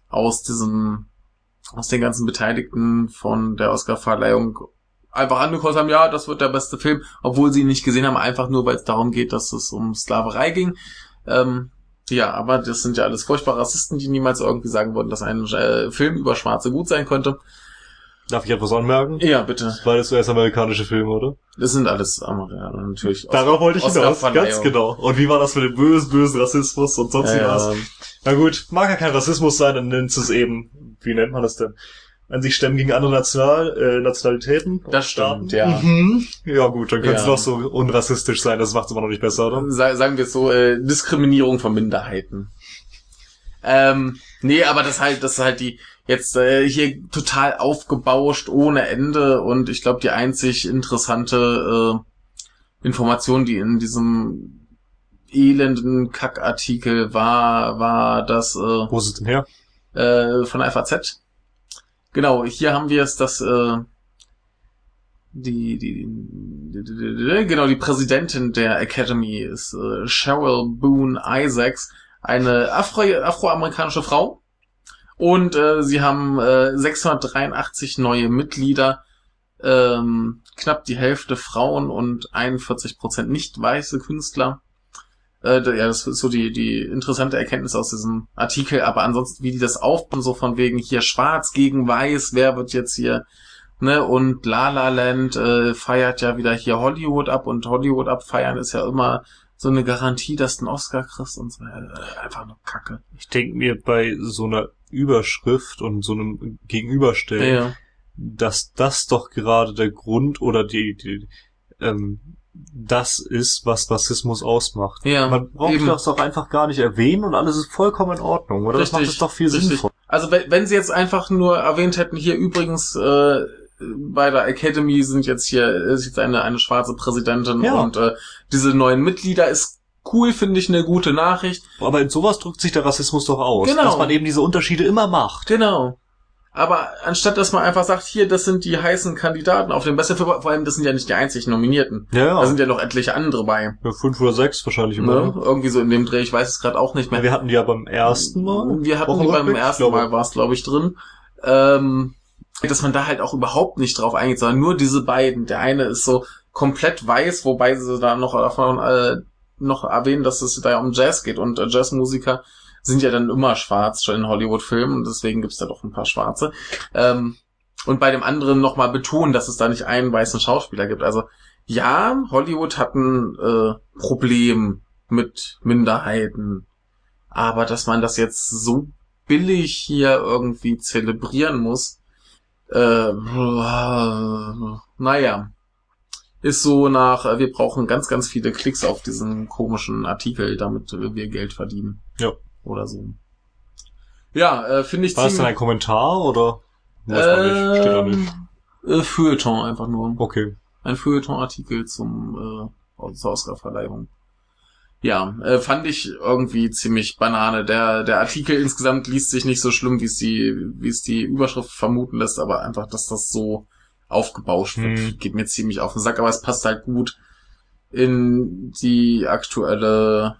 aus diesem, aus den ganzen Beteiligten von der Oscarverleihung einfach angekreuzt haben, ja, das wird der beste Film, obwohl sie ihn nicht gesehen haben, einfach nur, weil es darum geht, dass es um Sklaverei ging. Ähm, ja, aber das sind ja alles furchtbare Rassisten, die niemals irgendwie sagen würden, dass ein äh, Film über Schwarze gut sein könnte. Darf ich etwas anmerken? Ja, bitte. Beides zuerst amerikanische Filme, oder? Das sind alles Amerikaner, natürlich. Darauf wollte ich hinaus. Ganz genau. Und wie war das mit dem bösen, bösen Rassismus und sonst Ja, was? ja. Na gut, mag ja kein Rassismus sein, dann nennt es eben, wie nennt man das denn? An sich stemmen gegen andere National, äh, Nationalitäten. Das stimmt, ja. Mhm. Ja gut, dann könnte es Ja. noch so unrassistisch sein, das macht es immer noch nicht besser, oder? Sa- sagen wir es so, äh, Diskriminierung von Minderheiten. Ähm, nee, aber das halt, das ist halt die jetzt äh, hier total aufgebauscht ohne Ende und ich glaube die einzig interessante äh, Information, die in diesem elenden Kackartikel war, war das äh, Wo ist es denn her? äh, von der FAZ. Genau, hier haben wir es, dass äh, die, die, die, die, genau, die Präsidentin der Academy ist äh, Cheryl Boone Isaacs, eine Afro, afroamerikanische Frau. Und äh, sie haben äh, 683 neue Mitglieder, ähm, knapp die Hälfte Frauen und 41 Prozent nicht weiße Künstler. Äh, ja, das ist so die, die interessante Erkenntnis aus diesem Artikel, aber ansonsten, wie die das aufbauen, so von wegen hier schwarz gegen weiß, wer wird jetzt hier Ne, und La La Land äh, feiert ja wieder hier Hollywood ab und Hollywood abfeiern ist ja immer so eine Garantie, dass du einen Oscar kriegst und so. Äh, einfach nur Kacke. Ich denke mir bei so einer Überschrift und so einem Gegenüberstellen, Ja, dass das doch gerade der Grund oder die, die ähm, das ist, was Rassismus ausmacht. ja. Man braucht eben. das doch einfach gar nicht erwähnen und alles ist vollkommen in Ordnung, oder? das macht Richtig, es doch viel richtig. sinnvoll. Also wenn, wenn sie jetzt einfach nur erwähnt hätten, hier übrigens äh, bei der Academy sind jetzt hier ist jetzt eine eine schwarze Präsidentin Ja. und äh, diese neuen Mitglieder ist cool, finde ich eine gute Nachricht. Aber in sowas drückt sich der Rassismus doch aus, Genau. dass man eben diese Unterschiede immer macht. Genau. Aber anstatt dass man einfach sagt, hier, das sind die heißen Kandidaten auf dem besten Film, vor allem das sind ja nicht die einzigen Nominierten. Ja, ja. Da sind ja noch etliche andere bei. ja fünf oder sechs wahrscheinlich immer. Ne? Irgendwie so in dem Dreh, ich weiß es gerade auch nicht mehr. Ja, wir hatten die ja beim ersten Mal. Wir hatten die beim ersten glaube. Mal, war es glaube ich drin. Ähm, dass man da halt auch überhaupt nicht drauf eingeht, sondern nur diese beiden. Der eine ist so komplett weiß, wobei sie da noch davon äh, noch erwähnen, dass es da ja um Jazz geht und äh, Jazzmusiker sind ja dann immer schwarz schon in Hollywood-Filmen und deswegen gibt's da doch ein paar Schwarze. Ähm, und bei dem anderen nochmal betonen, dass es da nicht einen weißen Schauspieler gibt. Also ja, Hollywood hat ein äh, Problem mit Minderheiten, aber dass man das jetzt so billig hier irgendwie zelebrieren muss, äh, naja, ist so nach, äh, wir brauchen ganz, ganz viele Klicks auf diesen komischen Artikel, damit wir Geld verdienen. Ja. Oder so. Ja, äh, finde ich War das denn ein Kommentar oder? Weiß man nicht. Steht da nicht. ähm, äh, Feuilleton einfach nur. Okay. Ein Feuilleton-Artikel zum äh, zur Oscar-Verleihung. Ja, äh, fand ich irgendwie ziemlich Banane. Der, der Artikel insgesamt liest sich nicht so schlimm, wie es die, wie es die Überschrift vermuten lässt, aber einfach, dass das so aufgebauscht wird, Hm. geht mir ziemlich auf den Sack, aber es passt halt gut in die aktuelle,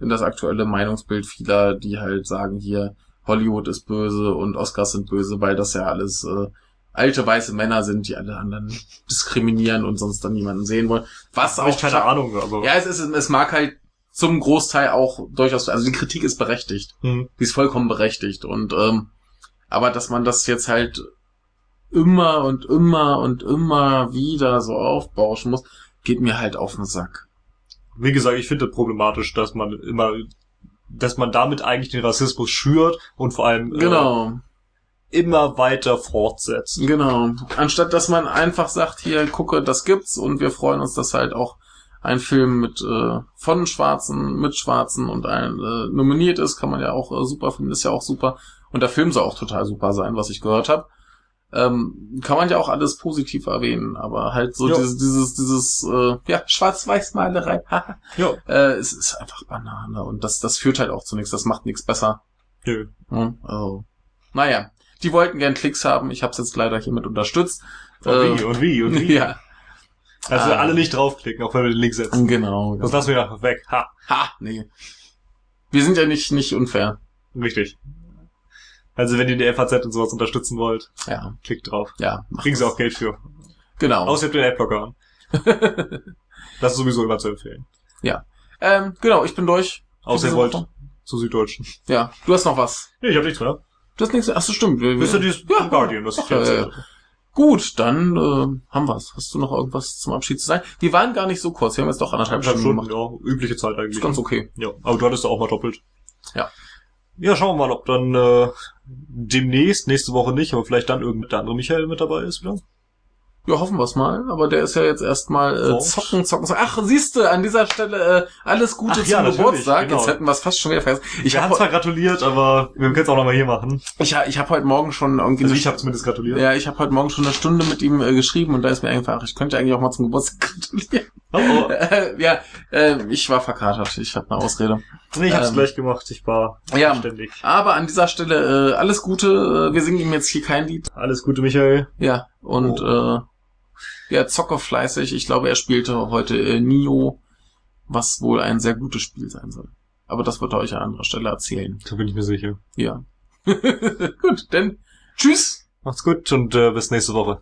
in das aktuelle Meinungsbild vieler, die halt sagen hier, Hollywood ist böse und Oscars sind böse, weil das ja alles äh, alte weiße Männer sind, die alle anderen diskriminieren und sonst dann niemanden sehen wollen. Was Hab ich auch keine Ahnung, aber. ja, es ist, es mag halt zum Großteil auch durchaus, also die Kritik ist berechtigt. Hm. Die ist vollkommen berechtigt. Und ähm, aber dass man das jetzt halt immer und immer und immer wieder so aufbauschen muss, geht mir halt auf den Sack. Wie gesagt, ich finde problematisch, dass man immer, dass man damit eigentlich den Rassismus schürt und vor allem Genau, äh, immer weiter fortsetzt. genau. Anstatt dass man einfach sagt, hier gucke, das gibt's und wir freuen uns, dass halt auch ein Film mit äh, von Schwarzen, mit Schwarzen und ein äh, nominiert ist, kann man ja auch äh, super finden, ist ja auch super. Und der Film soll auch total super sein, was ich gehört habe. Ähm, kann man ja auch alles positiv erwähnen, aber halt so Ja. dieses, dieses, dieses, äh, ja, Schwarz-Weiß-Malerei. Ja. äh, es ist einfach Banane und das, das führt halt auch zu nichts, das macht nichts besser. Nö. Hm, Also, naja, die wollten gern Klicks haben, ich habe es jetzt leider hiermit unterstützt. Und Äh, wie, und wie, und wie. Ja, Also Ah. alle nicht draufklicken, auch wenn wir den Link setzen. genau. Das genau. lassen wir einfach weg. Ha, Ha, nee. Wir sind ja nicht, nicht unfair. richtig. Also wenn ihr die FAZ und sowas unterstützen wollt, Ja, klickt drauf. ja. Kriegen sie auch Geld für. Genau. Außer ihr habt den Adblocker an. Das ist sowieso immer zu empfehlen. ähm, genau, ich bin durch. Außer ihr wollt zu Süddeutschen. Ja, du hast noch was. Nee, ich hab nichts mehr. Du hast nichts. Ach so, stimmt. Wir, ihr wir, dieses Ja. Guardian, was ich dir ja, erzählt ja. gut, dann äh, haben wir's. Hast du noch irgendwas zum Abschied zu sagen? Wir waren gar nicht so kurz. Wir haben jetzt doch anderthalb Anderthalb Stunden Stunden, gemacht. ja. Übliche Zeit eigentlich. Ist ganz okay. Ja, aber du hattest ja auch mal doppelt. Ja. Ja, schauen wir mal, ob dann äh, demnächst, nächste Woche nicht, aber vielleicht dann irgendein der andere Michael mit dabei ist wieder. Ja, hoffen wir's mal. Aber der ist ja jetzt erstmal äh, zocken, zocken, zocken. Ach, siehste, an dieser Stelle äh, alles Gute Ach zum ja, Geburtstag. genau. Jetzt hätten wir es fast schon wieder vergessen. Ich wir habe zwar gratuliert, aber wir können es auch nochmal hier machen. ich, ich hab heute Morgen schon irgendwie Also ich habe zumindest gratuliert. Ja, ich habe heute Morgen schon eine Stunde mit ihm äh, geschrieben und da ist mir einfach, ich könnte eigentlich auch mal zum Geburtstag gratulieren. Oh, oh. Äh, ja, äh, ich war verkatert, ich habe eine Ausrede. Nee, ich hab's Ähm, gleich gemacht. Ich war Ja. ständig. Aber an dieser Stelle äh, alles Gute. Äh, wir singen ihm jetzt hier kein Lied. Alles Gute, Michael. Ja, und Oh. äh, ja, zocke fleißig. Ich glaube, er spielte heute äh, Nio, was wohl ein sehr gutes Spiel sein soll. Aber das wird er euch an anderer Stelle erzählen. Da bin ich mir sicher. Ja. Gut, denn tschüss. Macht's gut und äh, bis nächste Woche.